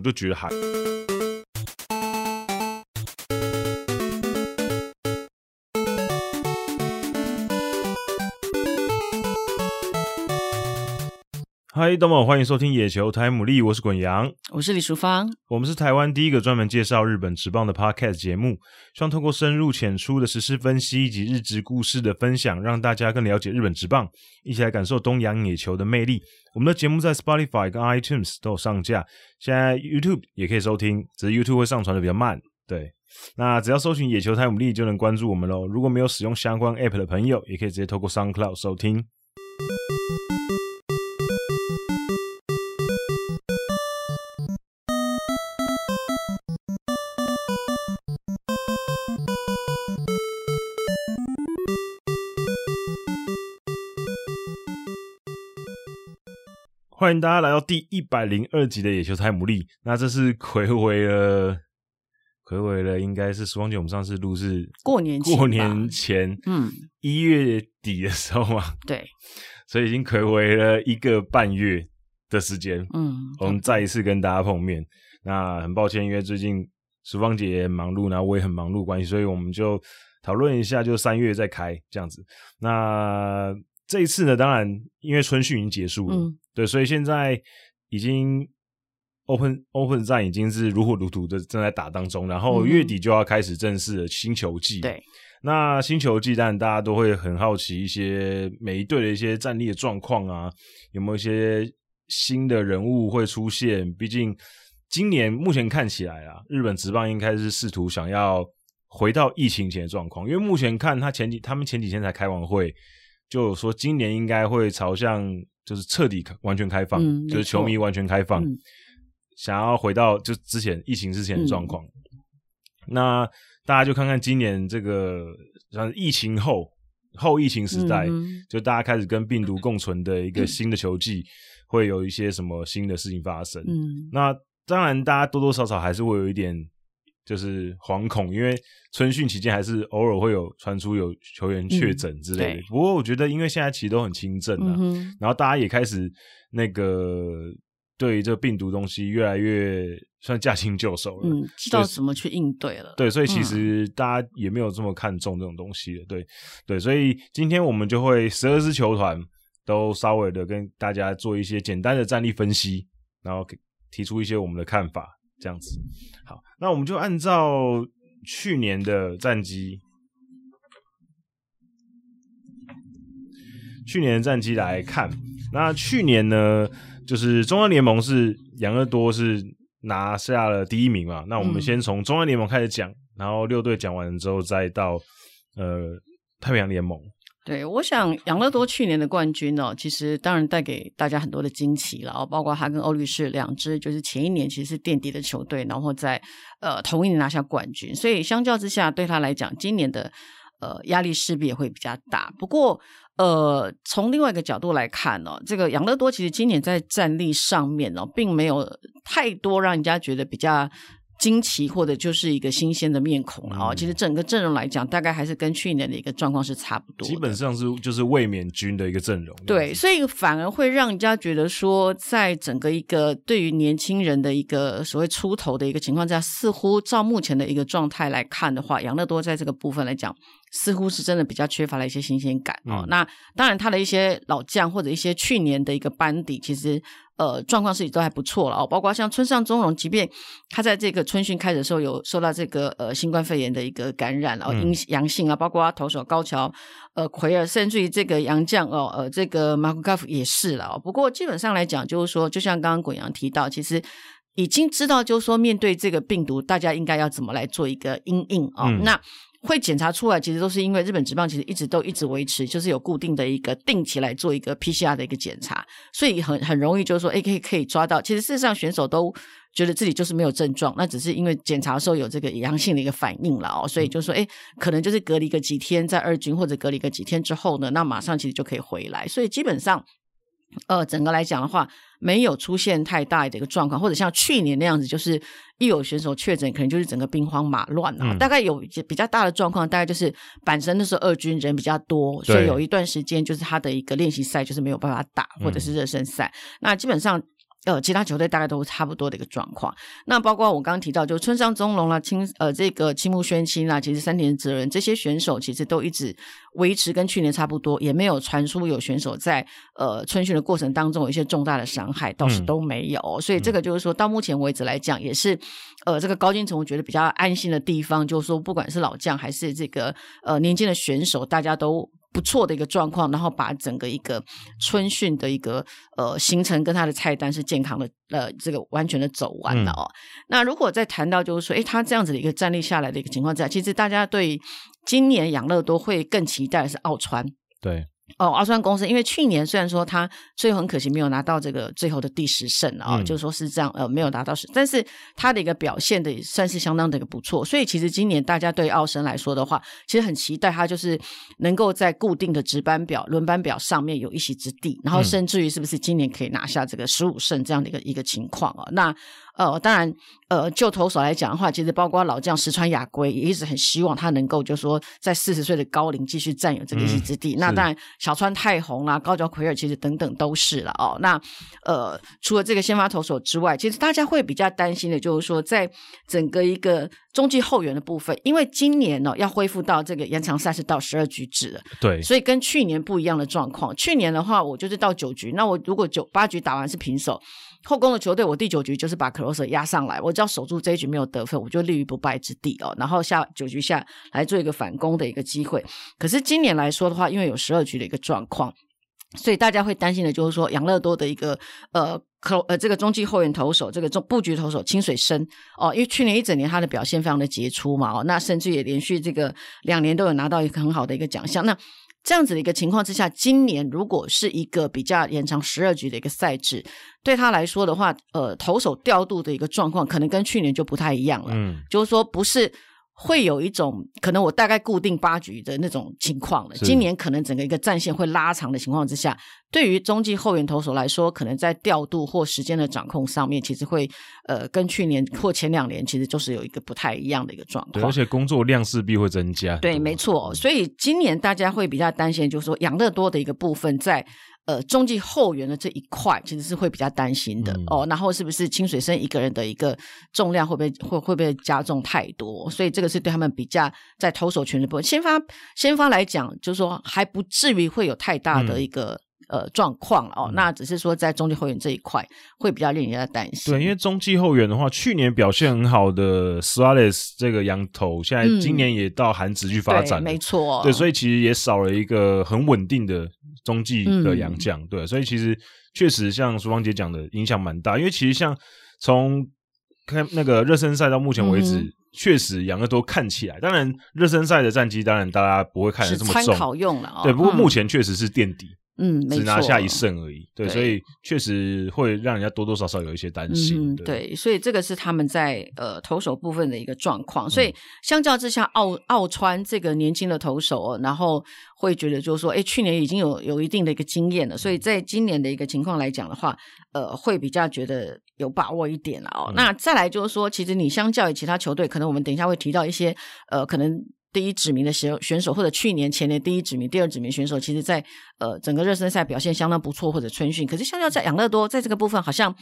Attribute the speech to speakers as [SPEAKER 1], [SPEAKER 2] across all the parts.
[SPEAKER 1] 我就觉得还。嗨，大家好，欢迎收听野球台姆利，我是滚羊，
[SPEAKER 2] 我是李淑芳，
[SPEAKER 1] 我们是台湾第一个专门介绍日本职棒的 Podcast 节目，希望通过深入浅出的时事分析以及日职故事的分享，让大家更了解日本职棒，一起来感受东洋野球的魅力。我们的节目在 Spotify 跟 iTunes 都有上架，现在 YouTube 也可以收听，只是 YouTube 会上传的比较慢。对，那只要搜寻野球台姆利就能关注我们喽。如果没有使用相关 App 的朋友，也可以直接透过 SoundCloud 收听。欢迎大家来到第一百零二集的野球台姆利。那这是睽违了，睽违了，应该是时光姐。我们上次录是
[SPEAKER 2] 过年
[SPEAKER 1] 过年前，嗯，一月底的时候嘛。
[SPEAKER 2] 对，
[SPEAKER 1] 所以已经睽违了一个半月的时间。嗯，我们再一次跟大家碰面。那很抱歉，因为最近时光姐也忙碌，然后我也很忙碌关系，所以我们就讨论一下，就三月再开这样子。那这一次呢，当然因为春训已经结束了。嗯对，所以现在已经 open open 战已经是如火如荼的正在打当中，然后月底就要开始正式的星球季。
[SPEAKER 2] 对，
[SPEAKER 1] 那星球季当然大家都会很好奇一些每一队的一些战力的状况啊，有没有一些新的人物会出现？毕竟今年目前看起来啊，日本职棒应该是试图想要回到疫情前的状况，因为目前看他前几他们前几天才开完会，就有说今年应该会朝向。就是彻底完全开放，嗯、就是球迷完全开放，嗯、想要回到就之前疫情之前的状况。嗯、那大家就看看今年这个像疫情后后疫情时代，嗯、就大家开始跟病毒共存的一个新的球季，嗯、会有一些什么新的事情发生。嗯、那当然，大家多多少少还是会有一点。就是惶恐，因为春训期间还是偶尔会有传出有球员确诊之类的。嗯、不过我觉得，因为现在其实都很轻症了，嗯、然后大家也开始那个对于这个病毒东西越来越算驾轻就熟了，
[SPEAKER 2] 嗯，知道怎么去应对了。
[SPEAKER 1] 对，所以其实大家也没有这么看重这种东西了。对，对，所以今天我们就会十二支球团都稍微的跟大家做一些简单的战力分析，然后提出一些我们的看法。这样子，好，那我们就按照去年的战绩，去年的战绩来看。那去年呢，就是中央联盟是养乐多是拿下了第一名嘛。那我们先从中央联盟开始讲，然后六队讲完之后，再到呃太平洋联盟。
[SPEAKER 2] 对，我想养乐多去年的冠军呢、哦，其实当然带给大家很多的惊奇了，包括他跟欧力士两支，就是前一年其实是垫底的球队，然后在呃同一年拿下冠军，所以相较之下，对他来讲，今年的呃压力势必也会比较大。不过呃，从另外一个角度来看呢、哦，这个养乐多其实今年在战力上面呢、哦，并没有太多让人家觉得比较。惊奇或者就是一个新鲜的面孔了啊！嗯、其实整个阵容来讲，大概还是跟去年的一个状况是差不多。
[SPEAKER 1] 基本上是就是卫冕军的一个阵容。
[SPEAKER 2] 对，所以反而会让人家觉得说，在整个一个对于年轻人的一个所谓出头的一个情况下，似乎照目前的一个状态来看的话，养乐多在这个部分来讲，似乎是真的比较缺乏了一些新鲜感哦。嗯、那当然，他的一些老将或者一些去年的一个班底，其实。呃，状况是都还不错了哦，包括像村上宗荣，即便他在这个春训开始的时候有受到这个呃新冠肺炎的一个感染哦，阴阳性啊，包括他投手高桥呃奎尔，甚至于这个洋将哦呃这个马库卡夫也是了哦。不过基本上来讲，就是说，就像刚刚滚阳提到，其实已经知道，就是说面对这个病毒，大家应该要怎么来做一个因应哦。嗯、那会检查出来，其实都是因为日本职棒其实一直都一直维持，就是有固定的一个定期来做一个 PCR 的一个检查，所以很很容易就是说，哎，可以可以抓到。其实事实上选手都觉得自己就是没有症状，那只是因为检查的时候有这个阳性的一个反应了哦，所以就说，哎，可能就是隔离个几天，在二军或者隔离个几天之后呢，那马上其实就可以回来。所以基本上，呃，整个来讲的话。没有出现太大的一个状况，或者像去年那样子，就是一有选手确诊，可能就是整个兵荒马乱啊。嗯、大概有比较大的状况，大概就是板神那时候二军人比较多，所以有一段时间就是他的一个练习赛就是没有办法打，或者是热身赛。嗯、那基本上，呃，其他球队大概都差不多的一个状况。那包括我刚刚提到，就村上宗隆啦、青呃这个青木宣清啦，其实三田哲人这些选手其实都一直维持跟去年差不多，也没有传出有选手在呃春训的过程当中有一些重大的伤害，倒是都没有。嗯、所以这个就是说到目前为止来讲，也是呃这个高金城我觉得比较安心的地方，就是说不管是老将还是这个呃年轻的选手，大家都。不错的一个状况，然后把整个一个春训的一个呃行程跟他的菜单是健康的呃这个完全的走完了哦。嗯、那如果再谈到就是说，诶，他这样子的一个战力下来的一个情况之下，其实大家对今年养乐多会更期待的是奥川。
[SPEAKER 1] 对。
[SPEAKER 2] 哦，奥川公司，因为去年虽然说他最后很可惜没有拿到这个最后的第十胜啊，嗯、就是说是这样，呃，没有拿到十，但是他的一个表现的也算是相当的一个不错，所以其实今年大家对奥森来说的话，其实很期待他就是能够在固定的值班表、轮班表上面有一席之地，然后甚至于是不是今年可以拿下这个十五胜这样的一个一个情况啊？那。呃，当然，呃，就投手来讲的话，其实包括老将石川雅圭也一直很希望他能够，就是说在四十岁的高龄继续占有这个一席之地。嗯、那当然，小川太宏啦、高桥奎尔其实等等都是了哦。那呃，除了这个先发投手之外，其实大家会比较担心的就是说，在整个一个中继后援的部分，因为今年呢、哦、要恢复到这个延长赛是到十二局制了，
[SPEAKER 1] 对，
[SPEAKER 2] 所以跟去年不一样的状况。去年的话，我就是到九局，那我如果九八局打完是平手。后攻的球队，我第九局就是把克罗斯压上来，我只要守住这一局没有得分，我就立于不败之地哦。然后下九局下来做一个反攻的一个机会。可是今年来说的话，因为有十二局的一个状况，所以大家会担心的就是说，养乐多的一个呃克呃这个中继后援投手，这个中布局投手清水生哦，因为去年一整年他的表现非常的杰出嘛哦，那甚至也连续这个两年都有拿到一个很好的一个奖项。那这样子的一个情况之下，今年如果是一个比较延长十二局的一个赛制，对他来说的话，呃，投手调度的一个状况可能跟去年就不太一样了。嗯，就是说不是。会有一种可能，我大概固定八局的那种情况了。今年可能整个一个战线会拉长的情况之下，对于中继后援投手来说，可能在调度或时间的掌控上面，其实会呃跟去年或前两年其实就是有一个不太一样的一个状况。
[SPEAKER 1] 对，而且工作量势必会增加。
[SPEAKER 2] 对，没错。所以今年大家会比较担心，就是说养乐多的一个部分在。呃，中继后援的这一块其实是会比较担心的、嗯、哦。然后是不是清水生一个人的一个重量会不会会会不会加重太多？所以这个是对他们比较在投手群的部分。先发先发来讲，就是说还不至于会有太大的一个。嗯呃，状况哦，那只是说在中继后援这一块会比较令人家担心。
[SPEAKER 1] 对，因为中继后援的话，去年表现很好的 Suarez 这个羊头，现在今年也到韩职去发展，
[SPEAKER 2] 嗯、没错。
[SPEAKER 1] 对，所以其实也少了一个很稳定的中继的洋将。嗯、对，所以其实确实像淑芳姐讲的，影响蛮大。因为其实像从看那个热身赛到目前为止，嗯、确实养乐多看起来，当然热身赛的战绩，当然大家不会看得这么重，
[SPEAKER 2] 参考用了、哦。
[SPEAKER 1] 对，不过目前确实是垫底。
[SPEAKER 2] 嗯，
[SPEAKER 1] 只拿下一胜而已，对，对，所以确实会让人家多多少少有一些担心。
[SPEAKER 2] 嗯，对，所以这个是他们在呃投手部分的一个状况。所以相较之下，奥奥川这个年轻的投手哦，然后会觉得就是说，哎，去年已经有有一定的一个经验了，所以在今年的一个情况来讲的话，呃，会比较觉得有把握一点了哦。嗯，那再来就是说，其实你相较于其他球队，可能我们等一下会提到一些呃，可能。第一指名的选选手，或者去年前年第一指名、第二指名选手，其实在呃整个热身赛表现相当不错，或者春训。可是相较在养乐多，在这个部分好像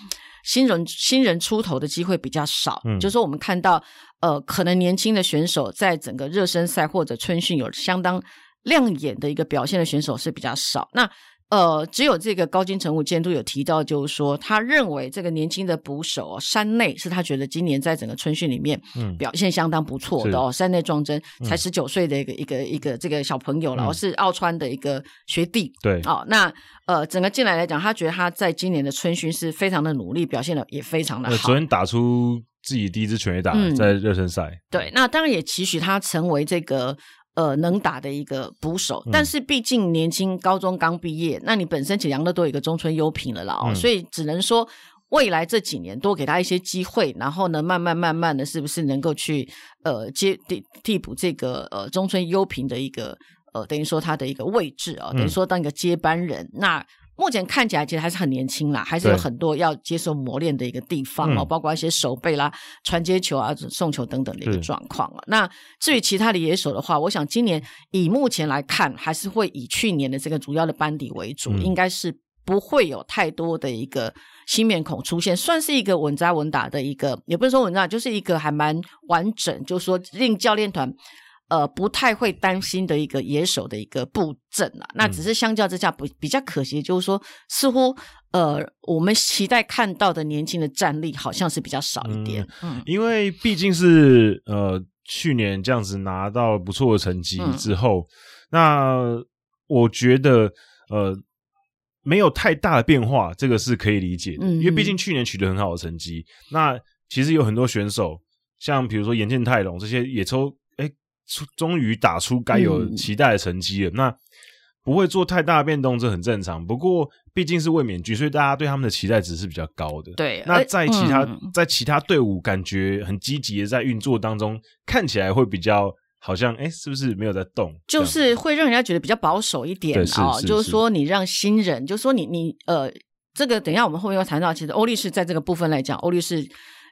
[SPEAKER 2] 新人新人出头的机会比较少。嗯，就是说我们看到呃，可能年轻的选手在整个热身赛或者春训有相当亮眼的一个表现的选手是比较少。那呃，只有这个高津臣吾监督有提到，就是说他认为这个年轻的捕手哦，山内是他觉得今年在整个春训里面表现相当不错的哦。山内壮真才十九岁的一个、嗯、一个一个这个小朋友了，然后、嗯、是奥川的一个学弟。
[SPEAKER 1] 对，
[SPEAKER 2] 哦，那呃，整个进来来讲，他觉得他在今年的春训是非常的努力，表现的也非常的好。
[SPEAKER 1] 昨天打出自己第一支全垒打，嗯、在热身赛。
[SPEAKER 2] 对，那当然也期许他成为这个。呃，能打的一个捕手，但是毕竟年轻，高中刚毕业，嗯、那你本身且杨乐多有一个中村优平了啦，哦，嗯、所以只能说未来这几年多给他一些机会，然后呢，慢慢慢慢的，是不是能够去呃接替替补这个呃中村优平的一个呃等于说他的一个位置啊，哦，等于说当一个接班人，嗯、那。目前看起来其实还是很年轻啦，还是有很多要接受磨练的一个地方哦，包括一些手背啦、传接球啊、送球等等的一个状况啊。那至于其他的野手的话，我想今年以目前来看，还是会以去年的这个主要的班底为主，嗯、应该是不会有太多的一个新面孔出现，算是一个稳扎稳打的一个，也不是说稳扎，就是一个还蛮完整，就是说令教练团。呃，不太会担心的一个野手的一个布阵啊，那只是相较之下不比较可惜，就是说似乎呃，我们期待看到的年轻的战力好像是比较少一点。
[SPEAKER 1] 嗯，嗯因为毕竟是呃去年这样子拿到不错的成绩之后，嗯、那我觉得呃没有太大的变化，这个是可以理解的。嗯，因为毕竟去年取得很好的成绩，那其实有很多选手，像比如说岩见泰隆这些也抽。出终于打出该有期待的成绩了，嗯、那不会做太大的变动，这很正常。不过毕竟是卫冕局，所以大家对他们的期待值是比较高的。
[SPEAKER 2] 对，
[SPEAKER 1] 那在其他、
[SPEAKER 2] 嗯、
[SPEAKER 1] 在其他队伍感觉很积极的在运作当中，看起来会比较好像哎，是不是没有在动？
[SPEAKER 2] 就是会让人家觉得比较保守一点啊。就是说你让新人，就是说你你呃，这个等一下我们后面要谈到，其实欧力士在这个部分来讲，欧力士。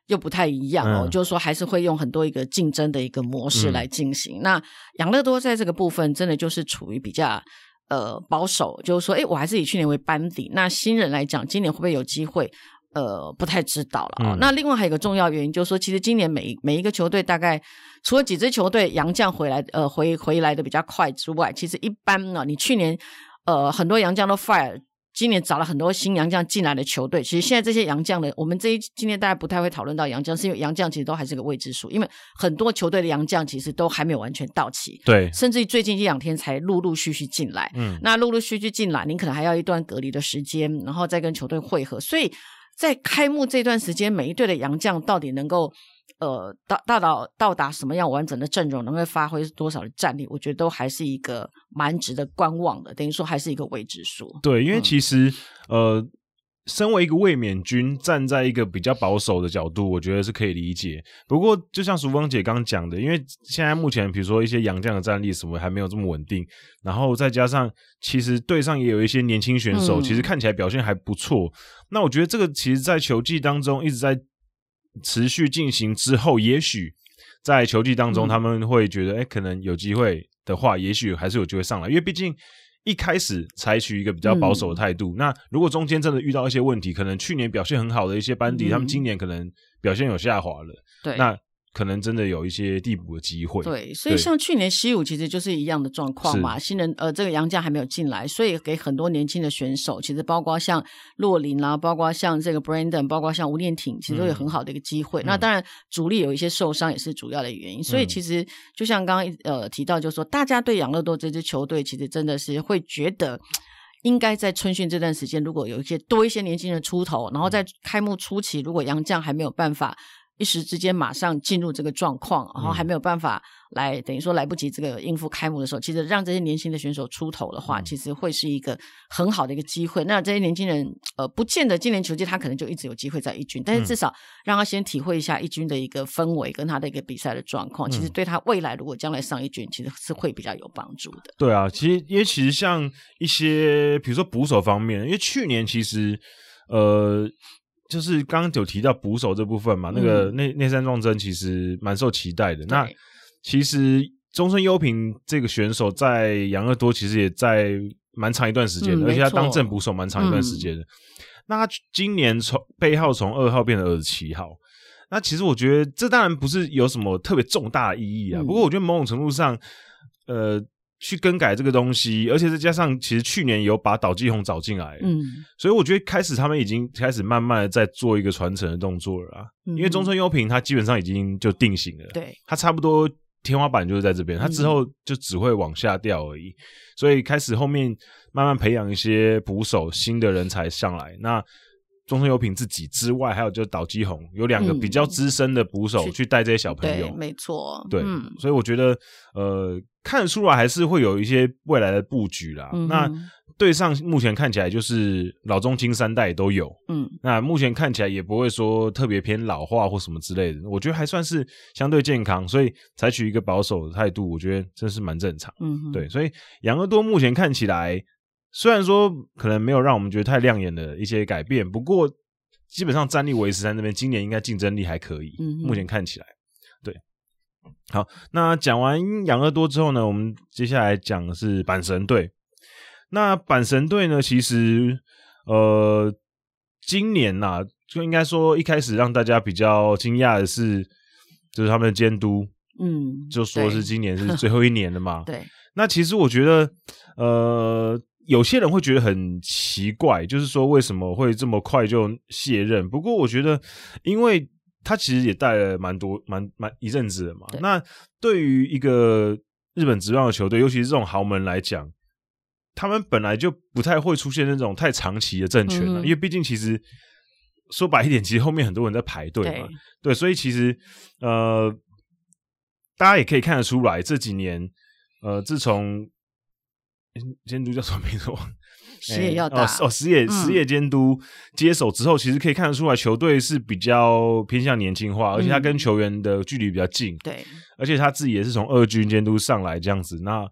[SPEAKER 2] 又不太一样哦，嗯、就是说还是会用很多一个竞争的一个模式来进行。嗯、那养乐多在这个部分真的就是处于比较呃保守，就是说，哎，我还是以去年为班底。那新人来讲，今年会不会有机会？呃，不太知道了啊。嗯、那另外还有一个重要原因，就是说，其实今年每每一个球队大概除了几支球队洋将回来，呃，回回来的比较快之外，其实一般呢，你去年呃很多洋将都 fire。今年找了很多新洋将进来的球队，其实现在这些洋将呢，我们这一今天大家不太会讨论到洋将，是因为洋将其实都还是个未知数，因为很多球队的洋将其实都还没有完全到齐，
[SPEAKER 1] 对，
[SPEAKER 2] 甚至于最近一两天才陆陆续续进来，嗯，那陆陆续续进来，您可能还要一段隔离的时间，然后再跟球队会合，所以在开幕这段时间，每一队的洋将到底能够。呃，到到到到达什么样完整的阵容，能够发挥多少的战力，我觉得都还是一个蛮值得观望的。等于说，还是一个未知数。
[SPEAKER 1] 对，因为其实、嗯、呃，身为一个卫冕军，站在一个比较保守的角度，我觉得是可以理解。不过，就像淑芳姐刚刚讲的，因为现在目前比如说一些洋将的战力什么还没有这么稳定，然后再加上其实队上也有一些年轻选手，嗯、其实看起来表现还不错。那我觉得这个其实，在球技当中一直在。持续进行之后，也许在球季当中，他们会觉得，哎、可能有机会的话，也许还是有机会上来。因为毕竟一开始采取一个比较保守的态度，嗯、那如果中间真的遇到一些问题，可能去年表现很好的一些班底，嗯、他们今年可能表现有下滑了。
[SPEAKER 2] 对，
[SPEAKER 1] 那。可能真的有一些递补的机会。
[SPEAKER 2] 对，所以像去年西武其实就是一样的状况嘛。新人呃，这个杨将还没有进来，所以给很多年轻的选手，其实包括像洛林啦，包括像这个 Brandon，包括像吴念挺，其实都有很好的一个机会。嗯、那当然主力有一些受伤也是主要的原因。嗯、所以其实就像刚刚呃提到，就是说大家对养乐多这支球队，其实真的是会觉得 应该在春训这段时间，如果有一些多一些年轻人出头，然后在开幕初期，如果杨将还没有办法。一时之间马上进入这个状况，然后还没有办法来，嗯、等于说来不及这个应付开幕的时候，其实让这些年轻的选手出头的话，嗯、其实会是一个很好的一个机会。那这些年轻人，呃，不见得今年球季他可能就一直有机会在一军，但是至少让他先体会一下一军的一个氛围跟他的一个比赛的状况，嗯、其实对他未来如果将来上一军，其实是会比较有帮助的。
[SPEAKER 1] 对啊，其实因为其实像一些比如说捕手方面，因为去年其实呃。就是刚刚有提到捕手这部分嘛，嗯、那个内内山壮真其实蛮受期待的。那其实中村优平这个选手在养乐多其实也在蛮长一段时间的，嗯、而且他当正捕手蛮长一段时间的。嗯、那他今年从背号从二号变成二十七号，那其实我觉得这当然不是有什么特别重大的意义啊。嗯、不过我觉得某种程度上，呃。去更改这个东西，而且再加上其实去年有把岛基宏找进来，嗯，所以我觉得开始他们已经开始慢慢的在做一个传承的动作了因为中村优平他基本上已经就定型了，对，他差不多天花板就是在这边，他之后就只会往下掉而已。嗯、所以开始后面慢慢培养一些捕手新的人才上来，那。中村优品自己之外，还有就是岛基宏，有两个比较资深的捕手去带这些小朋友，
[SPEAKER 2] 对，没错，
[SPEAKER 1] 对，嗯、所以我觉得，呃，看出来还是会有一些未来的布局啦。嗯、那对上目前看起来就是老中青三代都有，嗯，那目前看起来也不会说特别偏老化或什么之类的，我觉得还算是相对健康，所以采取一个保守的态度，我觉得这是蛮正常，嗯哼，对，所以养乐多目前看起来。虽然说可能没有让我们觉得太亮眼的一些改变，不过基本上战力维持在那边，今年应该竞争力还可以。嗯，目前看起来，对。好，那讲完养乐多之后呢，我们接下来讲的是阪神队。那阪神队呢，其实呃，今年呐、啊，就应该说一开始让大家比较惊讶的是，就是他们的监督，
[SPEAKER 2] 嗯，
[SPEAKER 1] 就说是今年是 最后一年了嘛。
[SPEAKER 2] 对。
[SPEAKER 1] 那其实我觉得，呃，有些人会觉得很奇怪，就是说为什么会这么快就卸任？不过我觉得，因为他其实也带了蛮多、蛮蛮一阵子了嘛。对那对于一个日本职棒的球队，尤其是这种豪门来讲，他们本来就不太会出现那种太长期的政权了，嗯、因为毕竟其实说白一点，其实后面很多人在排队嘛。对，对，所以其实呃，大家也可以看得出来这几年。呃，自从监督叫什么名字？
[SPEAKER 2] 石野耀大
[SPEAKER 1] 哦，石野石野监督接手之后，嗯、其实可以看得出来，球队是比较偏向年轻化，嗯、而且他跟球员的距离比较近。
[SPEAKER 2] 对，
[SPEAKER 1] 而且他自己也是从二军监督上来这样子，那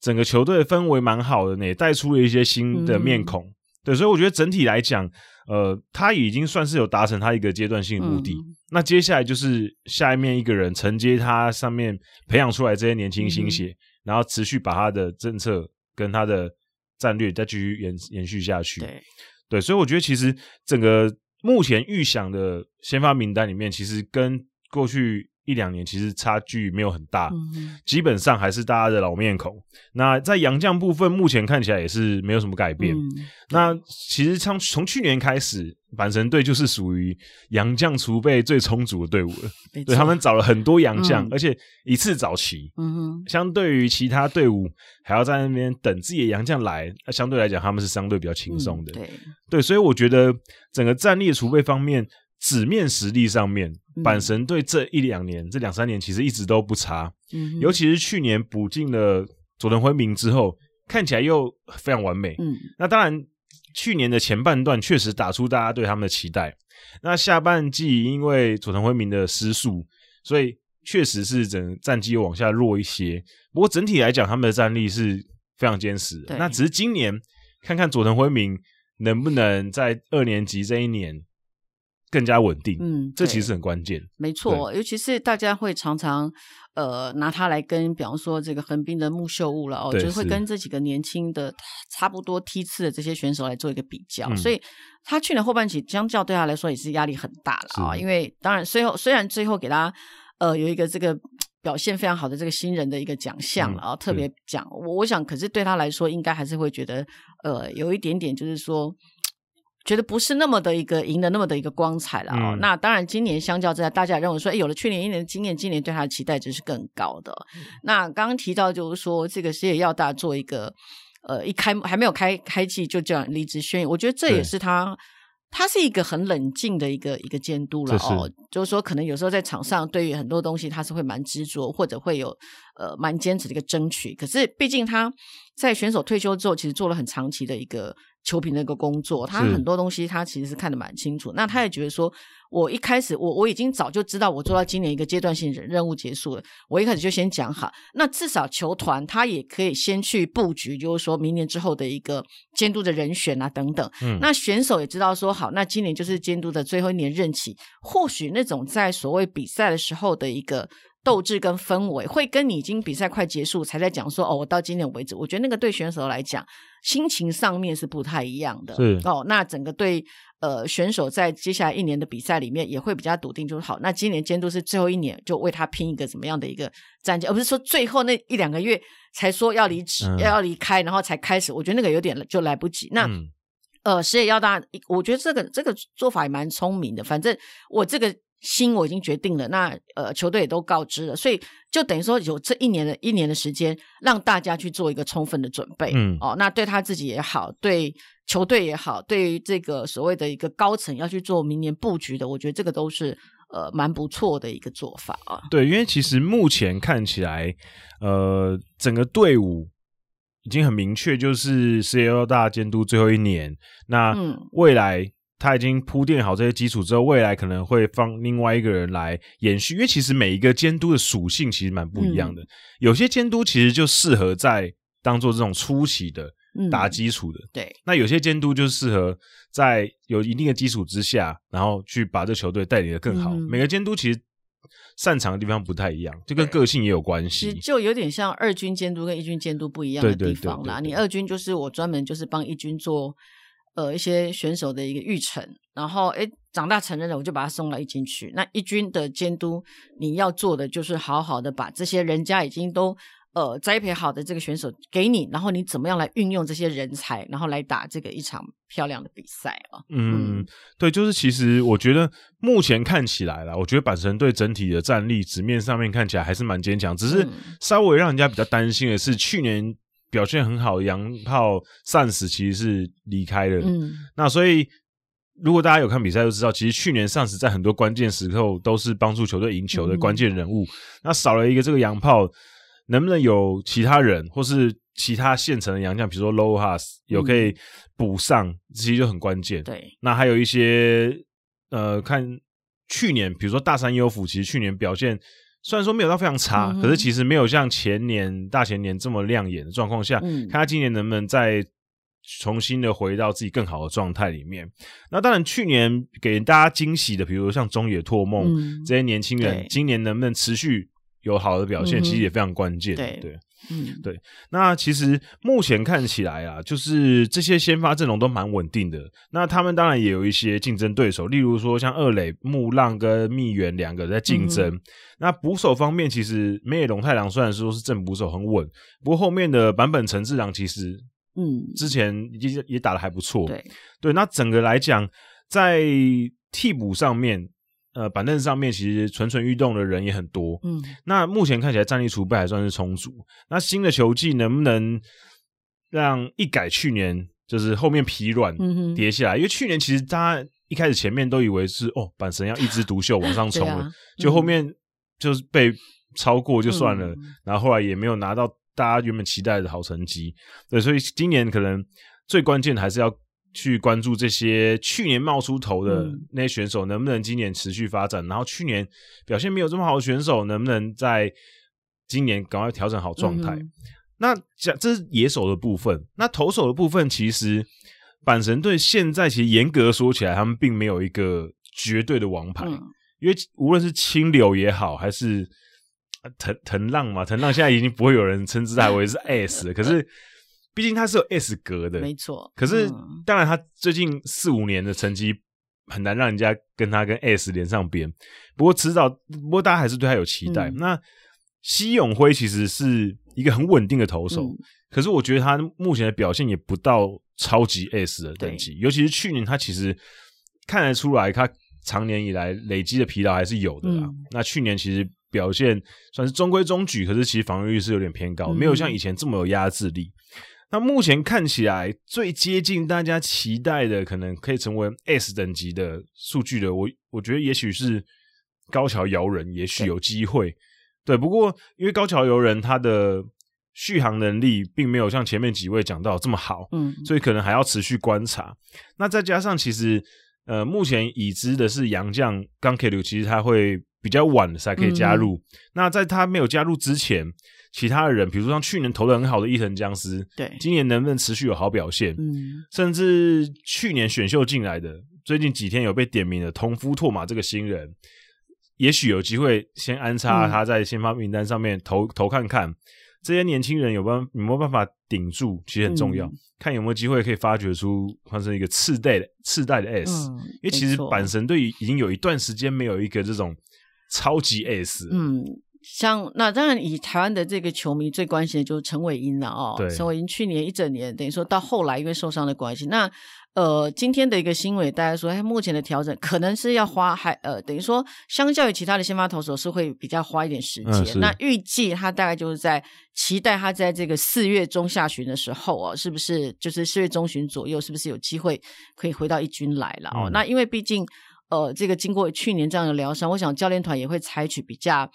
[SPEAKER 1] 整个球队的氛围蛮好的，也带出了一些新的面孔。嗯、对，所以我觉得整体来讲，呃，他已经算是有达成他一个阶段性的目的。嗯、那接下来就是下一面一个人承接他上面培养出来这些年轻新血。嗯然后持续把他的政策跟他的战略再继续延延续下去。对，对，所以我觉得其实整个目前预想的先发名单里面，其实跟过去一两年其实差距没有很大，嗯、基本上还是大家的老面孔。那在洋将部分，目前看起来也是没有什么改变。嗯、那其实从从去年开始。阪神队就是属于洋将储备最充足的队伍了，对错他们找了很多洋将，嗯、而且一次找齐。嗯哼，相对于其他队伍还要在那边等自己的洋将来，那相对来讲他们是相对比较轻松的。嗯、对对，所以我觉得整个战力储备方面，纸面实力上面，阪神队这一两年、这两三年其实一直都不差。嗯，尤其是去年补进了佐藤辉明之后，看起来又非常完美。嗯，那当然。去年的前半段确实打出大家对他们的期待，那下半季因为佐藤辉明的失速，所以确实是整战绩又往下弱一些。不过整体来讲，他们的战力是非常坚实的。那只是今年看看佐藤辉明能不能在二年级这一年更加稳定。嗯，这其实很关
[SPEAKER 2] 键。没错，尤其是大家会常常。呃，拿他来跟，比方说这个横滨的木秀悟了哦，就是会跟这几个年轻的差不多梯次的这些选手来做一个比较，嗯、所以他去年后半期相较对他来说也是压力很大了啊、哦。因为当然最后虽然最后给他呃有一个这个表现非常好的这个新人的一个奖项了啊，嗯、特别奖我我想，可是对他来说应该还是会觉得呃有一点点就是说。觉得不是那么的一个赢得那么的一个光彩了哦。嗯、那当然，今年相较之下，大家也认为说，哎，有了去年一年的经验，今年对他的期待值是更高的。嗯、那刚刚提到就是说，这个矢野耀大做一个呃，一开还没有开开季就这样离职宣言，我觉得这也是他，他是一个很冷静的一个一个监督了哦。是就是说，可能有时候在场上对于很多东西他是会蛮执着，或者会有呃蛮坚持的一个争取。可是毕竟他在选手退休之后，其实做了很长期的一个。球评的一个工作，他很多东西他其实是看得蛮清楚。那他也觉得说，我一开始我我已经早就知道，我做到今年一个阶段性任任务结束了，我一开始就先讲好。那至少球团他也可以先去布局，就是说明年之后的一个监督的人选啊等等。嗯，那选手也知道说好，那今年就是监督的最后一年任期，或许那种在所谓比赛的时候的一个。斗志跟氛围会跟你已经比赛快结束才在讲说哦，我到今天为止，我觉得那个对选手来讲，心情上面是不太一样的。是哦，那整个对呃选手在接下来一年的比赛里面也会比较笃定，就是好，那今年监督是最后一年，就为他拼一个怎么样的一个战绩，而不是说最后那一两个月才说要离职、嗯、要要离开，然后才开始。我觉得那个有点就来不及。那、嗯、呃，矢野要大，我觉得这个这个做法也蛮聪明的。反正我这个。心我已经决定了，那呃球队也都告知了，所以就等于说有这一年的一年的时间，让大家去做一个充分的准备。嗯，哦，那对他自己也好，对球队也好，对于这个所谓的一个高层要去做明年布局的，我觉得这个都是呃蛮不错的一个做法啊。
[SPEAKER 1] 对，因为其实目前看起来，呃，整个队伍已经很明确，就是矢野耀大监督最后一年，那未来。嗯他已经铺垫好这些基础之后，未来可能会放另外一个人来延续。因为其实每一个监督的属性其实蛮不一样的，嗯、有些监督其实就适合在当做这种初期的打基础的，嗯、对。那有些监督就适合在有一定的基础之下，然后去把这球队带领的更好。嗯、每个监督其实擅长的地方不太一样，就跟个性也有关系。
[SPEAKER 2] 就有点像二军监督跟一军监督不一样的地方啦。你二军就是我专门就是帮一军做。呃一些选手的一个育成，然后哎长大成人了，我就把他送到一军去。那一军的监督，你要做的就是好好的把这些人家已经都呃栽培好的这个选手给你，然后你怎么样来运用这些人才，然后来打这个一场漂亮的比赛啊。
[SPEAKER 1] 嗯，嗯对，就是其实我觉得目前看起来啦，我觉得阪神队整体的战力纸面上面看起来还是蛮坚强，只是稍微让人家比较担心的是去年。表现很好，洋炮桑斯其实是离开了。嗯，那所以如果大家有看比赛，就知道其实去年桑斯在很多关键时刻都是帮助球队赢球的关键人物。嗯、那少了一个这个洋炮，能不能有其他人或是其他现成的洋将，比如说 Low Has 有可以补上，嗯、其实就很关键。
[SPEAKER 2] 对，
[SPEAKER 1] 那还有一些呃，看去年，比如说大山优辅，其实去年表现。虽然说没有到非常差，嗯、可是其实没有像前年、大前年这么亮眼的状况下，嗯、看他今年能不能再重新的回到自己更好的状态里面。那当然，去年给大家惊喜的，比如说像中野拓梦、嗯、这些年轻人，今年能不能持续有好的表现，嗯、其实也非常关键。对对。嗯，对，那其实目前看起来啊，就是这些先发阵容都蛮稳定的。那他们当然也有一些竞争对手，例如说像二垒木浪跟蜜源两个在竞争。嗯、那捕手方面，其实梅野龙太郎虽然说是正捕手很稳，不过后面的版本陈志郎其实嗯，之前也也打得还不错。对对，那整个来讲，在替补上面。呃，板凳上面其实蠢蠢欲动的人也很多。嗯，那目前看起来战力储备还算是充足。那新的球季能不能让一改去年就是后面疲软跌下来？嗯、因为去年其实大家一开始前面都以为是哦，板神要一枝独秀往上冲了，啊、就后面就是被超过就算了，嗯、然后后来也没有拿到大家原本期待的好成绩。对，所以今年可能最关键的还是要。去关注这些去年冒出头的那些选手，能不能今年持续发展？嗯、然后去年表现没有这么好的选手，能不能在今年赶快调整好状态？嗯、那讲这是野手的部分，那投手的部分，其实阪神队现在其实严格说起来，他们并没有一个绝对的王牌，嗯、因为无论是清流也好，还是藤藤浪嘛，藤浪现在已经不会有人称之他为是 S 了，可是。毕竟他是有 S 格的，
[SPEAKER 2] 没错。
[SPEAKER 1] 可是，当然他最近四五年的成绩很难让人家跟他跟 S 连上边。不过迟早，不过大家还是对他有期待。嗯、那西永辉其实是一个很稳定的投手，嗯、可是我觉得他目前的表现也不到超级 S 的等级。尤其是去年，他其实看得出来，他长年以来累积的疲劳还是有的那去年其实表现算是中规中矩，可是其实防御率是有点偏高，嗯、没有像以前这么有压制力。那目前看起来最接近大家期待的，可能可以成为 S 等级的数据的，我我觉得也许是高桥遥人，也许有机会。对，对，不过因为高桥遥人他的续航能力并没有像前面几位讲到这么好，嗯，所以可能还要持续观察。那再加上其实呃，目前已知的是杨将冈切流，其实他会比较晚才可以加入。嗯、那在他没有加入之前。其他的人，比如说像去年投的很好的伊藤僵尸，对，今年能不能持续有好表现？嗯，甚至去年选秀进来的，最近几天有被点名的同夫拓马这个新人，也许有机会先安插他在先发名单上面投、嗯、投看看。这些年轻人有办有没有办法顶住？其实很重要，嗯、看有没有机会可以发掘出换成一个次代的次代的 S，、嗯、因为其实阪神队已经有一段时间没有一个这种超级 S，嗯。
[SPEAKER 2] 像那当然，以台湾的这个球迷最关心的就是陈伟英了哦。对，陈伟英去年一整年，等于说到后来因为受伤的关系，那呃今天的一个新闻，大家说他目前的调整可能是要花还呃等于说相较于其他的先发投手是会比较花一点时间。嗯、那预计他大概就是在期待他在这个四月中下旬的时候哦，是不是就是四月中旬左右，是不是有机会可以回到一军来了哦？嗯、那因为毕竟呃这个经过去年这样的疗伤，我想教练团也会采取比较。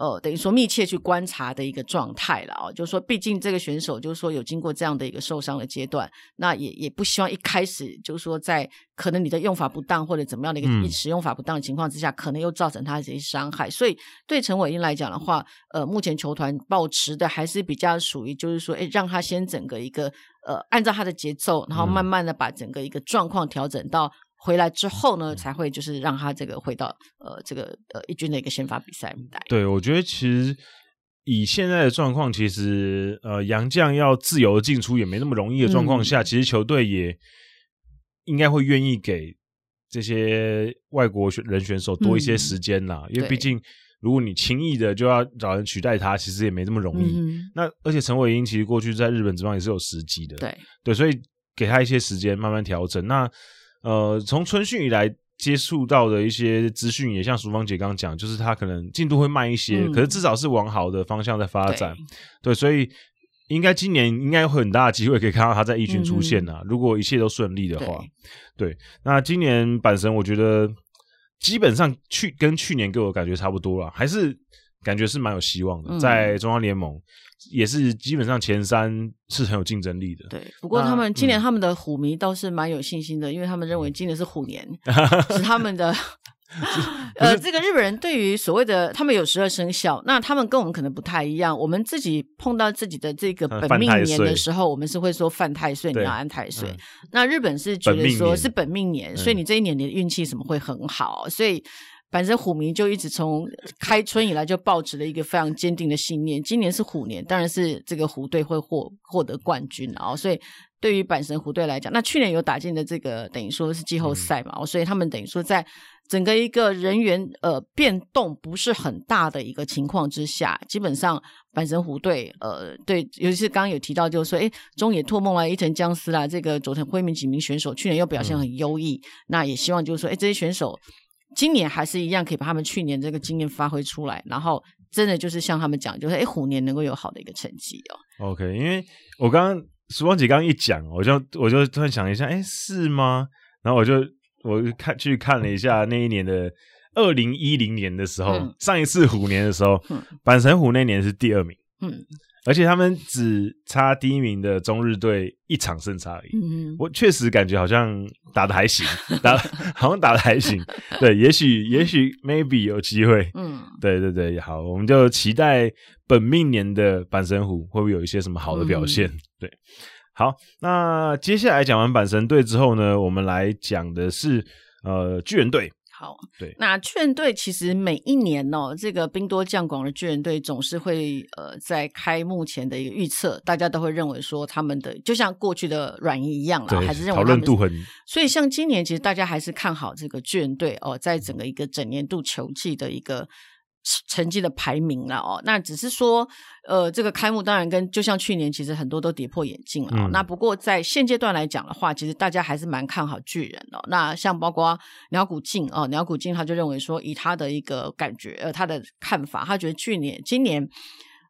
[SPEAKER 2] 呃，等于说密切去观察的一个状态了哦，就是说，毕竟这个选手就是说有经过这样的一个受伤的阶段，那也也不希望一开始就是说在可能你的用法不当或者怎么样的一个使用法不当的情况之下，嗯、可能又造成他这些伤害。所以对陈伟英来讲的话，呃，目前球团保持的还是比较属于就是说，哎，让他先整个一个呃，按照他的节奏，然后慢慢的把整个一个状况调整到。回来之后呢，才会就是让他这个回到呃这个呃一军的一个先发比赛舞台。
[SPEAKER 1] 对，我觉得其实以现在的状况，其实呃杨将要自由进出也没那么容易的状况下，嗯、其实球队也应该会愿意给这些外国选人选手多一些时间啦，嗯、因为毕竟如果你轻易的就要找人取代他，其实也没这么容易。嗯、那而且陈伟英其实过去在日本职棒也是有时机的，
[SPEAKER 2] 对。
[SPEAKER 1] 对，所以给他一些时间慢慢调整。那呃，从春训以来。接触到的一些资讯也像淑芳姐刚刚讲，就是他可能进度会慢一些，嗯、可是至少是往好的方向在发展。对，对，所以应该今年应该会很大的机会可以看到他在一军出现啊。嗯、如果一切都顺利的话，对，对，那今年阪神我觉得基本上去跟去年给我感觉差不多了，还是感觉是蛮有希望的，在中央联盟。也是基本上前三是很有竞争力的。
[SPEAKER 2] 对，不过他们今年他们的虎迷倒是蛮有信心的，嗯、因为他们认为今年是虎年，是他们的。呃，这个日本人对于所谓的他们有十二生肖，那他们跟我们可能不太一样。我们自己碰到自己的这个本命年的时候，我们是会说犯太岁，你要安太岁。嗯、那日本是觉得说是本命年，所以你这一年你的运气什么会很好，所以。反正虎迷就一直从开春以来就抱持了一个非常坚定的信念，今年是虎年，当然是这个虎队会获获得冠军啊、哦！所以对于阪神虎队来讲，那去年有打进的这个等于说是季后赛嘛，嗯、所以他们等于说在整个一个人员呃变动不是很大的一个情况之下，基本上阪神虎队呃对，尤其是刚刚有提到就是说，诶中野拓梦啊、伊藤将司啦，这个佐藤辉明几名选手去年又表现很优异，嗯、那也希望就是说，诶这些选手。今年还是一样，可以把他们去年这个经验发挥出来，然后真的就是像他们讲，就是哎，虎年能够有好的一个成绩哦。OK，
[SPEAKER 1] 因为我刚刚淑芳姐刚刚一讲，我就我就突然想一下，哎，是吗？然后我就我就看去看了一下那一年的二零一零年的时候，嗯、上一次虎年的时候，阪神虎那年是第二名。嗯。而且他们只差第一名的中日队一场胜差而已。嗯嗯，我确实感觉好像打的还行，打好像打的还行。对，也许也许 maybe 有机会。嗯，对对对，好，我们就期待本命年的阪神虎会不会有一些什么好的表现。嗯、对，好，那接下来讲完阪神队之后呢，我们来讲的是呃巨人队。
[SPEAKER 2] 好，对，那巨人队其实每一年哦，这个兵多将广的巨人队总是会呃，在开幕前的一个预测，大家都会认为说他们的就像过去的软银一样了，还是认为讨论度很。所以像今年其实大家还是看好这个巨人队哦，在整个一个整年度球季的一个。成绩的排名了哦，那只是说，呃，这个开幕当然跟就像去年，其实很多都跌破眼镜了。嗯、那不过在现阶段来讲的话，其实大家还是蛮看好巨人哦。那像包括鸟谷静哦，鸟谷静他就认为说，以他的一个感觉，呃，他的看法，他觉得去年、今年，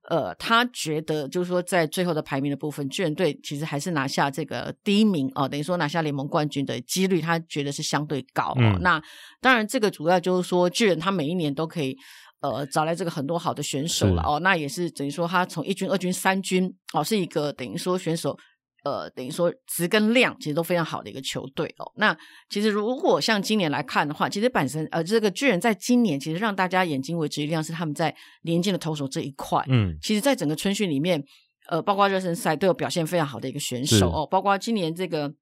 [SPEAKER 2] 呃，他觉得就是说，在最后的排名的部分，巨人队其实还是拿下这个第一名哦，等于说拿下联盟冠军的几率，他觉得是相对高哦。嗯、那当然，这个主要就是说，巨人他每一年都可以。呃，找来这个很多好的选手了哦，那也是等于说他从一军、二军、三军哦，是一个等于说选手呃，等于说值跟量其实都非常好的一个球队哦。那其实如果像今年来看的话，其实本身呃，这个巨人在今年其实让大家眼睛为之一亮是他们在年轻的投手这一块，嗯，其实在整个春训里面，呃，包括热身赛都有表现非常好的一个选手哦，包括今年这个。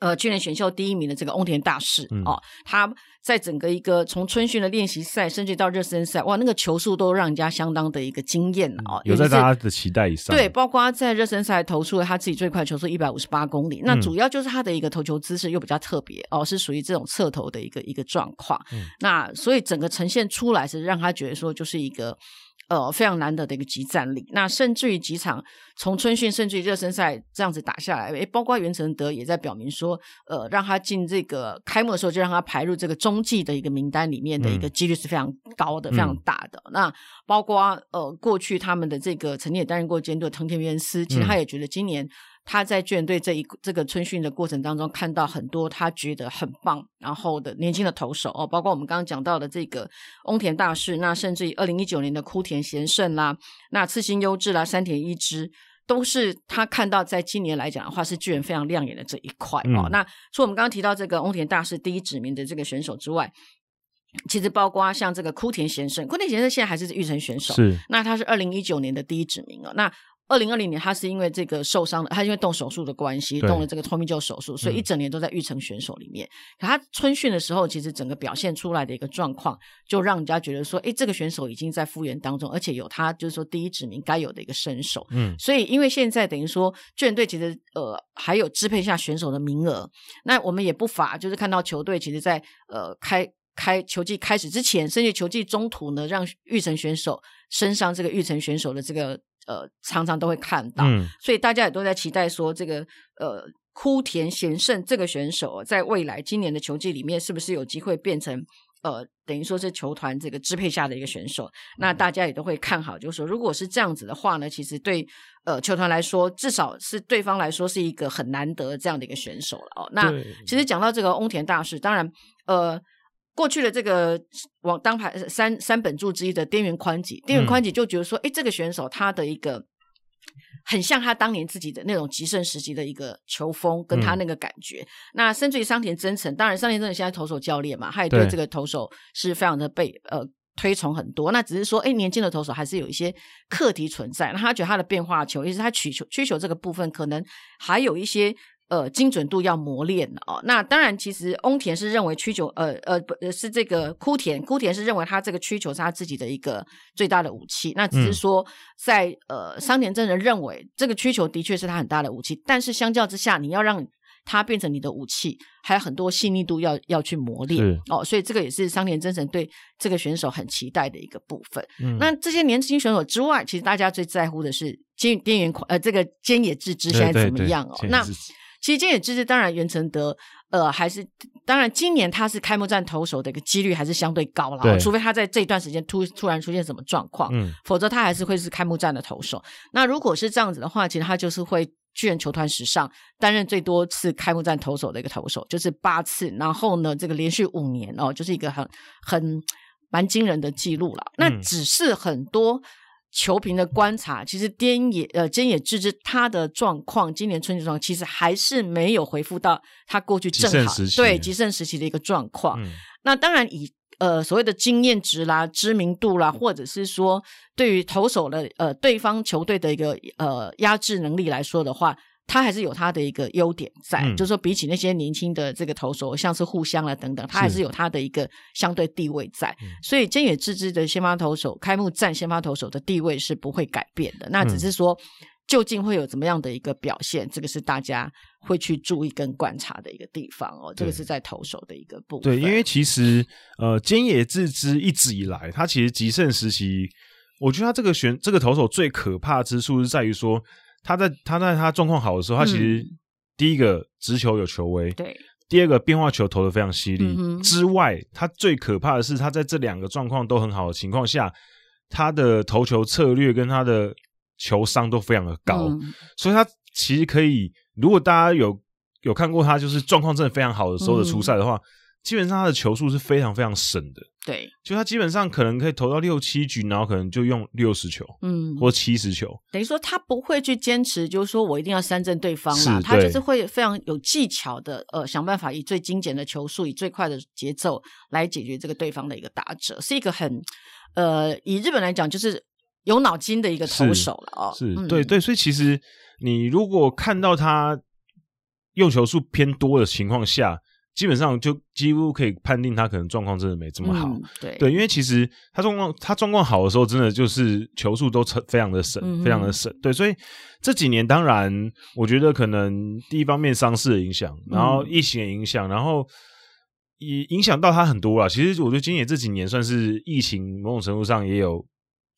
[SPEAKER 2] 呃，去年选秀第一名的这个翁田大师、嗯、哦，他在整个一个从春训的练习赛，甚至到热身赛，哇，那个球速都让人家相当的一个惊艳哦。
[SPEAKER 1] 有在大家的期待以上。
[SPEAKER 2] 对，包括在热身赛投出了他自己最快球速一百五十八公里，嗯、那主要就是他的一个投球姿势又比较特别哦，是属于这种侧投的一个一个状况。嗯、那所以整个呈现出来是让他觉得说就是一个。呃，非常难得的一个集战力。那甚至于几场从春训甚至于热身赛这样子打下来，诶，包括袁成德也在表明说，呃，让他进这个开幕的时候就让他排入这个中继的一个名单里面的一个几率是非常高的，嗯、非常大的。嗯、那包括呃，过去他们的这个曾经也担任过监督的藤田元司，其实他也觉得今年。他在巨人队这一这个春训的过程当中，看到很多他觉得很棒，然后的年轻的投手哦，包括我们刚刚讲到的这个翁田大势，那甚至于二零一九年的枯田贤胜啦，那次新优志啦，山田一之，都是他看到在今年来讲的话，是巨人非常亮眼的这一块哦。嗯、那除了我们刚刚提到这个翁田大势第一指名的这个选手之外，其实包括像这个枯田贤胜，枯田贤胜现在还是育成选手，是那他是二零一九年的第一指名哦，那。二零二零年他是因为这个受伤的，他因为动手术的关系，动了这个 Tommy John 手术，所以一整年都在育成选手里面。嗯、可他春训的时候，其实整个表现出来的一个状况，就让人家觉得说，哎，这个选手已经在复原当中，而且有他就是说第一指名该有的一个身手。嗯，所以因为现在等于说救援队其实呃还有支配下选手的名额，那我们也不乏就是看到球队其实在呃开。开球季开始之前，甚至球季中途呢，让玉成选手身上这个玉成选手的这个呃，常常都会看到，嗯、所以大家也都在期待说，这个呃，枯田贤胜这个选手在未来今年的球季里面，是不是有机会变成呃，等于说是球团这个支配下的一个选手？那大家也都会看好，就是说，如果是这样子的话呢，其实对呃球团来说，至少是对方来说是一个很难得这样的一个选手了哦。那其实讲到这个翁田大师，当然呃。过去的这个往当排三三本柱之一的滇原宽吉，滇原宽吉就觉得说，哎、嗯，这个选手他的一个很像他当年自己的那种极盛时期的一个球风，跟他那个感觉。嗯、那甚至于桑田真诚，当然桑田真诚现在投手教练嘛，他也对这个投手是非常的被呃推崇很多。那只是说，哎，年轻的投手还是有一些课题存在。那他觉得他的变化球，也是他取球需求这个部分，可能还有一些。呃，精准度要磨练的哦。那当然，其实翁田是认为曲球，呃呃，不是这个枯田，枯田是认为他这个曲球是他自己的一个最大的武器。那只是说在，嗯、呃，桑田真人认为这个曲球的确是他很大的武器，但是相较之下，你要让它变成你的武器，还有很多细腻度要要去磨练哦。所以这个也是桑田真人对这个选手很期待的一个部分。嗯、那这些年轻选手之外，其实大家最在乎的是菅边缘呃，这个菅野智之现在怎么样哦？那其实这也就是当然袁成德，呃，还是当然今年他是开幕战投手的一个几率还是相对高了，除非他在这一段时间突突然出现什么状况，嗯，否则他还是会是开幕战的投手。那如果是这样子的话，其实他就是会巨人球团史上担任最多次开幕战投手的一个投手，就是八次。然后呢，这个连续五年哦，就是一个很很蛮惊人的记录了。那只是很多。球评的观察，其实滇野呃菅野智之他的状况，今年春季状况其实还是没有回复到他过去正好对极盛时期的一个状况。嗯、那当然以呃所谓的经验值啦、知名度啦，或者是说对于投手的呃对方球队的一个呃压制能力来说的话。他还是有他的一个优点在，嗯、就是说比起那些年轻的这个投手，像是互相啊等等，他还是有他的一个相对地位在。是所以菅野智之的先发投手开幕战先发投手的地位是不会改变的。那只是说究竟会有怎么样的一个表现，这个是大家会去注意跟观察的一个地方哦。这个是在投手的一个部分。对，
[SPEAKER 1] 因为其实呃，菅野智之一直以来，他其实极盛时期，我觉得他这个选这个投手最可怕之处是在于说。他在他在他状况好的时候，他其实第一个直球有球威，对；第二个变化球投的非常犀利。嗯、之外，他最可怕的是，他在这两个状况都很好的情况下，他的投球策略跟他的球商都非常的高，嗯、所以他其实可以。如果大家有有看过他就是状况真的非常好的时候的初赛的话。嗯基本上他的球数是非常非常省的，
[SPEAKER 2] 对，
[SPEAKER 1] 就他基本上可能可以投到六七局，然后可能就用六十球，嗯，或七十球，
[SPEAKER 2] 等于说他不会去坚持，就是说我一定要三振对方啦，他就是会非常有技巧的，呃，想办法以最精简的球数，以最快的节奏来解决这个对方的一个打者，是一个很，呃，以日本来讲就是有脑筋的一个投手了哦，
[SPEAKER 1] 是，是对对，所以其实你如果看到他用球数偏多的情况下。基本上就几乎可以判定他可能状况真的没这么好，嗯、对。对，因为其实他状况他状况好的时候，真的就是球速都非常的省，嗯、非常的省。对，所以这几年当然，我觉得可能第一方面伤势的影响，然后疫情的影响，然后也影响到他很多了。其实我觉得今年这几年算是疫情某种程度上也有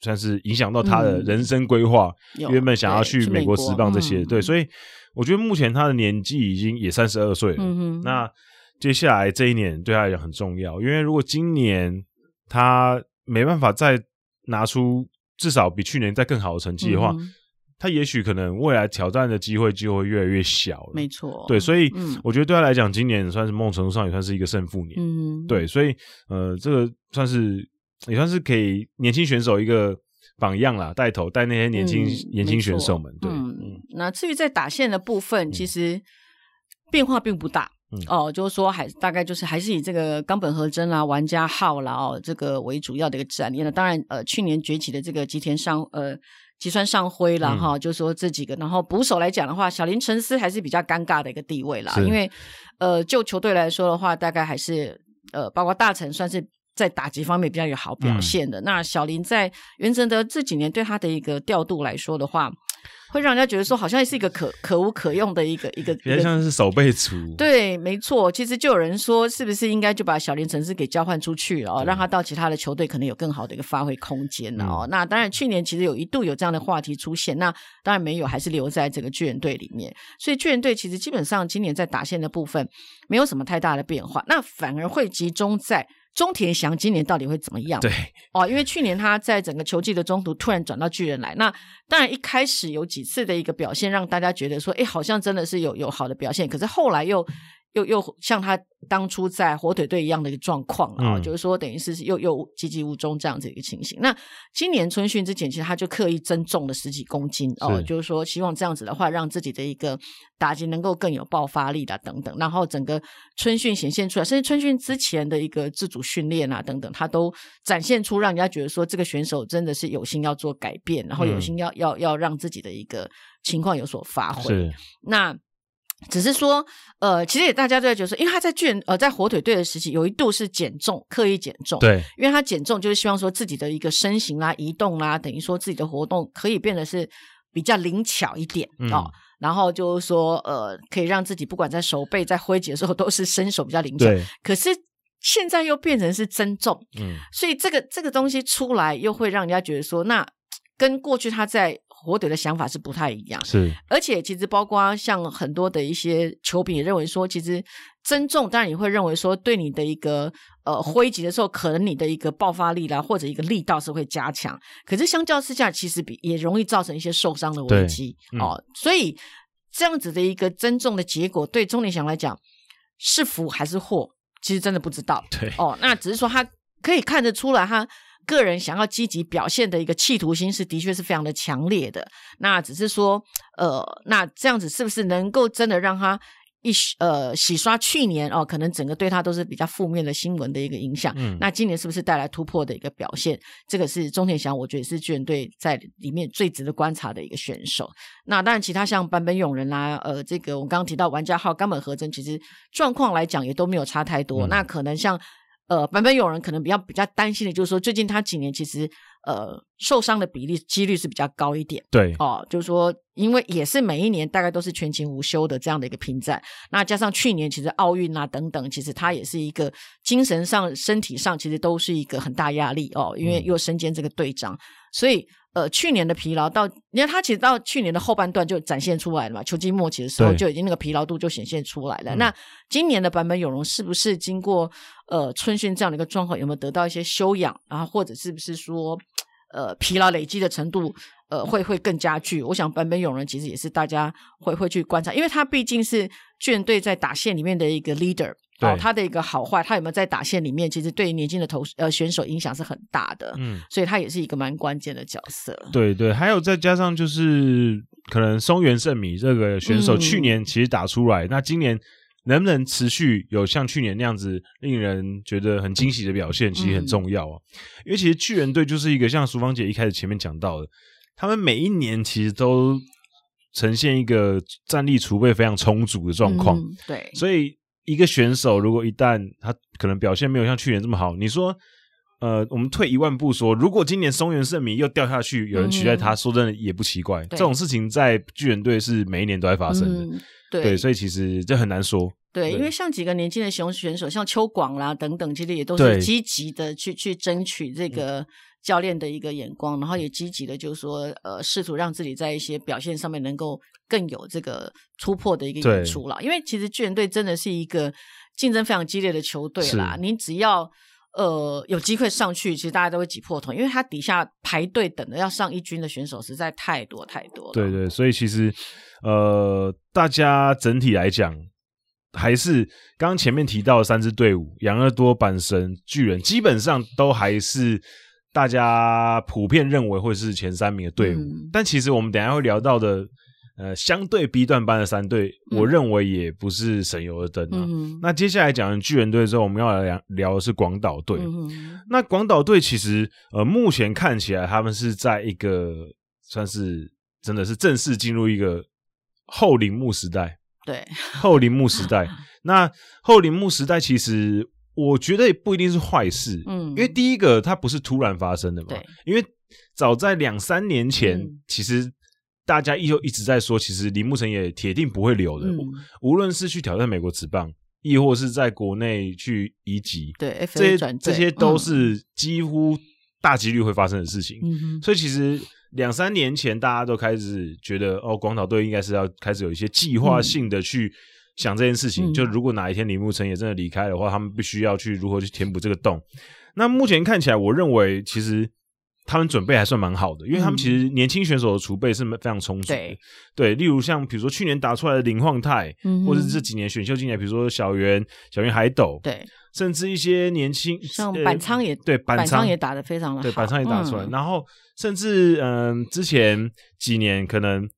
[SPEAKER 1] 算是影响到他的人生规划，嗯、原本想要去美国职棒这些，对，所以我觉得目前他的年纪已经也三十二岁了，嗯、那。接下来这一年对他来讲很重要，因为如果今年他没办法再拿出至少比去年再更好的成绩的话，嗯、他也许可能未来挑战的机会就会越来越小了。
[SPEAKER 2] 没错，
[SPEAKER 1] 对，所以我觉得对他来讲，今年算是某种程度上也算是一个胜负年。嗯，对，所以呃，这个算是也算是给年轻选手一个榜样啦，带头带那些年轻、嗯、年轻选手们。对，
[SPEAKER 2] 嗯，那至于在打线的部分，其实变化并不大。嗯、哦，就是说还大概就是还是以这个冈本和真啦、玩家号啦哦这个为主要的一个战力。那当然呃，去年崛起的这个吉田上呃吉川上辉啦哈，就是说这几个。然后捕手来讲的话，小林诚司还是比较尴尬的一个地位啦，因为呃就球队来说的话，大概还是呃包括大成算是。在打击方面比较有好表现的，嗯、那小林在袁泽德这几年对他的一个调度来说的话，会让人家觉得说好像是一个可可无可用的一个一个，
[SPEAKER 1] 比较像是守备组。
[SPEAKER 2] 对，没错。其实就有人说，是不是应该就把小林诚司给交换出去哦，让他到其他的球队可能有更好的一个发挥空间了哦。嗯、那当然，去年其实有一度有这样的话题出现，那当然没有，还是留在这个巨人队里面。所以巨人队其实基本上今年在打线的部分没有什么太大的变化，那反而会集中在。中田翔今年到底会怎么样？
[SPEAKER 1] 对
[SPEAKER 2] 哦，因为去年他在整个球季的中途突然转到巨人来，那当然一开始有几次的一个表现让大家觉得说，哎，好像真的是有有好的表现，可是后来又。又又像他当初在火腿队一样的一个状况啊，嗯、就是说等于是又又籍籍无踪这样子一个情形。那今年春训之前，其实他就刻意增重了十几公斤哦，就是说希望这样子的话，让自己的一个打击能够更有爆发力的等等。然后整个春训显现出来，甚至春训之前的一个自主训练啊等等，他都展现出让人家觉得说这个选手真的是有心要做改变，然后有心要、嗯、要要让自己的一个情况有所发挥。是那。只是说，呃，其实也大家都在觉得说，因为他在巨人呃在火腿队的时期，有一度是减重，刻意减重，
[SPEAKER 1] 对，
[SPEAKER 2] 因为他减重就是希望说自己的一个身形啦、移动啦，等于说自己的活动可以变得是比较灵巧一点、嗯、哦，然后就是说，呃，可以让自己不管在手背、在挥击的时候都是身手比较灵巧。对可是现在又变成是增重，嗯，所以这个这个东西出来，又会让人家觉得说，那跟过去他在。火腿的想法是不太一样，
[SPEAKER 1] 是，
[SPEAKER 2] 而且其实包括像很多的一些球评也认为说，其实增重当然你会认为说，对你的一个呃挥击的时候，可能你的一个爆发力啦，或者一个力道是会加强，可是相较之下，其实比也容易造成一些受伤的危机、嗯、哦。所以这样子的一个增重的结果，对中田翔来讲是福还是祸，其实真的不知道。
[SPEAKER 1] 对
[SPEAKER 2] 哦，那只是说他可以看得出来他。个人想要积极表现的一个企图心是的确是非常的强烈的。那只是说，呃，那这样子是不是能够真的让他一呃洗刷去年哦，可能整个对他都是比较负面的新闻的一个影响？嗯，那今年是不是带来突破的一个表现？这个是中田翔，我觉得是巨人队在里面最值得观察的一个选手。那当然，其他像坂本勇人啦，呃，这个我刚刚提到玩家号冈本和真，其实状况来讲也都没有差太多。嗯，那可能像。呃，本本有人可能比较比较担心的，就是说最近他几年其实呃受伤的比例几率是比较高一点。
[SPEAKER 1] 对
[SPEAKER 2] 哦，就是说，因为也是每一年大概都是全勤无休的这样的一个拼战，那加上去年其实奥运啊等等，其实他也是一个精神上、身体上其实都是一个很大压力哦，因为又身兼这个队长，嗯、所以。呃，去年的疲劳到，你看他其实到去年的后半段就展现出来了嘛，球季末期的时候就已经那个疲劳度就显现出来了。对那今年的版本勇人是不是经过呃春训这样的一个状况，有没有得到一些休养，然后或者是不是说呃疲劳累积的程度呃会会更加剧？我想坂本勇人其实也是大家会会去观察，因为他毕竟是巨人队在打线里面的一个 leader。哦，他的一个好坏，他有没有在打线里面，其实对于年轻的投呃选手影响是很大的，嗯，所以他也是一个蛮关键的角色。
[SPEAKER 1] 对对，还有再加上就是可能松原圣米这个选手去年其实打出来，嗯、那今年能不能持续有像去年那样子令人觉得很惊喜的表现，其实很重要啊。嗯、因为其实巨人队就是一个像淑芳姐一开始前面讲到的，他们每一年其实都呈现一个战力储备非常充足的状况，
[SPEAKER 2] 嗯、对，
[SPEAKER 1] 所以。一个选手如果一旦他可能表现没有像去年这么好，你说，呃，我们退一万步说，如果今年松原圣明又掉下去，有人取代他，嗯、说真的也不奇怪。这种事情在巨人队是每一年都在发生的，嗯、对，对，所以其实这很难说。
[SPEAKER 2] 对，对因为像几个年轻的熊选手，像邱广啦等等，其实也都是积极的去去争取这个教练的一个眼光，然后也积极的，就是说，呃，试图让自己在一些表现上面能够。更有这个突破的一个演出啦，因为其实巨人队真的是一个竞争非常激烈的球队啦。你只要呃有机会上去，其实大家都会挤破头，因为他底下排队等着要上一军的选手实在太多太多了。
[SPEAKER 1] 对对，所以其实呃，大家整体来讲，还是刚刚前面提到的三支队伍，养乐多、阪神、巨人，基本上都还是大家普遍认为会是前三名的队伍。嗯、但其实我们等一下会聊到的。呃相对 B 段班的三队，
[SPEAKER 2] 嗯、
[SPEAKER 1] 我认为也不是省油的灯啊。
[SPEAKER 2] 嗯、
[SPEAKER 1] 那接下来讲巨人队之后，我们要来聊聊的是广岛队。
[SPEAKER 2] 嗯、
[SPEAKER 1] 那广岛队其实呃目前看起来他们是在一个算是真的是正式进入一个后铃木时代。
[SPEAKER 2] 对，
[SPEAKER 1] 后铃木时代。那后铃木时代其实。我觉得也不一定是坏事，嗯，因为第一个它不是突然发生的嘛，
[SPEAKER 2] 对，
[SPEAKER 1] 因为早在两三年前，
[SPEAKER 2] 嗯、
[SPEAKER 1] 其实大家依旧一直在说，其实铃木成也铁定不会留的，
[SPEAKER 2] 嗯、
[SPEAKER 1] 无论是去挑战美国职棒，亦或是在国内去移籍，
[SPEAKER 2] 对，
[SPEAKER 1] 这些这些都是几乎大几率会发生的事情，
[SPEAKER 2] 嗯，
[SPEAKER 1] 所以其实两三年前大家都开始觉得，哦，广岛队应该是要开始有一些计划性的去。嗯想这件事情，就如果哪一天铃木成也真的离开的话，嗯、他们必须要去如何去填补这个洞。那目前看起来，我认为其实他们准备还算蛮好的，因为他们其实年轻选手的储备是非常充足的。
[SPEAKER 2] 对，
[SPEAKER 1] 对，例如像比如说去年打出来的林晃泰，
[SPEAKER 2] 嗯、
[SPEAKER 1] 或者这几年选秀进来，比如说小圆、小圆海斗，
[SPEAKER 2] 对，
[SPEAKER 1] 甚至一些年轻
[SPEAKER 2] 像板仓也、呃、
[SPEAKER 1] 对板仓
[SPEAKER 2] 也打得非常的好，
[SPEAKER 1] 对板仓也打出来，
[SPEAKER 2] 嗯、
[SPEAKER 1] 然后甚至嗯、呃，之前几年可能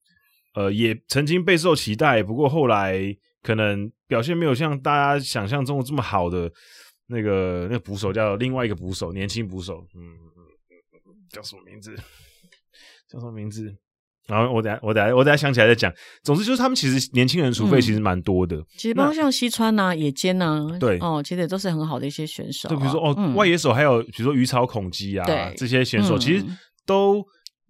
[SPEAKER 1] 呃也曾经备受期待，不过后来。可能表现没有像大家想象中的这么好的那个那个捕手叫另外一个捕手，年轻捕手，嗯，叫什么名字？叫什么名字？然后我等下我等下我等下想起来再讲。总之就是他们其实年轻人储备其实蛮多的。
[SPEAKER 2] 嗯、其实包括像西川呐、啊、野间呐，对哦，其实也都是很好的一些选手、啊。
[SPEAKER 1] 就比如说哦，嗯、外野手还有比如说鱼草孔基啊，
[SPEAKER 2] 对
[SPEAKER 1] 这些选手其实都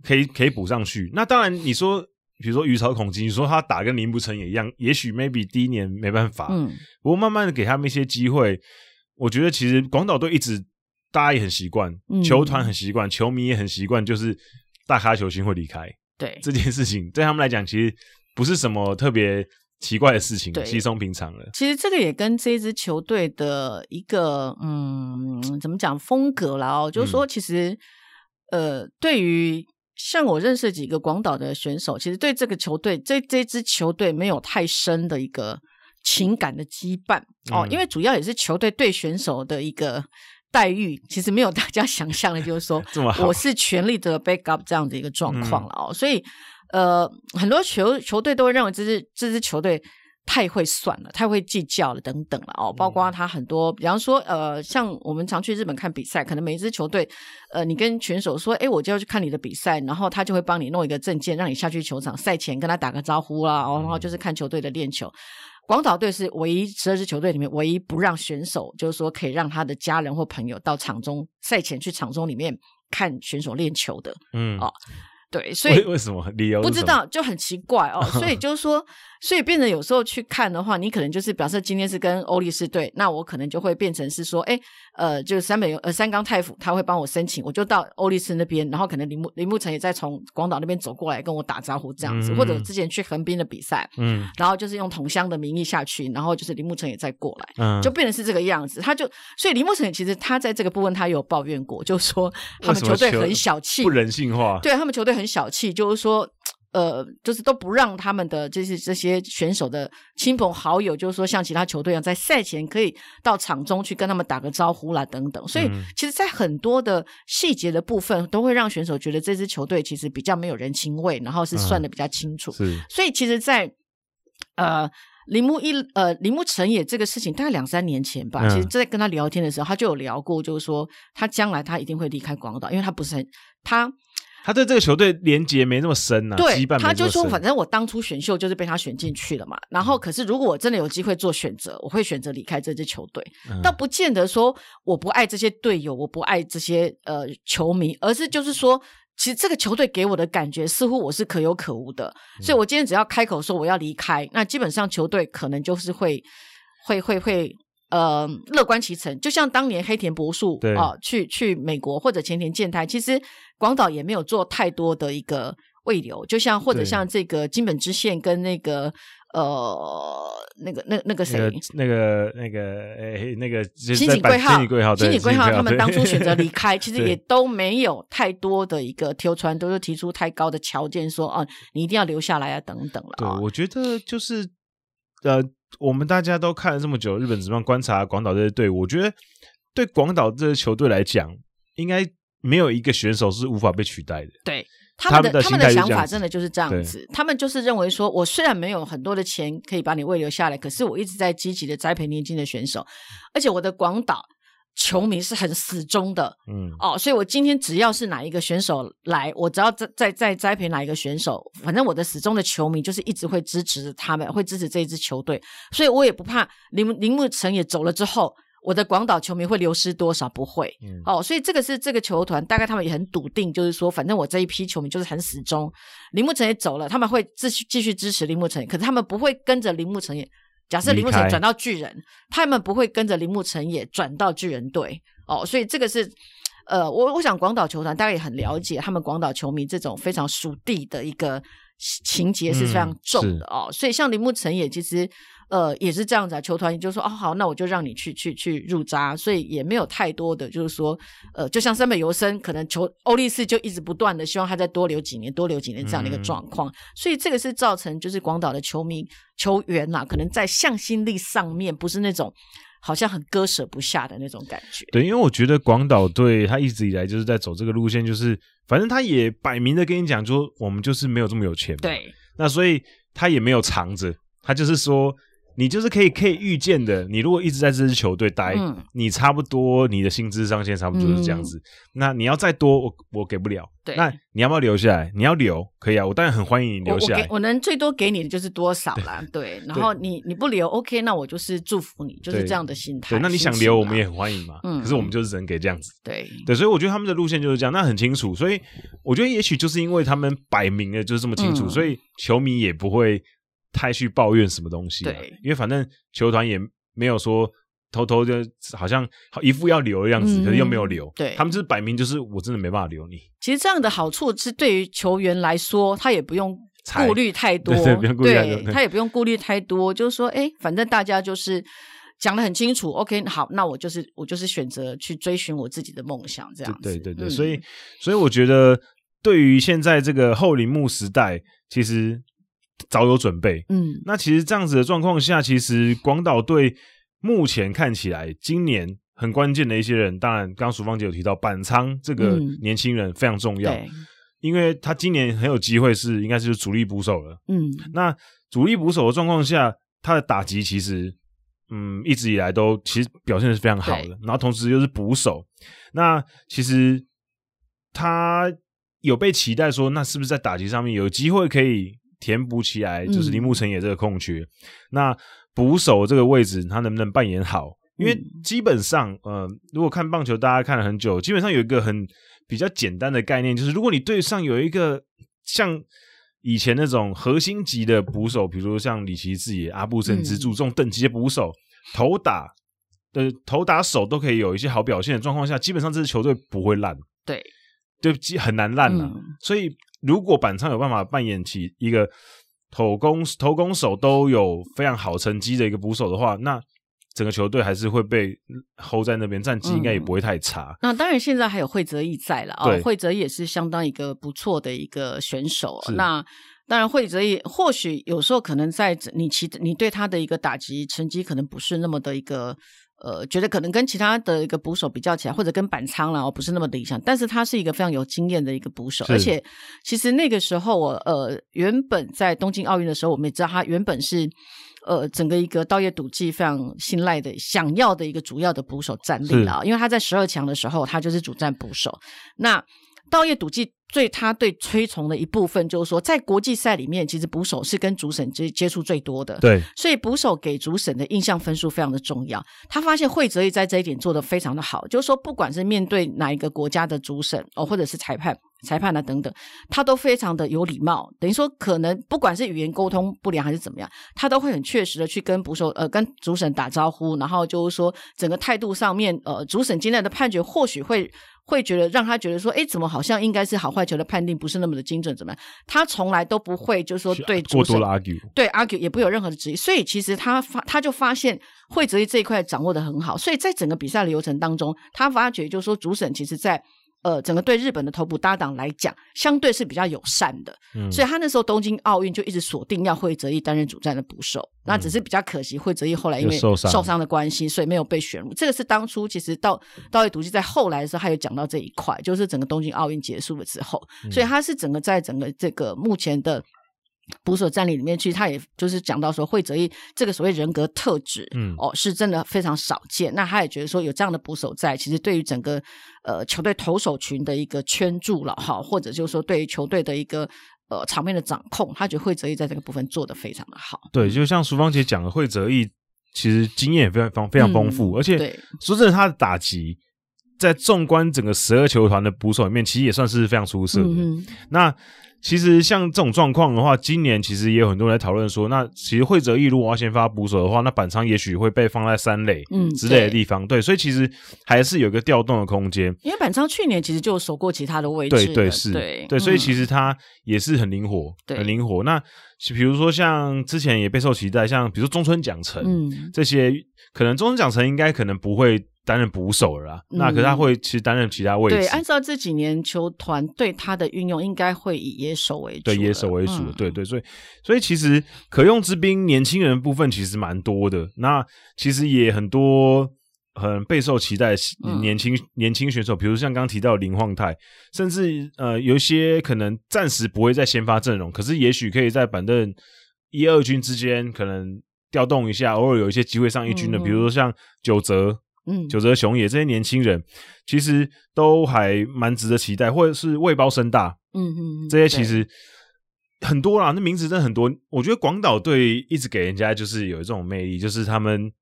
[SPEAKER 1] 可以可以补上去。那当然你说。比如说鱼草孔基，你说他打跟林不成也一样，也许 maybe 第一年没办法，
[SPEAKER 2] 嗯，
[SPEAKER 1] 不过慢慢的给他们一些机会，我觉得其实广岛队一直大家也很习惯，
[SPEAKER 2] 嗯、
[SPEAKER 1] 球团很习惯，球迷也很习惯，就是大咖球星会离开，
[SPEAKER 2] 对
[SPEAKER 1] 这件事情对他们来讲其实不是什么特别奇怪的事情，
[SPEAKER 2] 对
[SPEAKER 1] 稀松平常了。
[SPEAKER 2] 其实这个也跟这支球队的一个嗯怎么讲风格啦哦，就是说其实、嗯、呃对于。像我认识几个广岛的选手，其实对这个球队，这这支球队没有太深的一个情感的羁绊、嗯、哦，因为主要也是球队对选手的一个待遇，其实没有大家想象的，就是说 我是全力的 backup 这样的一个状况了哦，嗯、所以呃，很多球球队都会认为这支这支球队。太会算了，太会计较了，等等了哦。包括他很多，比方说，呃，像我们常去日本看比赛，可能每一支球队，呃，你跟选手说，哎，我就要去看你的比赛，然后他就会帮你弄一个证件，让你下去球场赛前跟他打个招呼啦，哦，然后就是看球队的练球。广岛队是唯一十二支球队里面唯一不让选手，就是说可以让他的家人或朋友到场中赛前去场中里面看选手练球的，嗯，哦。对，所以
[SPEAKER 1] 为什么理由
[SPEAKER 2] 不知道就很奇怪哦。所以就是说，所以变成有时候去看的话，你可能就是表示今天是跟欧力士对，那我可能就会变成是说，哎，呃，就是三本呃三冈太辅他会帮我申请，我就到欧力士那边，然后可能铃木铃木成也在从广岛那边走过来跟我打招呼这样子，嗯、或者之前去横滨的比赛，嗯，然后就是用同乡的名义下去，然后就是铃木成也在过来，嗯，就变成是这个样子。他就所以铃木成其实他在这个部分他有抱怨过，就是说他们球队很小气，
[SPEAKER 1] 不人性化，
[SPEAKER 2] 对他们球队很。小气，就是说，呃，就是都不让他们的这些这些选手的亲朋好友，就是说像其他球队一样，在赛前可以到场中去跟他们打个招呼啦，等等。所以，其实，在很多的细节的部分，都会让选手觉得这支球队其实比较没有人情味，然后是算的比较清楚。
[SPEAKER 1] 嗯、
[SPEAKER 2] 所以，其实在，在呃铃木一呃铃木成也这个事情，大概两三年前吧，嗯、其实在跟他聊天的时候，他就有聊过，就是说他将来他一定会离开广岛，因为他不是很他。
[SPEAKER 1] 他对这个球队连结没那么深呐、啊，
[SPEAKER 2] 对，他就说，反正我当初选秀就是被他选进去了嘛。然后，可是如果我真的有机会做选择，我会选择离开这支球队。嗯、倒不见得说我不爱这些队友，我不爱这些呃球迷，而是就是说，其实这个球队给我的感觉似乎我是可有可无的。嗯、所以我今天只要开口说我要离开，那基本上球队可能就是会会会会。呃，乐观其成，就像当年黑田博树啊、呃，去去美国或者前田健太，其实广岛也没有做太多的一个未留，就像或者像这个金本知宪跟那个呃那个那那个谁，
[SPEAKER 1] 那个那个诶那个新
[SPEAKER 2] 井贵号，新井
[SPEAKER 1] 贵号，
[SPEAKER 2] 他们当初选择离开，其实也都没有太多的一个挑传，都是提出太高的条件说，啊，你一定要留下来啊，等等了。
[SPEAKER 1] 对，我觉得就是呃。我们大家都看了这么久日本职棒，观察广岛这些队伍，我觉得对广岛这支球队来讲，应该没有一个选手是无法被取代的。
[SPEAKER 2] 对，他们的
[SPEAKER 1] 他们的
[SPEAKER 2] 他们的想法真的就是这样子，他们就是认为说，我虽然没有很多的钱可以把你喂留下来，可是我一直在积极的栽培年轻的选手，而且我的广岛球迷是很死忠的，嗯，哦，所以我今天只要是哪一个选手来，我只要再再再栽培哪一个选手，反正我的死忠的球迷就是一直会支持他们，会支持这一支球队，所以我也不怕铃铃木成也走了之后。我的广岛球迷会流失多少？不会，嗯、哦，所以这个是这个球团大概他们也很笃定，就是说，反正我这一批球迷就是很死忠。林木成也走了，他们会继续继续支持林木成，可是他们不会跟着林木成也。假设铃木成转到巨人，他们不会跟着铃木成也转到巨人队。哦，所以这个是，呃，我我想广岛球团大概也很了解他们广岛球迷这种非常属地的一个情节是非常重的、嗯、哦。所以像铃木成也其实。呃，也是这样子啊。球团也就说，哦，好，那我就让你去去去入札，所以也没有太多的，就是说，呃，就像三本由伸，可能球欧力士就一直不断的希望他再多留几年，多留几年这样的一个状况。嗯、所以这个是造成就是广岛的球迷球员呐、啊，可能在向心力上面不是那种好像很割舍不下的那种感觉。
[SPEAKER 1] 对，因为我觉得广岛队他一直以来就是在走这个路线，就是反正他也摆明的跟你讲说，我们就是没有这么有钱嘛。
[SPEAKER 2] 对，
[SPEAKER 1] 那所以他也没有藏着，他就是说。你就是可以可以预见的，你如果一直在这支球队待，嗯、你差不多你的薪资上限差不多就是这样子。嗯、那你要再多，我我给不了。
[SPEAKER 2] 对，
[SPEAKER 1] 那你要不要留下来？你要留可以啊，我当然很欢迎你留下来。
[SPEAKER 2] 我，我能最多给你的就是多少啦。对，对，然后你你不留，OK，那我就是祝福你，就是这样的心态。
[SPEAKER 1] 对，那你想留，我们也很欢迎嘛。嗯，可是我们就是只能给这样子。
[SPEAKER 2] 对
[SPEAKER 1] 对，所以我觉得他们的路线就是这样，那很清楚。所以我觉得也许就是因为他们摆明了就是这么清楚，嗯、所以球迷也不会。太去抱怨什么东西？对，因为反正球团也没有说偷偷的，好像一副要留的样子，嗯、可是又没有留。对，他们就是摆明就是我真的没办法留你。
[SPEAKER 2] 其实这样的好处是对于球员来说，他也不用顾虑太多，对，他也不用顾虑太多，就是说，哎，反正大家就是讲的很清楚。OK，好，那我就是我就是选择去追寻我自己的梦想，这样子。
[SPEAKER 1] 对对对，嗯、所以所以我觉得，对于现在这个后铃木时代，其实。早有准备，嗯，那其实这样子的状况下，其实广岛队目前看起来，今年很关键的一些人，当然，刚刚淑芳姐有提到板仓这个年轻人非常重要，嗯、因为他今年很有机会是应该是主力捕手了，嗯，那主力捕手的状况下，他的打击其实，嗯，一直以来都其实表现的是非常好的，然后同时又是捕手，那其实他有被期待说，那是不是在打击上面有机会可以？填补起来就是铃木成也这个空缺，嗯、那捕手这个位置他能不能扮演好？因为基本上，呃，如果看棒球，大家看了很久，基本上有一个很比较简单的概念，就是如果你队上有一个像以前那种核心级的捕手，比如说像里奇自己、阿布森之助这种等级的捕手，投打的投打手都可以有一些好表现的状况下，基本上这支球队不会烂。
[SPEAKER 2] 对，
[SPEAKER 1] 就很难烂了、啊。嗯、所以。如果板仓有办法扮演起一个投攻投攻手都有非常好成绩的一个捕手的话，那整个球队还是会被 hold 在那边，战绩应该也不会太差。嗯、
[SPEAKER 2] 那当然，现在还有惠泽义在了啊，对会泽义也是相当一个不错的一个选手。那当然，惠泽义或许有时候可能在你其你对他的一个打击成绩可能不是那么的一个。呃，觉得可能跟其他的一个捕手比较起来，或者跟板仓啦，不是那么理想。但是他是一个非常有经验的一个捕手，而且其实那个时候我呃，原本在东京奥运的时候，我们也知道他原本是呃，整个一个道业赌技非常信赖的、想要的一个主要的捕手战力啦。是因为他在十二强的时候，他就是主战捕手。那稻叶笃纪。对他对推崇的一部分就是说，在国际赛里面，其实捕手是跟主审接接触最多的。
[SPEAKER 1] 对，
[SPEAKER 2] 所以捕手给主审的印象分数非常的重要。他发现惠泽义在这一点做得非常的好，就是说，不管是面对哪一个国家的主审哦，或者是裁判、裁判啊等等，他都非常的有礼貌。等于说，可能不管是语言沟通不良还是怎么样，他都会很确实的去跟捕手呃跟主审打招呼，然后就是说整个态度上面呃，主审今天的判决或许会。会觉得让他觉得说，哎，怎么好像应该是好坏球的判定不是那么的精准？怎么样？他从来都不会就是说对
[SPEAKER 1] 过多的 argue，
[SPEAKER 2] 对 argue 也不有任何的质疑。所以其实他发他就发现会泽义这一块掌握的很好。所以在整个比赛的流程当中，他发觉就是说主审其实在呃，整个对日本的头部搭档来讲，相对是比较友善的，嗯，所以他那时候东京奥运就一直锁定要惠泽义担任主战的捕手，嗯，那只是比较可惜，惠泽义后来因为受伤的关系，所以没有被选入。这个是当初其实到道义独记在后来的时候，他有讲到这一块，就是整个东京奥运结束了之后，嗯，所以他是整个在整个这个目前的。捕手战力里面，其实他也就是讲到说，惠泽毅这个所谓人格特质，嗯，哦，是真的非常少见。那他也觉得说，有这样的捕手在，其实对于整个呃球队投手群的一个圈住了哈，或者就是说对于球队的一个呃场面的掌控，他觉得惠泽毅在这个部分做得非常的好。
[SPEAKER 1] 对，就像淑芳姐讲的，惠泽毅其实经验也非常非常丰富，嗯、而且说真的，他的打击在纵观整个十二球团的捕手里面，其实也算是非常出色的。嗯、那其实像这种状况的话，今年其实也有很多人在讨论说，那其实惠泽义如果要先发捕手的话，那板仓也许会被放在三垒嗯之类的地方，嗯对，对，所以其实还是有一个调动的空间。
[SPEAKER 2] 因为板仓去年其实就守过其他的位置，
[SPEAKER 1] 对对是，对对，所以其实他也是很灵活，嗯、很灵活。那比如说像之前也备受期待，像比如说中村奖成，嗯，这些可能中村奖成应该可能不会。担任捕手了啦，嗯，那可是他会其实担任其他位置。
[SPEAKER 2] 对，按照这几年球团对他的运用，应该会以野手为主。
[SPEAKER 1] 对，野手为主，嗯，对对，所以所以其实可用之兵年轻人的部分其实蛮多的。那其实也很多很备受期待的年轻，嗯，年轻选手，比如像刚刚提到林晃泰，甚至呃有一些可能暂时不会在先发阵容，可是也许可以在板凳一二军之间可能调动一下，偶尔有一些机会上一军的，嗯，比如说像九泽。嗯，九泽雄也这些年轻人，其实都还蛮值得期待，或者是未包深大，嗯嗯，这些其实很多啦，那名字真的很多。我觉得广岛队一直给人家就是有一种魅力，就是他们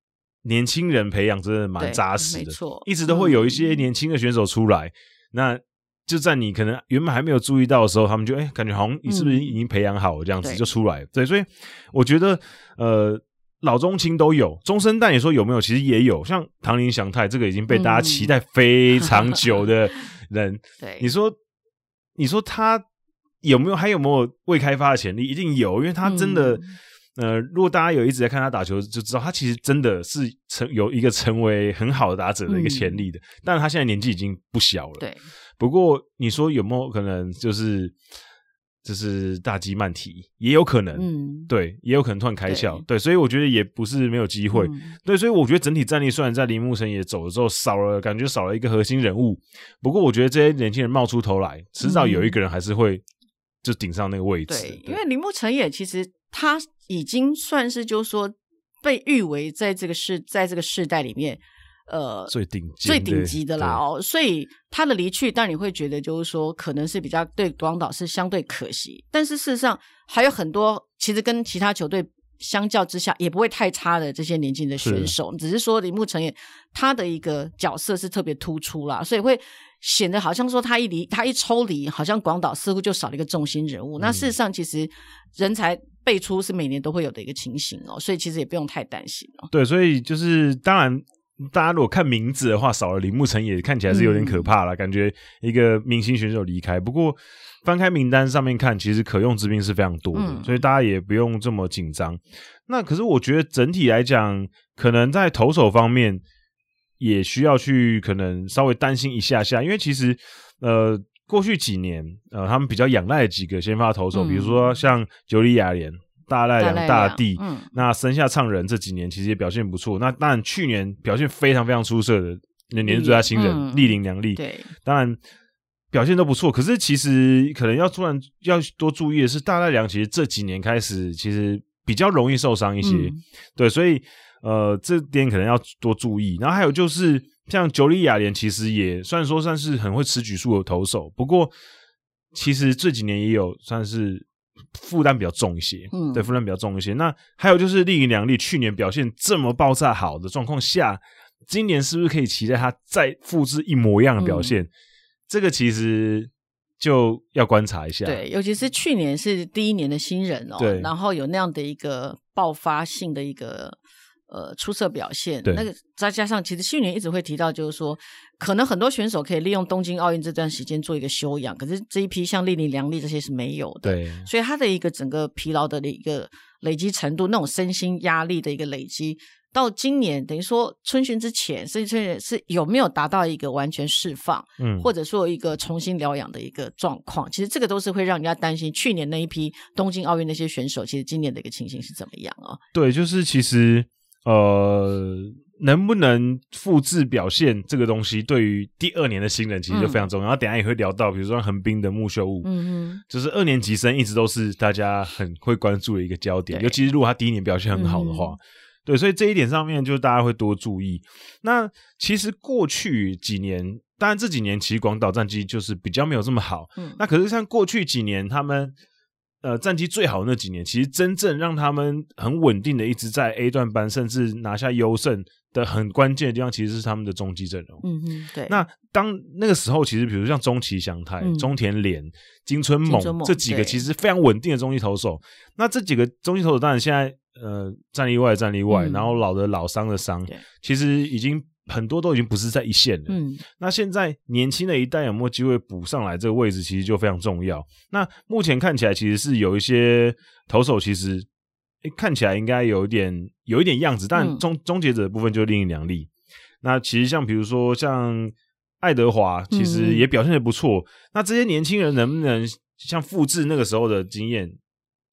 [SPEAKER 1] 年轻人培养真的蛮扎实的，没错，一直都会有一些年轻的选手出来。嗯、那就在你可能原本还没有注意到的时候，他们就哎、欸，感觉好像你是不是已经培养好了这样子就出来、嗯。对，所以我觉得呃。老中青都有，中生代你说有没有？其实也有，像唐林祥泰这个已经被大家期待非常久的人，嗯、对，你说，你说他有没有还有没有未开发的潜力？一定有，因为他真的，嗯、呃，如果大家有一直在看他打球，就知道他其实真的是成有一个成为很好的打者的一个潜力的。嗯、但是他现在年纪已经不小了，对。不过你说有没有可能就是？就是大机慢提，也有可能，嗯，对，也有可能突然开窍，对，对，所以我觉得也不是没有机会，嗯，对，所以我觉得整体战力虽然在铃木诚也走了之后少了，感觉少了一个核心人物，不过我觉得这些年轻人冒出头来，迟早有一个人还是会就顶上那个位置，
[SPEAKER 2] 对，对，因为铃木诚也其实他已经算是就是说被誉为在这个世在这个世代里面。呃，
[SPEAKER 1] 最顶级
[SPEAKER 2] 最顶级的啦哦，所以他的离去，但你会觉得就是说，可能是比较对广岛是相对可惜。但是事实上还有很多，其实跟其他球队相较之下，也不会太差的这些年轻的选手，是只是说铃木成也他的一个角色是特别突出啦，所以会显得好像说他一离他一抽离，好像广岛似乎就少了一个重心人物。嗯、那事实上，其实人才辈出是每年都会有的一个情形哦，所以其实也不用太担心哦。
[SPEAKER 1] 对，所以就是当然。大家如果看名字的话，少了铃木成也看起来是有点可怕了，嗯，感觉一个明星选手离开。不过翻开名单上面看，其实可用之兵是非常多的，嗯，所以大家也不用这么紧张。那可是我觉得整体来讲，可能在投手方面也需要去可能稍微担心一下下，因为其实呃过去几年呃他们比较仰赖的几个先发投手，嗯，比如说像九里雅莲。大濑良大地，嗯，那生下畅人这几年其实也表现不错。那当然去年表现非常非常出色的，那年度最佳新人栗林良利，对，当然表现都不错。可是其实可能要突然要多注意的是，大濑良其实这几年开始其实比较容易受伤一些，嗯，对，所以呃这点可能要多注意。然后还有就是像九里雅莲，其实也虽然说算是很会吃局数的投手，不过其实这几年也有算是。负担比较重一些，嗯，对，负担比较重一些。那还有就是利盈两利去年表现这么爆炸好的状况下，今年是不是可以期待他再复制一模一样的表现？嗯，这个其实就要观察一下。
[SPEAKER 2] 对，尤其是去年是第一年的新人哦，对，然后有那样的一个爆发性的一个。呃，出色表现，那个再加上，其实去年一直会提到，就是说，可能很多选手可以利用东京奥运这段时间做一个休养，可是这一批像丽丽、梁丽这些是没有的，对，所以他的一个整个疲劳的一个累积程度，那种身心压力的一个累积，到今年等于说春训之前，甚至春训是有没有达到一个完全释放，嗯，或者说一个重新疗养的一个状况？其实这个都是会让人家担心。去年那一批东京奥运那些选手，其实今年的一个情形是怎么样啊？
[SPEAKER 1] 对，就是其实呃。能不能复制表现这个东西，对于第二年的新人其实就非常重要。嗯、然后等下也会聊到，比如说横滨的木秀悟，嗯嗯，就是二年级生一直都是大家很会关注的一个焦点，尤其是如果他第一年表现很好的话，嗯、对，所以这一点上面就是大家会多注意。那其实过去几年，当然这几年其实广岛战绩就是比较没有这么好，嗯，那可是像过去几年他们。呃，战绩最好的那几年，其实真正让他们很稳定的一直在 A 段班，甚至拿下优胜的很关键的地方，其实是他们的中继阵容。
[SPEAKER 2] 嗯嗯，对。
[SPEAKER 1] 那当那个时候，其实比如像中崎祥太、嗯、中田廉、金春猛这几个其实非常稳定的中继投手。那这几个中继投手当然现在呃战力外战力外，嗯、然后老的老伤的伤，其实已经。很多都已经不是在一线了。嗯，那现在年轻的一代有没有机会补上来这个位置，其实就非常重要。那目前看起来，其实是有一些投手，其实诶看起来应该有一点有一点样子，但终终结者的部分就另一两例。那其实像比如说像爱德华，其实也表现的不错。那这些年轻人能不能像复制那个时候的经验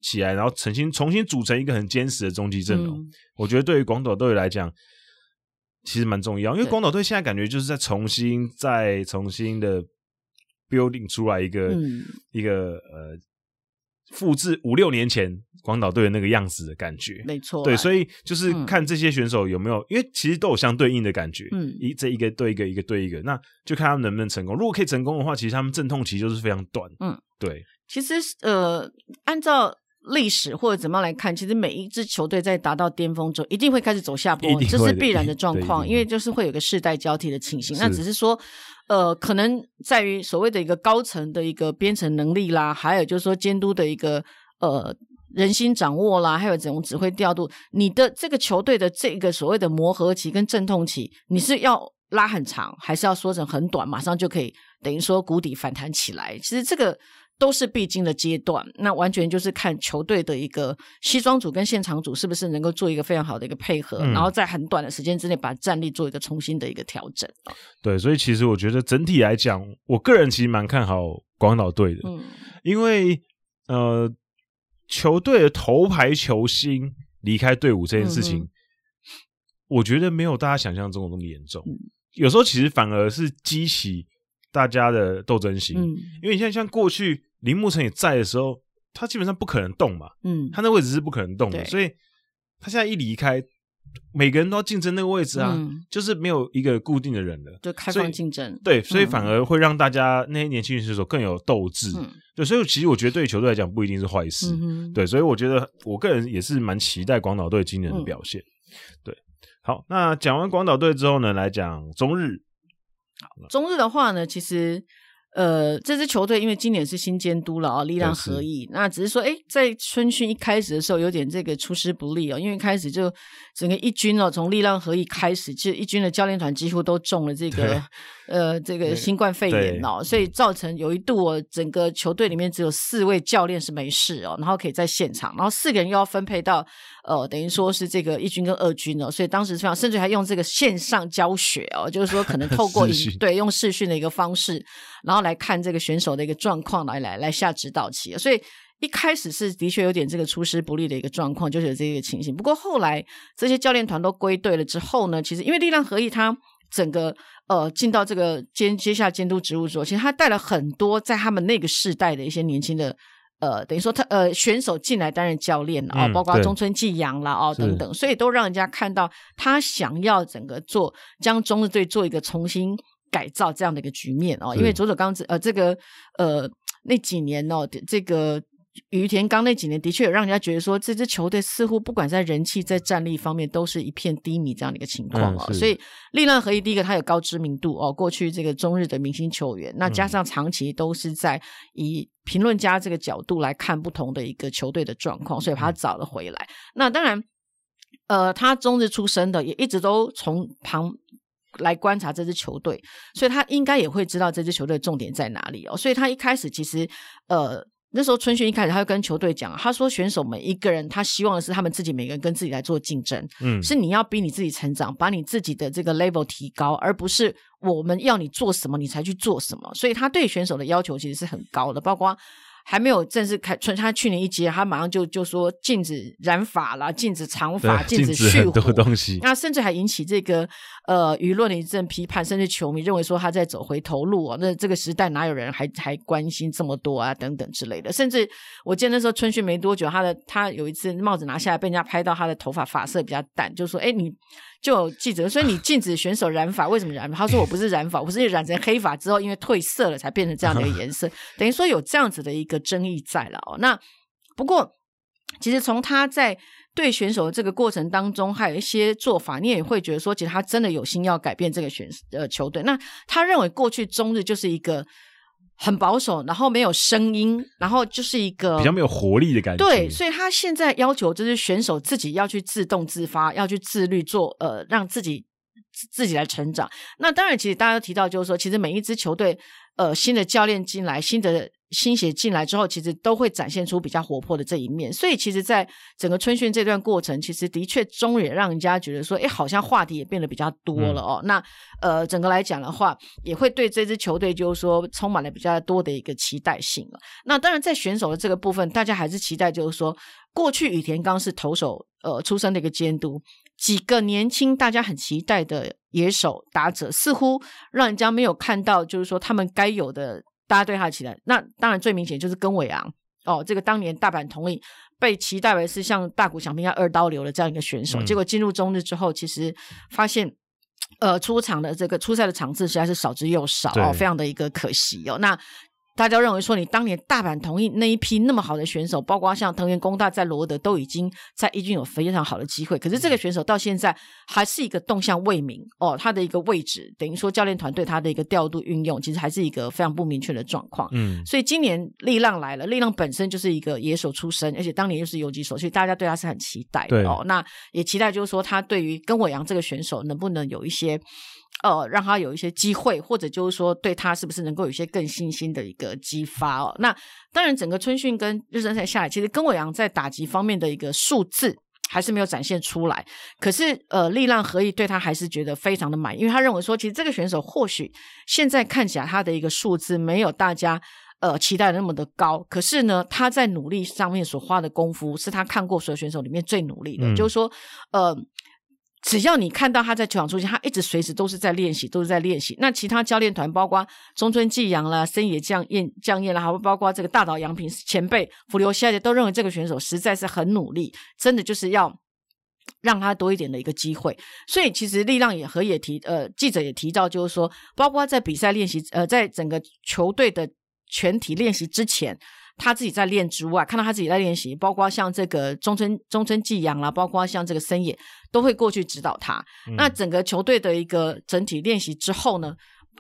[SPEAKER 1] 起来，然后重新重新组成一个很坚实的终极阵容？我觉得对于广岛队来讲。其实蛮重要，因为广岛队现在感觉就是在重新、再重新的 building 出来一个、嗯、一个呃，复制五六年前广岛队的那个样子的感觉。
[SPEAKER 2] 没错，
[SPEAKER 1] 对，所以就是看这些选手有没有，嗯、因为其实都有相对应的感觉。嗯，一这一个对一个，一个对一个，那就看他们能不能成功。如果可以成功的话，其实他们阵痛期就是非常短。嗯，对。
[SPEAKER 2] 其实呃，按照。历史或者怎么样来看，其实每一支球队在达到巅峰之后，一定会开始走下坡，这是必然的状况，因为就是会有个世代交替的情形。那只是说，呃，可能在于所谓的一个高层的一个编程能力啦，还有就是说监督的一个呃人心掌握啦，还有这种指挥调度，你的这个球队的这个所谓的磨合期跟阵痛期，你是要拉很长，还是要缩成很短，马上就可以等于说谷底反弹起来？其实这个。都是必经的阶段，那完全就是看球队的一个西装组跟现场组是不是能够做一个非常好的一个配合，嗯、然后在很短的时间之内把战力做一个重新的一个调整。
[SPEAKER 1] 对，所以其实我觉得整体来讲，我个人其实蛮看好广岛队的，嗯，因为呃，球队的头牌球星离开队伍这件事情，嗯、我觉得没有大家想象中的那么严重，嗯、有时候其实反而是激起大家的斗争心，嗯、因为你像像过去。铃木成也在的时候，他基本上不可能动嘛，嗯，他那位置是不可能动的，所以他现在一离开，每个人都要竞争那个位置啊，嗯、就是没有一个固定的人了，
[SPEAKER 2] 就开放竞争，
[SPEAKER 1] 对，所以反而会让大家那些年轻人选手更有斗志，嗯、对，所以其实我觉得对于球队来讲不一定是坏事，嗯、对，所以我觉得我个人也是蛮期待广岛队今年的表现，嗯、对，好，那讲完广岛队之后呢，来讲中日，
[SPEAKER 2] 中日的话呢，其实。呃，这支球队因为今年是新监督了啊，力量合一，那只是说，哎，在春训一开始的时候有点这个出师不利哦，因为一开始就整个一军哦，从力量合一开始，就一军的教练团几乎都中了这个。对呃，这个新冠肺炎哦，所以造成有一度哦，整个球队里面只有四位教练是没事哦，然后可以在现场，然后四个人又要分配到呃，等于说是这个一军跟二军哦，所以当时非常，甚至还用这个线上教学哦，就是说可能 透过视讯对用视讯的一个方式，然后来看这个选手的一个状况来来来下指导棋，所以一开始是的确有点这个出师不利的一个状况，就是有这个情形。不过后来这些教练团都归队了之后呢，其实因为力量合一，它整个。呃，进到这个监接下监督职务之后，其实他带了很多在他们那个世代的一些年轻的，呃，等于说他呃选手进来担任教练啊、嗯哦，包括中村纪洋啦哦等等，所以都让人家看到他想要整个做将中日队做一个重新改造这样的一个局面哦，因为佐佐刚子呃这个呃那几年哦这个。羽田刚那几年的确有让人家觉得说，这支球队似乎不管在人气、在战力方面都是一片低迷这样的一个情况哦。嗯、所以力量合一第一个，他有高知名度哦，过去这个中日的明星球员，那加上长期都是在以评论家这个角度来看不同的一个球队的状况，所以把他找了回来。嗯、那当然，呃，他中日出生的，也一直都从旁来观察这支球队，所以他应该也会知道这支球队重点在哪里哦。所以他一开始其实呃。那时候春训一开始，他就跟球队讲，他说选手每一个人，他希望的是他们自己每个人跟自己来做竞争，嗯，是你要逼你自己成长，把你自己的这个 level 提高，而不是我们要你做什么你才去做什么。所以他对选手的要求其实是很高的，包括。还没有正式开春，他去年一接，他马上就就说禁止染发啦，禁止长发，禁止蓄胡，
[SPEAKER 1] 东西。
[SPEAKER 2] 那甚至还引起这个呃舆论的一阵批判，甚至球迷认为说他在走回头路啊。那这个时代哪有人还还关心这么多啊？等等之类的。甚至我记得那时候春训没多久，他的他有一次帽子拿下来，被人家拍到他的头发发色比较淡，就说：“哎，你。”就有记者说：“你禁止选手染发，为什么染？”他说：“我不是染发，我是染成黑发之后，因为褪色了才变成这样的一个颜色。等于说有这样子的一个争议在了哦。那不过，其实从他在对选手的这个过程当中，还有一些做法，你也会觉得说，其实他真的有心要改变这个选呃球队。那他认为过去中日就是一个。”很保守，然后没有声音，然后就是一个
[SPEAKER 1] 比较没有活力的感觉。
[SPEAKER 2] 对，所以他现在要求就是选手自己要去自动自发，要去自律做，呃，让自己自己来成长。那当然，其实大家都提到，就是说，其实每一支球队，呃，新的教练进来，新的。新血进来之后，其实都会展现出比较活泼的这一面。所以，其实，在整个春训这段过程，其实的确中也让人家觉得说，哎，好像话题也变得比较多了哦。嗯、那呃，整个来讲的话，也会对这支球队就是说充满了比较多的一个期待性了。那当然，在选手的这个部分，大家还是期待就是说，过去羽田刚是投手呃出身的一个监督，几个年轻大家很期待的野手打者，似乎让人家没有看到就是说他们该有的。大家对他的期待，那当然最明显就是根尾昂哦，这个当年大阪同领被期待为是像大谷翔平一样二刀流的这样一个选手，嗯、结果进入中日之后，其实发现呃出场的这个出赛的场次实在是少之又少哦，非常的一个可惜哦。那大家认为说，你当年大阪同意那一批那么好的选手，包括像藤原工大在罗德都已经在一军有非常好的机会，可是这个选手到现在还是一个动向未明哦，他的一个位置等于说教练团队他的一个调度运用，其实还是一个非常不明确的状况。嗯，所以今年力浪来了，力浪本身就是一个野手出身，而且当年又是游击手，所以大家对他是很期待的哦。那也期待就是说，他对于跟我阳这个选手能不能有一些。呃，让他有一些机会，或者就是说，对他是不是能够有一些更信心的一个激发哦？那当然，整个春训跟热身赛下来，其实跟伟阳在打击方面的一个数字还是没有展现出来。可是，呃，力浪合意对他还是觉得非常的满意，因为他认为说，其实这个选手或许现在看起来他的一个数字没有大家呃期待的那么的高，可是呢，他在努力上面所花的功夫是他看过所有选手里面最努力的，嗯、就是说，呃。只要你看到他在球场出现，他一直随时都是在练习，都是在练习。那其他教练团，包括中村纪阳啦、森野将彦、将彦啦，还包括这个大岛洋平前辈福留孝介，都认为这个选手实在是很努力，真的就是要让他多一点的一个机会。所以，其实力浪也和也提，呃，记者也提到，就是说，包括在比赛练习，呃，在整个球队的全体练习之前。他自己在练之外，看到他自己在练习，包括像这个中村中村纪阳啦，包括像这个森野，都会过去指导他。嗯、那整个球队的一个整体练习之后呢，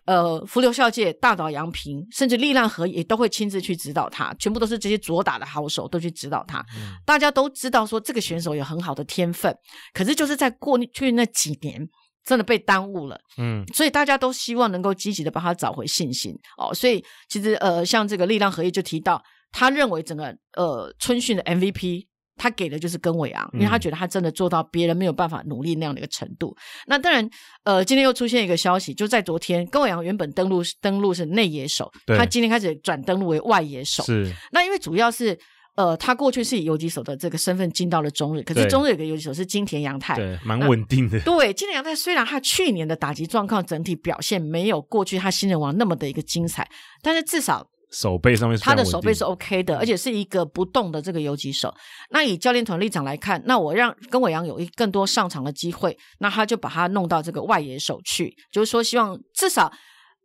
[SPEAKER 2] 呃，福流孝介、大岛洋平，甚至力量和也都会亲自去指导他，全部都是这些左打的好手都去指导他。嗯、大家都知道说这个选手有很好的天分，可是就是在过去那几年真的被耽误了。嗯，所以大家都希望能够积极的帮他找回信心哦。所以其实呃，像这个力量和也就提到。他认为整个呃春训的 MVP，他给的就是根伟昂，因为他觉得他真的做到别人没有办法努力那样的一个程度。嗯、那当然，呃，今天又出现一个消息，就在昨天，根伟昂原本登陆登陆是内野手，他今天开始转登陆为外野手。是，那因为主要是呃，他过去是以游击手的这个身份进到了中日，可是中日有个游击手是金田洋太，
[SPEAKER 1] 对，蛮稳定的。
[SPEAKER 2] 对，金田洋太虽然他去年的打击状况整体表现没有过去他新人王那么的一个精彩，但是至少。
[SPEAKER 1] 手背上面，
[SPEAKER 2] 他的手背是 OK 的，而且是一个不动的这个游击手。那以教练团立场来看，那我让跟伟阳有一更多上场的机会，那他就把他弄到这个外野手去，就是说希望至少。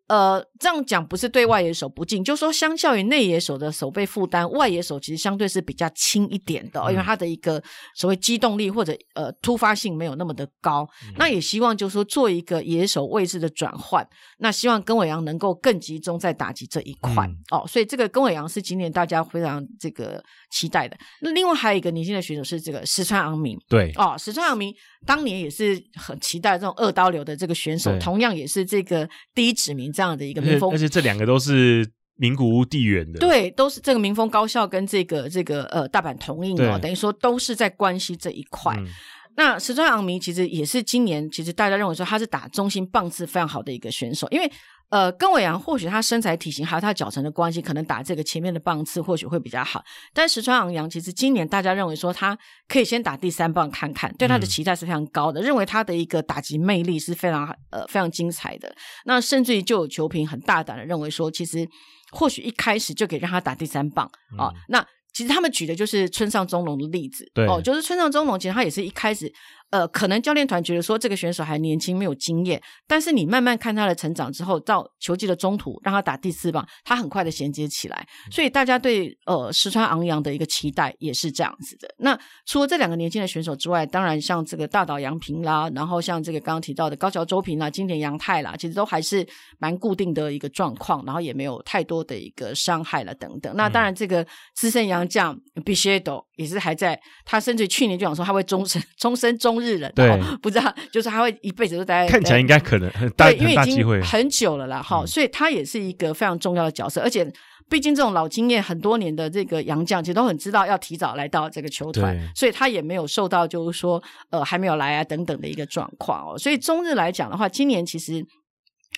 [SPEAKER 2] 呃，这样讲不是对外野手不敬，就是说相较于内野手的手背负担，外野手其实相对是比较轻一点的，嗯、因为他的一个所谓机动力或者呃突发性没有那么的高。嗯、那也希望就是说做一个野手位置的转换，那希望根伟阳能够更集中在打击这一块、嗯、哦。所以这个根伟阳是今年大家非常这个期待的。那另外还有一个年轻的选手是这个石川昂明，
[SPEAKER 1] 对
[SPEAKER 2] 哦，石川昂明当年也是很期待这种二刀流的这个选手，同样也是这个第一指名。这样的一个民风，
[SPEAKER 1] 而且这两个都是名古屋地缘的，
[SPEAKER 2] 对，都是这个民丰高校跟这个这个呃大阪同印哦，等于说都是在关西这一块。
[SPEAKER 1] 嗯。
[SPEAKER 2] 那石川昂弥其实也是今年，其实大家认为说他是打中心棒次非常好的一个选手，因为呃，跟伟阳或许他身材体型还有他脚程的关系，可能打这个前面的棒次或许会比较好。但石川昂扬其实今年大家认为说他可以先打第三棒看看，对他的期待是非常高的，嗯、认为他的一个打击魅力是非常呃非常精彩的。那甚至于就有球评很大胆的认为说，其实或许一开始就可以让他打第三棒啊、嗯哦。那其实他们举的就是村上中龙的例子，
[SPEAKER 1] 对
[SPEAKER 2] 哦，就是村上中龙其实他也是一开始。呃，可能教练团觉得说这个选手还年轻，没有经验，但是你慢慢看他的成长之后，到球季的中途让他打第四棒，他很快的衔接起来，所以大家对呃石川昂扬的一个期待也是这样子的。那除了这两个年轻的选手之外，当然像这个大岛洋平啦，然后像这个刚刚提到的高桥周平啦、金田洋太啦，其实都还是蛮固定的一个状况，然后也没有太多的一个伤害了等等。那当然这个资深洋将比谢斗也是还在，他甚至去年就想说他会终身终身中日人，
[SPEAKER 1] 对，
[SPEAKER 2] 不知道就是他会一辈子都待在。
[SPEAKER 1] 看起来应该可能很大，
[SPEAKER 2] 对，因为已经很久了啦，哈、
[SPEAKER 1] 嗯，
[SPEAKER 2] 所以他也是一个非常重要的角色。而且，毕竟这种老经验很多年的这个杨将，其实都很知道要提早来到这个球团，所以他也没有受到就是说呃还没有来啊等等的一个状况哦。所以中日来讲的话，今年其实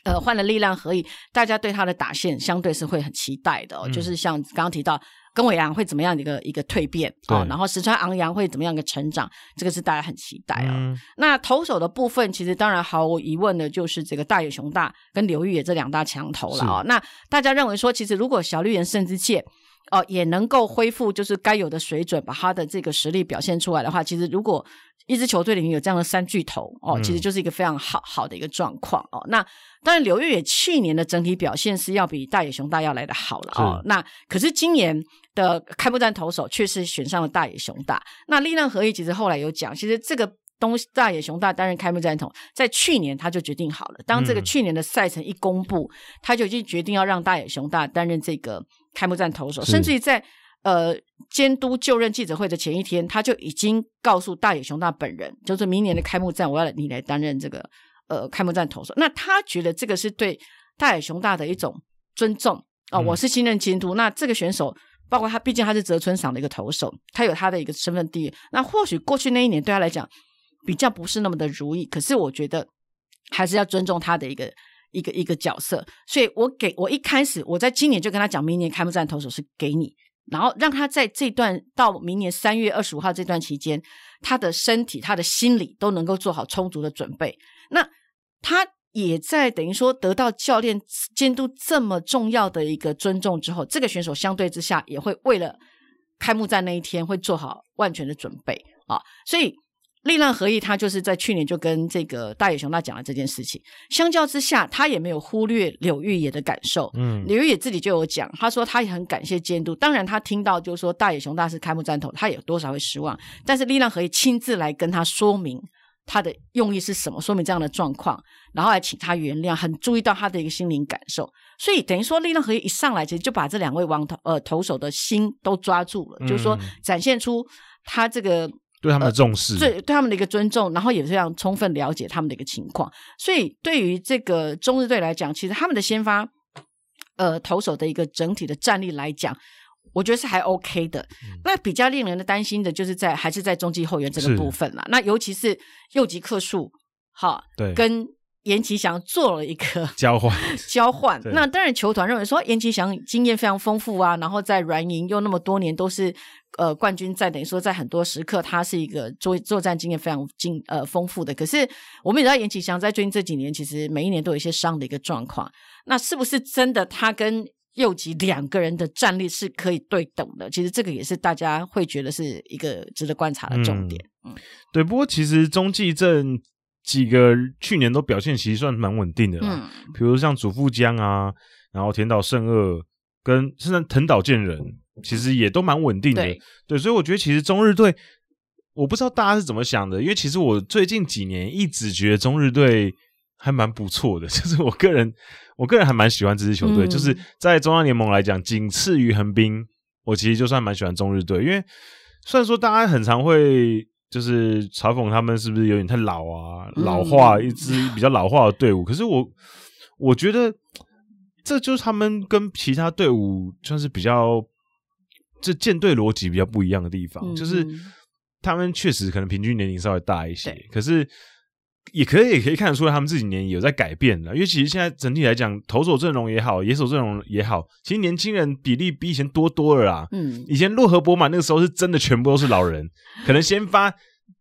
[SPEAKER 2] 呃换了力量合一，大家对他的打线相对是会很期待的哦。嗯、就是像刚刚提到。跟伟阳会怎么样的一个一个蜕变啊、哦？然后石川昂扬会怎么样一个成长？这个是大家很期待啊、哦嗯。那投手的部分，其实当然毫无疑问的就是这个大野雄大跟刘玉也这两大强投了啊、哦。那大家认为说，其实如果小笠原慎之介哦也能够恢复就是该有的水准，把他的这个实力表现出来的话，其实如果一支球队里面有这样的三巨头哦，其实就是一个非常好好的一个状况哦。那当然刘月也去年的整体表现是要比大野熊大要来的好了哦。那可是今年。的开幕战投手却是选上了大野熊大。那力量合一其实后来有讲，其实这个东西大野熊大担任开幕战投，在去年他就决定好了。当这个去年的赛程一公布，嗯、他就已经决定要让大野熊大担任这个开幕战投手，甚至于在呃监督就任记者会的前一天，他就已经告诉大野雄大本人，就是明年的开幕战我要你来担任这个呃开幕战投手。那他觉得这个是对大野雄大的一种尊重啊、呃嗯，我是新任监督，那这个选手。包括他，毕竟他是泽村赏的一个投手，他有他的一个身份地位。那或许过去那一年对他来讲比较不是那么的如意，可是我觉得还是要尊重他的一个一个一个角色。所以我给我一开始我在今年就跟他讲，明年开幕战投手是给你，然后让他在这段到明年三月二十五号这段期间，他的身体、他的心理都能够做好充足的准备。那他。也在等于说得到教练监督这么重要的一个尊重之后，这个选手相对之下也会为了开幕战那一天会做好万全的准备啊。所以力量合一，他就是在去年就跟这个大野熊大讲了这件事情。相较之下，他也没有忽略柳玉也的感受。嗯，柳玉也自己就有讲，他说他也很感谢监督。当然，他听到就是说大野熊大是开幕战投，他有多少会失望。但是力量合一亲自来跟他说明。他的用意是什么？说明这样的状况，然后来请他原谅，很注意到他的一个心灵感受，所以等于说力量合一一上来，其实就把这两位王投呃投手的心都抓住了，嗯、就是说展现出他这个
[SPEAKER 1] 对他们的重视，
[SPEAKER 2] 对、呃、对他们的一个尊重，然后也非常充分了解他们的一个情况。所以对于这个中日队来讲，其实他们的先发呃投手的一个整体的战力来讲。我觉得是还 OK 的，嗯、那比较令人的担心的就是在还是在中继后援这个部分啦。那尤其是右极克数，哈，对，跟岩崎祥做了一个
[SPEAKER 1] 交换
[SPEAKER 2] 交换。那当然，球团认为说岩崎祥经验非常丰富啊，然后在软银又那么多年都是呃冠军在，等于说在很多时刻他是一个作作战经验非常经呃丰富的。可是我们也知道严启翔在最近这几年其实每一年都有一些伤的一个状况。那是不是真的他跟右吉两个人的战力是可以对等的，其实这个也是大家会觉得是一个值得观察的重点。嗯，嗯
[SPEAKER 1] 对。不过其实中继阵几个去年都表现其实算蛮稳定的啦，嗯，比如像祖父江啊，然后田岛胜二跟甚至藤岛健人，其实也都蛮稳定的。对，对，所以我觉得其实中日队，我不知道大家是怎么想的，因为其实我最近几年一直觉得中日队还蛮不错的，就是我个人。我个人还蛮喜欢这支球队，嗯，就是在中央联盟来讲，仅次于横滨。我其实就算蛮喜欢中日队，因为虽然说大家很常会就是嘲讽他们是不是有点太老啊，老化，一 支比较老化的队伍，嗯，可是我我觉得这就是他们跟其他队伍算是比较，这舰队逻辑比较不一样的地方，嗯、就是他们确实可能平均年龄稍微大一些，可是。也可以，也可以看得出来，他们这几年有在改变了。因为其实现在整体来讲，投手阵容也好，野手阵容也好，其实年轻人比例比以前多多了啦。嗯，以前洛河博满那个时候是真的全部都是老人，可能先发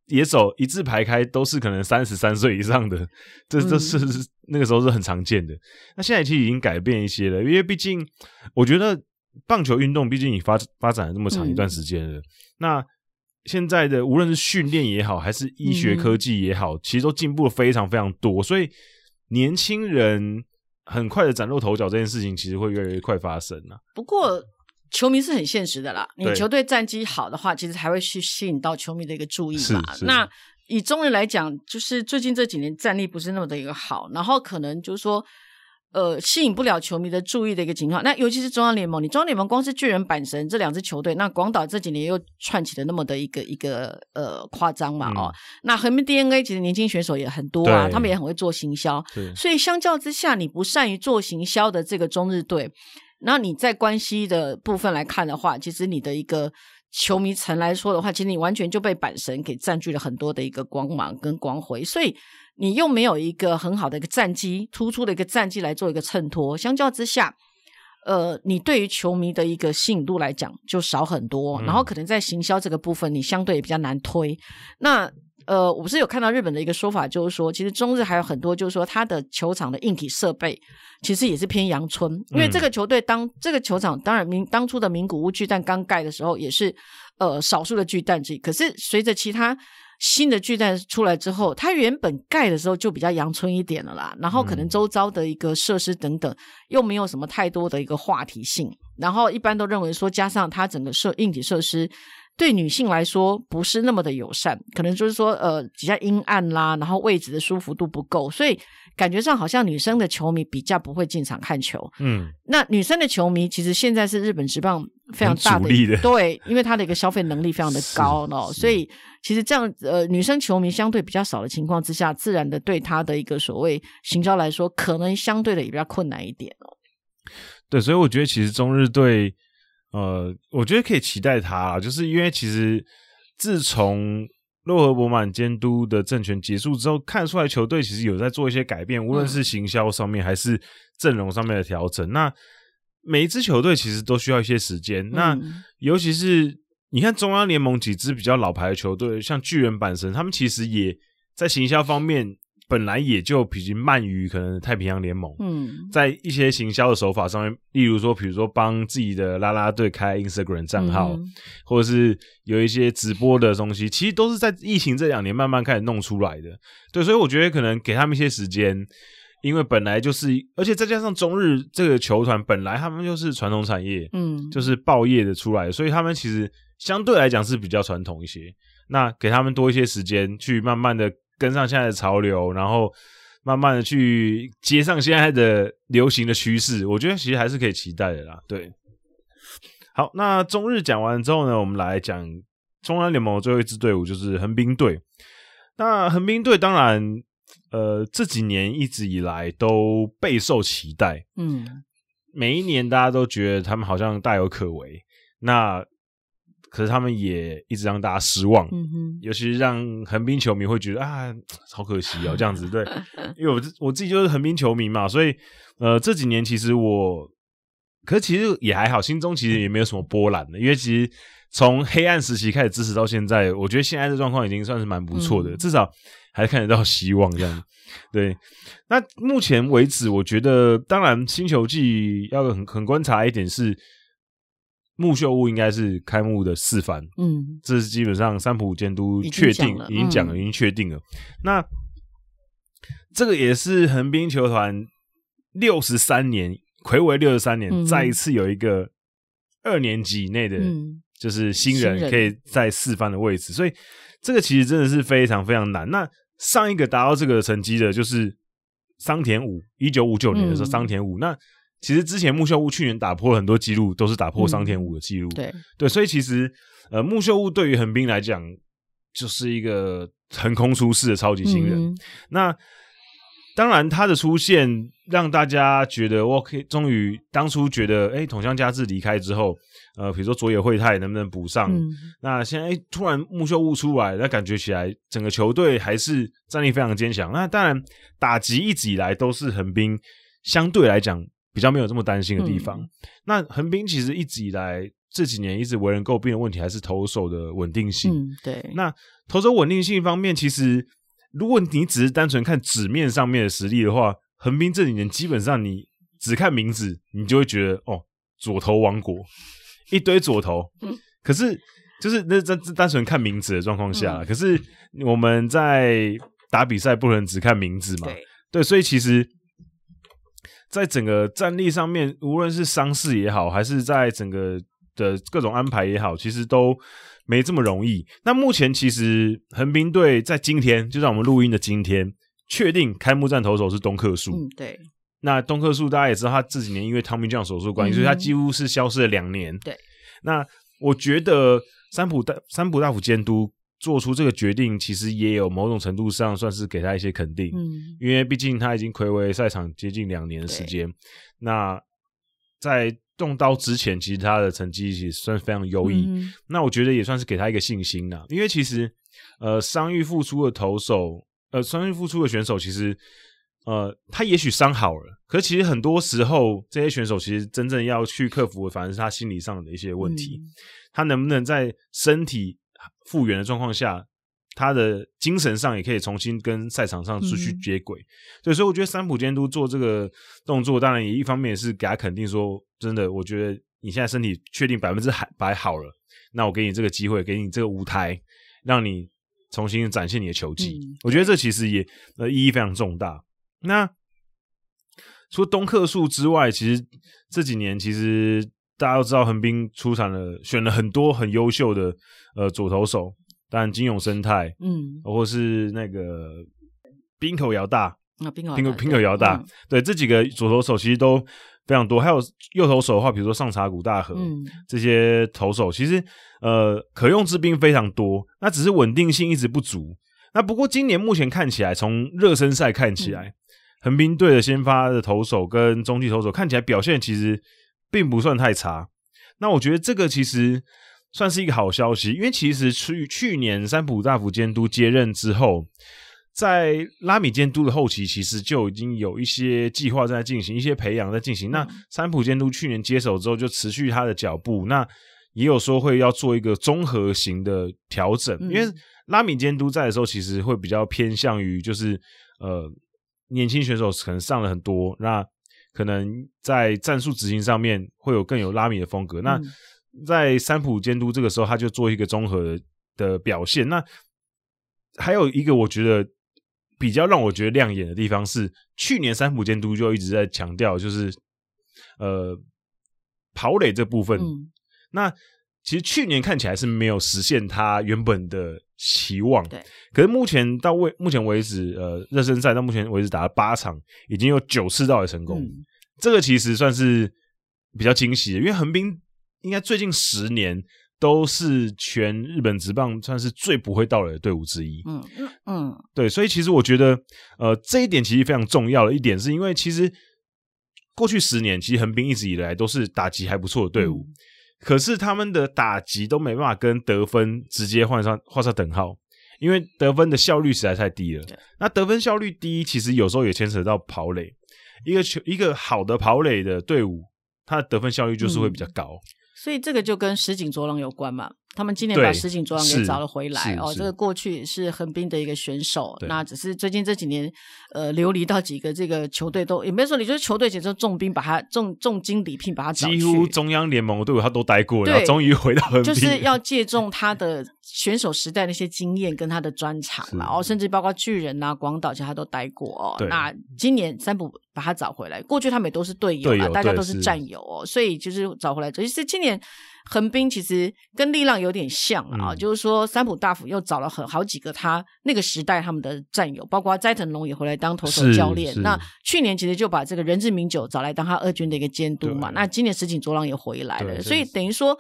[SPEAKER 1] 野手一字排开都是可能三十三岁以上的，这这是那个时候是很常见的。那现在其实已经改变一些了，因为毕竟我觉得棒球运动毕竟已发发展了这么长一段时间了，那。现在的无论是训练也好，还是医学科技也好，嗯、其实都进步了非常非常多。所以年轻人很快的崭露头角，这件事情其实会越来越快发生啊。
[SPEAKER 2] 不过球迷是很现实的啦，你球队战绩好的话，其实还会去吸引到球迷的一个注意嘛。那以中日来讲，就是最近这几年战力不是那么的一个好，然后可能就是说。呃，吸引不了球迷的注意的一个情况，那尤其是中央联盟，你中央联盟光是巨人、阪神这两支球队，那广岛这几年又串起了那么的一个一个呃夸张嘛，哦，嗯、那横滨 DeNA 其实年轻选手也很多啊，他们也很会做行销，所以相较之下，你不善于做行销的这个中日队，那你在关系的部分来看的话，其实你的一个球迷层来说的话，其实你完全就被阪神给占据了很多的一个光芒跟光辉，所以。你又没有一个很好的一个战绩，突出的一个战绩来做一个衬托，相较之下，呃，你对于球迷的一个吸引度来讲就少很多，嗯、然后可能在行销这个部分，你相对也比较难推。那呃，我不是有看到日本的一个说法，就是说，其实中日还有很多，就是说，他的球场的硬体设备其实也是偏阳春，因为这个球队当这个球场当然名当初的名古屋巨蛋刚盖的时候，也是呃少数的巨蛋之一，可是随着其他。新的巨蛋出来之后，它原本盖的时候就比较阳春一点了啦，然后可能周遭的一个设施等等又没有什么太多的一个话题性，然后一般都认为说，加上它整个设硬体设施对女性来说不是那么的友善，可能就是说呃比较阴暗啦，然后位置的舒服度不够，所以感觉上好像女生的球迷比较不会进场看球。嗯，那女生的球迷其实现在是日本职棒非常大的，的对，因为他的一个消费能力非常的高哦，所以。其实这样，呃，女生球迷相对比较少的情况之下，自然的对他的一个所谓行销来说，可能相对的也比较困难一点哦。
[SPEAKER 1] 对，所以我觉得其实中日队，呃，我觉得可以期待他，就是因为其实自从洛河博满监督的政权结束之后，看出来球队其实有在做一些改变，无论是行销上面还是阵容上面的调整。嗯、那每一支球队其实都需要一些时间，嗯、那尤其是。你看中央联盟几支比较老牌的球队，像巨人、阪神，他们其实也在行销方面本来也就比较慢于可能太平洋联盟。嗯，在一些行销的手法上面，例如说，比如说帮自己的啦啦队开 Instagram 账号，嗯、或者是有一些直播的东西，其实都是在疫情这两年慢慢开始弄出来的。对，所以我觉得可能给他们一些时间，因为本来就是，而且再加上中日这个球团本来他们就是传统产业，嗯，就是报业的出来的，所以他们其实。相对来讲是比较传统一些，那给他们多一些时间去慢慢的跟上现在的潮流，然后慢慢的去接上现在的流行的趋势，我觉得其实还是可以期待的啦。对，好，那中日讲完之后呢，我们来讲中央联盟最后一支队伍就是横滨队。那横滨队当然，呃，这几年一直以来都备受期待，嗯，每一年大家都觉得他们好像大有可为。那可是他们也一直让大家失望，嗯、哼尤其是让横滨球迷会觉得啊，好可惜哦，这样子对，因为我我自己就是横滨球迷嘛，所以呃这几年其实我，可是其实也还好，心中其实也没有什么波澜的，因为其实从黑暗时期开始支持到现在，我觉得现在的状况已经算是蛮不错的，嗯、至少还看得到希望这样。对，那目前为止，我觉得当然星球季要很很观察一点是。木秀屋应该是开幕的四番，嗯，这是基本上三浦监督确定已经讲了，已经确定了。那这个也是横滨球团六十三年，魁违六十三年，再一次有一个二年级以内的，就是新人可以在四番的位置，所以这个其实真的是非常非常难。那上一个达到这个成绩的，就是桑田武，一九五九年的时候，桑田武那。其实之前木秀屋去年打破了很多记录，都是打破桑田武的记录。嗯、对对，所以其实呃，木秀屋对于横滨来讲，就是一个横空出世的超级新人。嗯、那当然他的出现让大家觉得我可以终于当初觉得哎，桶乡佳治离开之后，呃，比如说佐野惠太能不能补上？嗯、那现在哎，突然木秀悟出来，那感觉起来整个球队还是战力非常坚强。那当然打击一直以来都是横滨相对来讲比较没有这么担心的地方。嗯、那横滨其实一直以来这几年一直为人诟病的问题还是投手的稳定性。
[SPEAKER 2] 嗯、对，
[SPEAKER 1] 那投手稳定性方面，其实。如果你只是单纯看纸面上面的实力的话，横滨这几年基本上你只看名字，你就会觉得哦，左投王国 一堆左投。嗯、可是就是那这单纯看名字的状况下，嗯、可是我们在打比赛不能只看名字嘛？对，对，所以其实，在整个战力上面，无论是伤势也好，还是在整个的各种安排也好，其实都。没这么容易。那目前其实横滨队在今天，就在我们录音的今天，确定开幕战投手是东克树。
[SPEAKER 2] 嗯，对。
[SPEAKER 1] 那东克树大家也知道，他这几年因为 Tommy John 手术关系，嗯、所以他几乎是消失了两年。
[SPEAKER 2] 对。
[SPEAKER 1] 那我觉得三浦大三浦大辅监督做出这个决定，其实也有某种程度上算是给他一些肯定。嗯。因为毕竟他已经暌违赛场接近两年的时间。那在动刀之前，其实他的成绩其实算是非常优异。嗯、那我觉得也算是给他一个信心呐，因为其实呃伤愈复出的投手，呃伤愈复出的选手，其实呃他也许伤好了，可是其实很多时候这些选手其实真正要去克服的，反而是他心理上的一些问题。嗯、他能不能在身体复原的状况下，他的精神上也可以重新跟赛场上出去接轨？对、嗯，所以我觉得三浦监督做这个动作，当然也一方面也是给他肯定说。真的，我觉得你现在身体确定百分之百好了，那我给你这个机会，给你这个舞台，让你重新展现你的球技。嗯、我觉得这其实也呃意义非常重大。那除了东克树之外，其实这几年其实大家都知道横滨出产了选了很多很优秀的呃左投手，当然金永生态，嗯，或是那个滨口遥大，
[SPEAKER 2] 那滨口
[SPEAKER 1] 滨口滨口遥大，对，这几个左投手其实都。非常多，还有右投手的话，比如说上茶谷大河、嗯、这些投手，其实呃可用之兵非常多，那只是稳定性一直不足。那不过今年目前看起来，从热身赛看起来，横滨队的先发的投手跟中继投手看起来表现其实并不算太差。那我觉得这个其实算是一个好消息，因为其实去去年三浦大辅监督接任之后。在拉米监督的后期，其实就已经有一些计划在进行，一些培养在进行。那三浦监督去年接手之后，就持续他的脚步。那也有说会要做一个综合型的调整，因为拉米监督在的时候，其实会比较偏向于就是呃年轻选手可能上了很多，那可能在战术执行上面会有更有拉米的风格。那在三浦监督这个时候，他就做一个综合的的表现。那还有一个，我觉得。比较让我觉得亮眼的地方是，去年三浦监督就一直在强调，就是呃跑垒这部分。嗯、那其实去年看起来是没有实现他原本的期望。对。可是目前到为目前为止，呃，热身赛到目前为止打了八场，已经有九次到垒成功。嗯、这个其实算是比较惊喜的，因为横滨应该最近十年。都是全日本职棒算是最不会盗垒的队伍之一。嗯嗯嗯，对，所以其实我觉得，呃，这一点其实非常重要的一点，是因为其实过去十年，其实横滨一直以来都是打击还不错的队伍，嗯、可是他们的打击都没办法跟得分直接画上画上等号，因为得分的效率实在太低了。那得分效率低，其实有时候也牵扯到跑垒，一个球一个好的跑垒的队伍，他的得分效率就是会比较高。嗯
[SPEAKER 2] 所以这个就跟石井卓郎有关嘛。他们今年把石井卓朗给找了回来哦，这个过去是横滨的一个选手，那只是最近这几年呃流离到几个这个球队都也没说，你就是球队简直重兵把他重重金礼聘把他
[SPEAKER 1] 几乎中央联盟的队伍他都待过然后终于回到横滨，
[SPEAKER 2] 就是要借重他的选手时代那些经验跟他的专长嘛，哦，甚至包括巨人啊、广岛，其实他都待过哦。那今年三浦把他找回来，过去他们也都是队友啊，大家都是战友哦，所以就是找回来，其实今年。横滨其实跟力浪有点像啊，嗯、就是说三浦大辅又找了很好几个他那个时代他们的战友，包括斋藤龙也回来当投手教练。那去年其实就把这个人质名久找来当他二军的一个监督嘛。那今年石井卓朗也回来了，所以等于说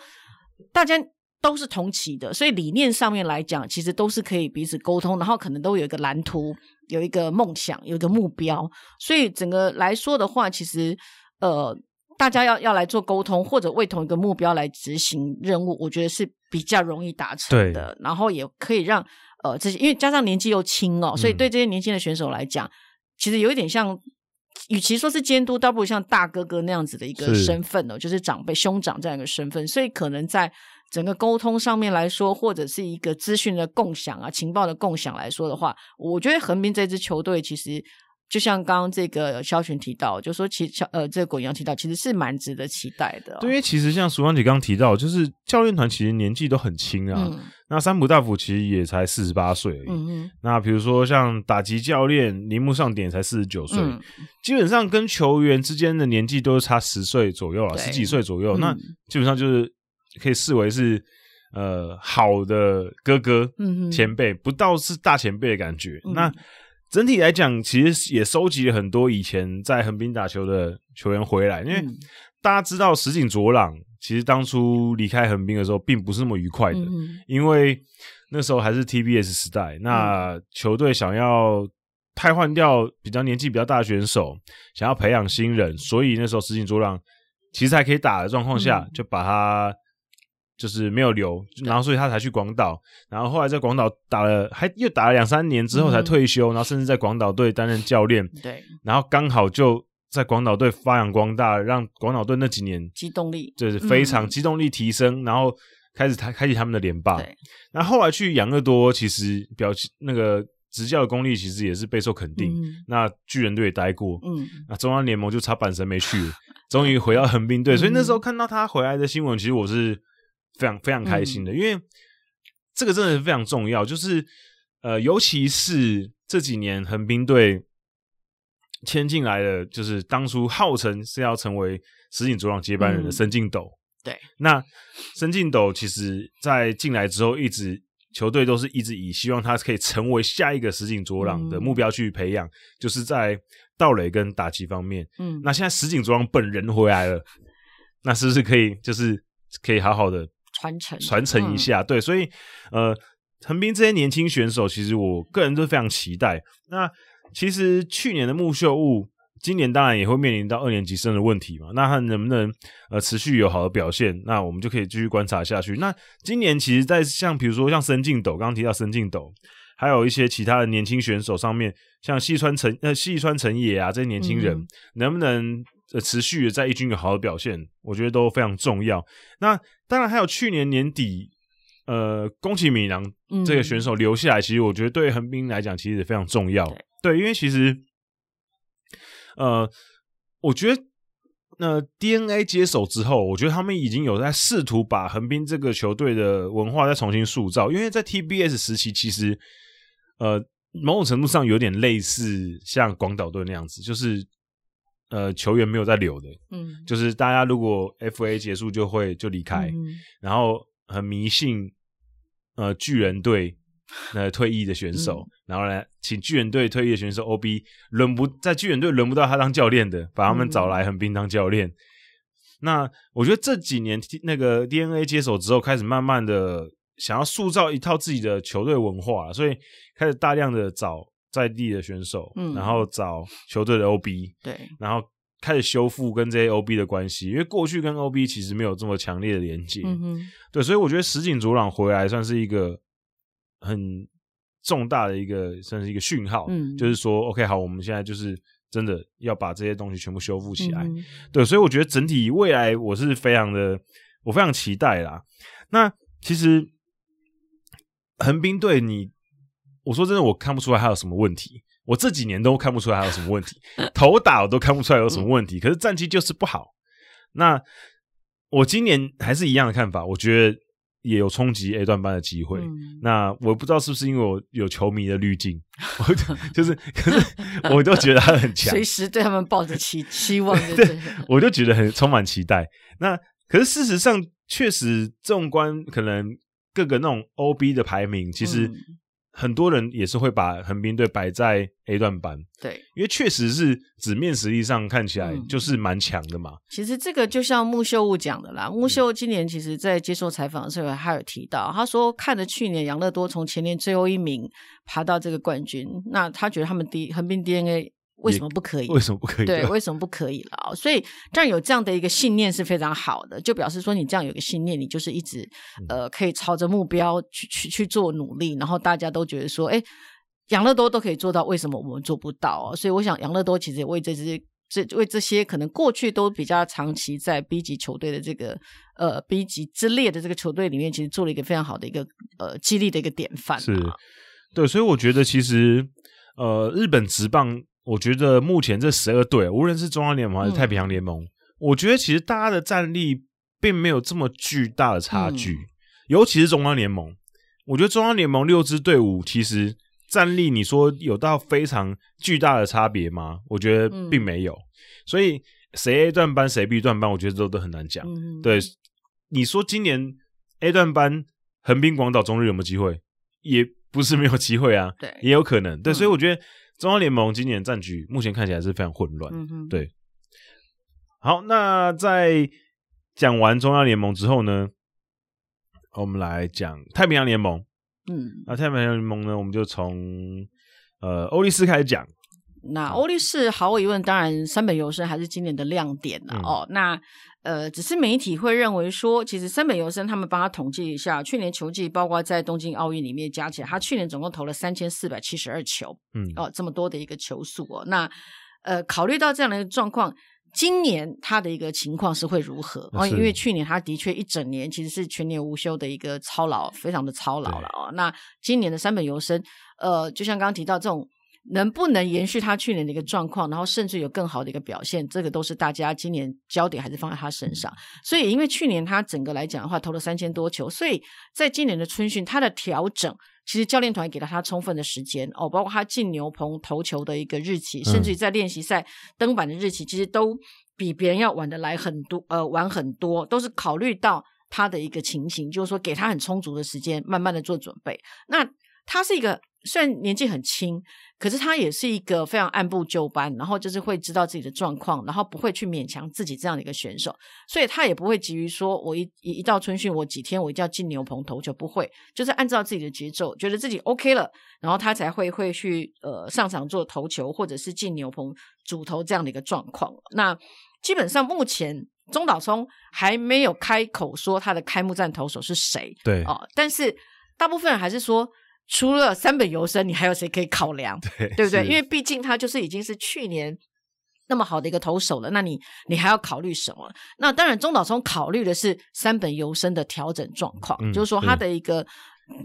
[SPEAKER 2] 大家都是同期的，所以理念上面来讲，其实都是可以彼此沟通，然后可能都有一个蓝图。有一个梦想，有一个目标，所以整个来说的话，其实呃，大家要要来做沟通，或者为同一个目标来执行任务，我觉得是比较容易达成的。然后也可以让呃这些，因为加上年纪又轻哦，所以对这些年轻的选手来讲，嗯、其实有一点像，与其说是监督，倒不如像大哥哥那样子的一个身份哦，是就是长辈兄长这样一个身份，所以可能在。整个沟通上面来说，或者是一个资讯的共享啊、情报的共享来说的话，我觉得横滨这支球队其实就像刚刚这个肖群提到，就说其实呃，这个滚阳提到，其实是蛮值得期待的、哦。
[SPEAKER 1] 对，因为其实像淑芳姐刚刚提到，就是教练团其实年纪都很轻啊。嗯、那三浦大辅其实也才四十八岁。那比如说像打击教练铃木上典才四十九岁，嗯、基本上跟球员之间的年纪都是差十岁左右啊，十几岁左右。嗯、那基本上就是。可以视为是呃好的哥哥前辈，不到是大前辈的感觉。嗯、那整体来讲，其实也收集了很多以前在横滨打球的球员回来。因为大家知道石井卓朗其实当初离开横滨的时候，并不是那么愉快的，嗯、因为那时候还是 TBS 时代，那球队想要汰换掉比较年纪比较大的选手，想要培养新人，所以那时候石井卓朗其实还可以打的状况下，嗯、就把他。就是没有留，然后所以他才去广岛，然后后来在广岛打了，还又打了两三年之后才退休，嗯、然后甚至在广岛队担任教练。对，然后刚好就在广岛队发扬光大，让广岛队那几年
[SPEAKER 2] 机动力
[SPEAKER 1] 就是非常机动力提升，嗯、然后开始他开启他们的连霸。对，那后来去养乐多，其实表现那个执教的功力其实也是备受肯定。嗯、那巨人队也待过，嗯，那中央联盟就差阪神没去，终于回到横滨队。嗯、所以那时候看到他回来的新闻，其实我是。非常非常开心的，嗯、因为这个真的是非常重要。就是呃，尤其是这几年横滨队签进来的，就是当初号称是要成为石井卓朗接班人的申进斗。
[SPEAKER 2] 对，
[SPEAKER 1] 那申进斗其实在进来之后，一直球队都是一直以希望他可以成为下一个石井卓朗的目标去培养，嗯、就是在盗垒跟打击方面。嗯，那现在石井卓朗本人回来了，那是不是可以就是可以好好的？
[SPEAKER 2] 传承
[SPEAKER 1] 传承一下，嗯、对，所以呃，横滨这些年轻选手，其实我个人都非常期待。那其实去年的木秀悟，今年当然也会面临到二年级生的问题嘛。那他能不能呃持续有好的表现？那我们就可以继续观察下去。那今年其实，在像比如说像申进斗，刚刚提到申进斗，还有一些其他的年轻选手上面，像细川成呃细川成野啊这些年轻人，嗯、能不能？呃，持续的在一军有好的表现，我觉得都非常重要。那当然还有去年年底，呃，宫崎米郎这个选手留下来，嗯、其实我觉得对横滨来讲，其实也非常重要。对，对，因为其实，呃，我觉得那、呃、DNA 接手之后，我觉得他们已经有在试图把横滨这个球队的文化再重新塑造。因为在 TBS 时期，其实呃，某种程度上有点类似像广岛队那样子，就是。呃，球员没有在留的，嗯，就是大家如果 FA 结束就会就离开，嗯、然后很迷信呃巨人队 呃退役的选手，嗯、然后呢，请巨人队退役的选手 OB 轮不在巨人队轮不到他当教练的，把他们找来横滨当教练。嗯、那我觉得这几年那个 DNA 接手之后，开始慢慢的想要塑造一套自己的球队文化，所以开始大量的找。在地的选手，嗯，然后找球队的 OB，
[SPEAKER 2] 对，
[SPEAKER 1] 然后开始修复跟这些 OB 的关系，因为过去跟 OB 其实没有这么强烈的连接，嗯哼，对，所以我觉得石井卓朗回来算是一个很重大的一个，算是一个讯号，嗯，就是说，OK，好，我们现在就是真的要把这些东西全部修复起来，嗯、对，所以我觉得整体未来我是非常的，我非常期待啦。那其实横滨队你。我说真的，我看不出来还有什么问题。我这几年都看不出来还有什么问题，头打我都看不出来有什么问题。可是战绩就是不好。那我今年还是一样的看法，我觉得也有冲击 A 段班的机会。嗯、那我不知道是不是因为我有球迷的滤镜，我就是，可是我都觉得他很强，
[SPEAKER 2] 随时对他们抱着期期望。
[SPEAKER 1] 对，我就觉得很充满期待。那可是事实上，确实纵观可能各个那种 OB 的排名，其实。嗯很多人也是会把横滨队摆在 A 段班，
[SPEAKER 2] 对，
[SPEAKER 1] 因为确实是纸面实力上看起来就是蛮强的嘛。嗯、
[SPEAKER 2] 其实这个就像木秀悟讲的啦，木秀今年其实在接受采访的时候，他有提到，他说看着去年养乐多从前年最后一名爬到这个冠军，那他觉得他们 D 横滨 DNA。为什么不可以？
[SPEAKER 1] 为什么不可以？
[SPEAKER 2] 对，为什么不可以了？所以这样有这样的一个信念是非常好的，就表示说你这样有个信念，你就是一直呃可以朝着目标去去去做努力，然后大家都觉得说，哎，养乐多都可以做到，为什么我们做不到？所以我想养乐多其实也为这些这为这些可能过去都比较长期在 B 级球队的这个呃 B 级之列的这个球队里面，其实做了一个非常好的一个呃激励的一个典范。
[SPEAKER 1] 是，对，所以我觉得其实呃日本职棒。我觉得目前这十二队，无论是中央联盟还是太平洋联盟，嗯、我觉得其实大家的战力并没有这么巨大的差距，嗯、尤其是中央联盟。我觉得中央联盟六支队伍其实战力，你说有到非常巨大的差别吗？我觉得并没有。嗯、所以谁 A 段班谁 B 段班，我觉得都都很难讲。嗯、对，你说今年 A 段班横滨、广岛、中日有没有机会？也不是没有机会啊，对，也有可能。对，嗯、所以我觉得。中央联盟今年战局目前看起来是非常混乱，嗯、哼对。好，那在讲完中央联盟之后呢，我们来讲太平洋联盟。嗯，那太平洋联盟呢，我们就从呃欧力士开始讲。
[SPEAKER 2] 那欧力士毫无疑问，当然三本由伸还是今年的亮点了、嗯、哦。那呃，只是媒体会认为说，其实山本由生他们帮他统计一下，去年球季包括在东京奥运里面加起来，他去年总共投了三千四百七十二球，嗯，哦，这么多的一个球数哦。那呃，考虑到这样的一个状况，今年他的一个情况是会如何？哦，因为去年他的确一整年其实是全年无休的一个操劳，非常的操劳了哦。那今年的山本由生，呃，就像刚刚提到这种。能不能延续他去年的一个状况，然后甚至有更好的一个表现，这个都是大家今年焦点还是放在他身上。所以，因为去年他整个来讲的话，投了三千多球，所以在今年的春训，他的调整其实教练团给了他充分的时间哦，包括他进牛棚投球的一个日期，甚至于在练习赛登板的日期，其实都比别人要晚的来很多，呃，晚很多，都是考虑到他的一个情形，就是说给他很充足的时间，慢慢的做准备。那他是一个。虽然年纪很轻，可是他也是一个非常按部就班，然后就是会知道自己的状况，然后不会去勉强自己这样的一个选手，所以他也不会急于说，我一一到春训，我几天我一定要进牛棚投球，不会，就是按照自己的节奏，觉得自己 OK 了，然后他才会会去呃上场做投球，或者是进牛棚主投这样的一个状况。那基本上目前中岛聪还没有开口说他的开幕战投手是谁，
[SPEAKER 1] 对
[SPEAKER 2] 哦、呃，但是大部分人还是说。除了三本由生，你还有谁可以考量？对，对不对？因为毕竟他就是已经是去年那么好的一个投手了，那你你还要考虑什么？那当然，中岛聪考虑的是三本由生的调整状况，嗯、就是说他的一个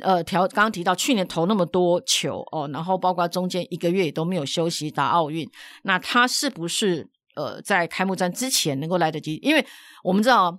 [SPEAKER 2] 呃调，刚刚提到去年投那么多球哦，然后包括中间一个月也都没有休息打奥运，那他是不是呃在开幕战之前能够来得及？因为我们知道。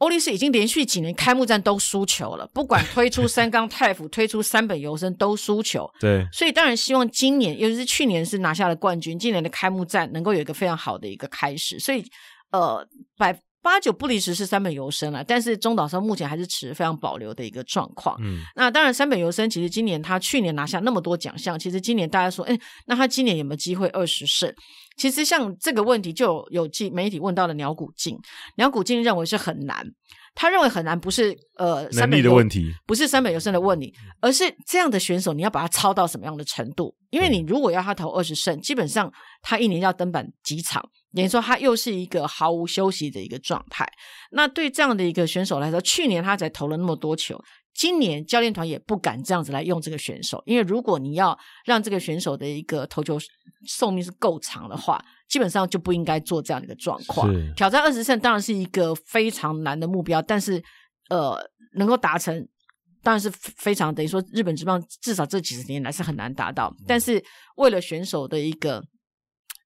[SPEAKER 2] 欧力士已经连续几年开幕战都输球了，不管推出三冈泰辅、推出三本游生都输球。
[SPEAKER 1] 对，
[SPEAKER 2] 所以当然希望今年，尤其是去年是拿下了冠军，今年的开幕战能够有一个非常好的一个开始。所以，呃，百八九不离十是三本由伸了，但是中岛生目前还是持非常保留的一个状况。嗯，那当然三本由伸其实今年他去年拿下那么多奖项，其实今年大家说，哎，那他今年有没有机会二十胜？其实像这个问题，就有记媒体问到了鸟谷静，鸟谷静认为是很难，他认为很难不是呃
[SPEAKER 1] 能力的问题，
[SPEAKER 2] 不是三本由伸的问题，而是这样的选手你要把他操到什么样的程度？因为你如果要他投二十胜，基本上他一年要登板几场，等于说他又是一个毫无休息的一个状态。那对这样的一个选手来说，去年他才投了那么多球。今年教练团也不敢这样子来用这个选手，因为如果你要让这个选手的一个投球寿命是够长的话，基本上就不应该做这样的一个状况。挑战二十胜当然是一个非常难的目标，但是呃，能够达成当然是非常等于说日本职棒至少这几十年来是很难达到。但是为了选手的一个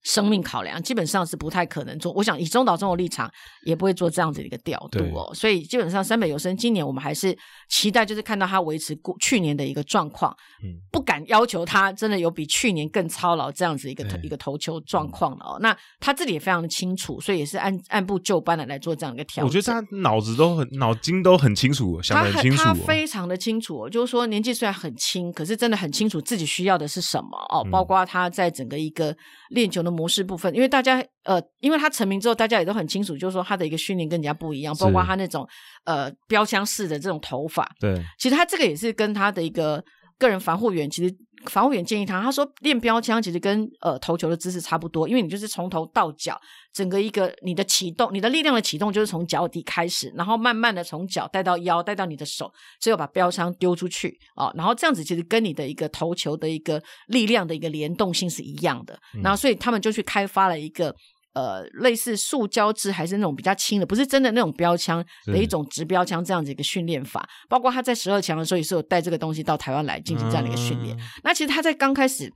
[SPEAKER 2] 生命考量，基本上是不太可能做。我想以中岛中的立场，也不会做这样子的一个调度哦。所以基本上三本有生今年我们还是期待，就是看到他维持过去年的一个状况。嗯，不敢要求他真的有比去年更操劳这样子一个一个投球状况了哦。那他自己也非常的清楚，所以也是按按部就班的来做这样一个调整。
[SPEAKER 1] 我觉得他脑子都很脑筋都很清楚，想得很清楚，
[SPEAKER 2] 他非常的清楚。就是说年纪虽然很轻，可是真的很清楚自己需要的是什么哦。包括他在整个一个练球的模式部分，因为大家呃，因为他成名之后，大家也都很清楚，就是说他的一个训练跟人家不一样，包括他那种呃标枪式的这种头发。
[SPEAKER 1] 对，
[SPEAKER 2] 其实他这个也是跟他的一个个人防护员，其实。防护员建议他，他说练标枪其实跟呃投球的姿势差不多，因为你就是从头到脚，整个一个你的启动，你的力量的启动就是从脚底开始，然后慢慢的从脚带到腰，带到你的手，最后把标枪丢出去啊、哦，然后这样子其实跟你的一个投球的一个力量的一个联动性是一样的，嗯、然后所以他们就去开发了一个。呃，类似塑胶制还是那种比较轻的，不是真的那种标枪的一种直标枪这样子一个训练法。包括他在十二强的时候也是有带这个东西到台湾来进行这样的一个训练。嗯、那其实他在刚开始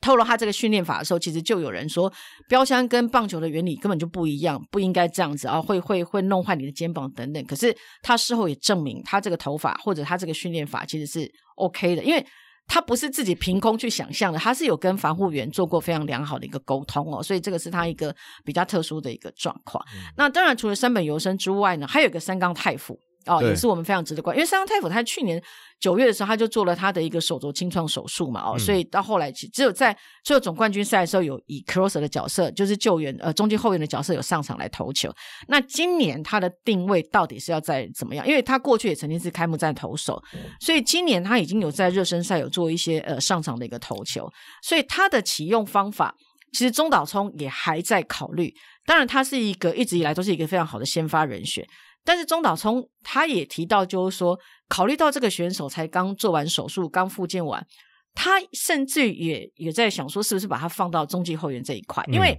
[SPEAKER 2] 透露他这个训练法的时候，其实就有人说标枪跟棒球的原理根本就不一样，不应该这样子啊，会会会弄坏你的肩膀等等。可是他事后也证明，他这个头发或者他这个训练法其实是 OK 的，因为。他不是自己凭空去想象的，他是有跟防护员做过非常良好的一个沟通哦，所以这个是他一个比较特殊的一个状况。嗯、那当然，除了山本由生之外呢，还有一个三冈太辅。哦，也是我们非常值得关注，因为三冈泰辅他去年九月的时候他就做了他的一个手肘清创手术嘛，哦，嗯、所以到后来只有在最后总冠军赛的时候有以 closer 的角色，就是救援呃中间后援的角色有上场来投球。那今年他的定位到底是要在怎么样？因为他过去也曾经是开幕战投手，所以今年他已经有在热身赛有做一些呃上场的一个投球，所以他的启用方法其实中岛聪也还在考虑。当然，他是一个一直以来都是一个非常好的先发人选。但是中岛聪他也提到，就是说，考虑到这个选手才刚做完手术，刚复健完，他甚至也也在想说，是不是把他放到中继后援这一块？因为、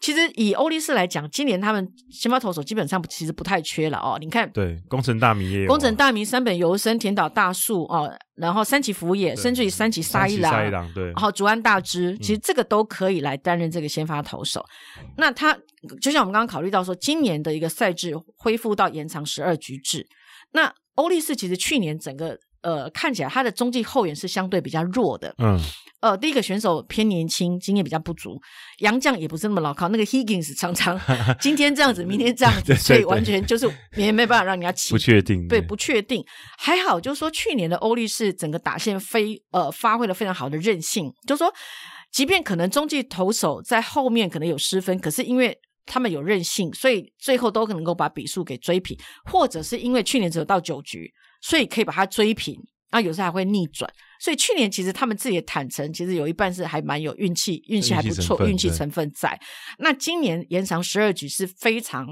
[SPEAKER 2] 其实以欧力士来讲，今年他们先发投手基本上其实不太缺了哦。你看，
[SPEAKER 1] 对，工程大名也有，
[SPEAKER 2] 宫城大名、山本由生、田岛大树哦，然后三崎福也，对甚至于三崎沙一郎，对，然后竹安大支，其实这个都可以来担任这个先发投手。嗯、那他。就像我们刚刚考虑到说，今年的一个赛制恢复到延长十二局制，那欧力士其实去年整个呃看起来他的中继后援是相对比较弱的，嗯，呃，第一个选手偏年轻，经验比较不足，杨将也不是那么牢靠，那个 Higgins 常常 今天这样子，明天这样子，对对对，所以完全就是也没办法让人家起
[SPEAKER 1] 不确定，
[SPEAKER 2] 对，不确定。还好就是说去年的欧力士整个打线非呃发挥了非常好的韧性，就是说即便可能中继投手在后面可能有失分，可是因为他们有韧性，所以最后都能够把比数给追平，或者是因为去年只有到九局，所以可以把它追平。那，有时候还会逆转。所以去年其实他们自己也坦诚，其实有一半是还蛮有运气，运气还不错，运气成分在。那今年延长十二局是非常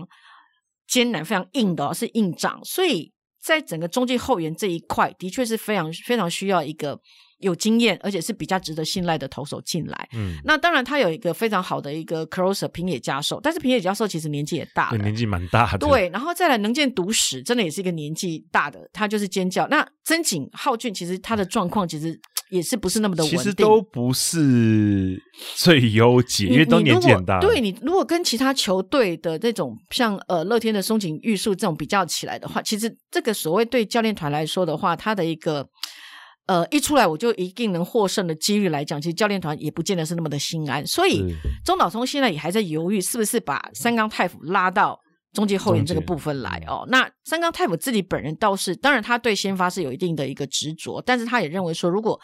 [SPEAKER 2] 艰难、非常硬的哦，是硬仗。所以在整个中继后援这一块，的确是非常非常需要一个。有经验，而且是比较值得信赖的投手进来。嗯，那当然他有一个非常好的一个 closer 平野佳寿，但是平野佳寿其实年纪也大
[SPEAKER 1] 年纪蛮大的。
[SPEAKER 2] 对，然后再来能见独史，真的也是一个年纪大的，他就是尖叫。那曾井浩俊其实他的状况其实 也是不是那么的稳定，
[SPEAKER 1] 其实都不是最优解，因为都年纪很大。
[SPEAKER 2] 对，你如果跟其他球队的这种像呃乐天的松井玉树这种比较起来的话，其实这个所谓对教练团来说的话，他的一个。呃，一出来我就一定能获胜的几率来讲，其实教练团也不见得是那么的心安，所以中岛聪现在也还在犹豫，是不是把三冈太辅拉到中继后援这个部分来哦。那三冈太辅自己本人倒是，当然他对先发是有一定的一个执着，但是他也认为说，如果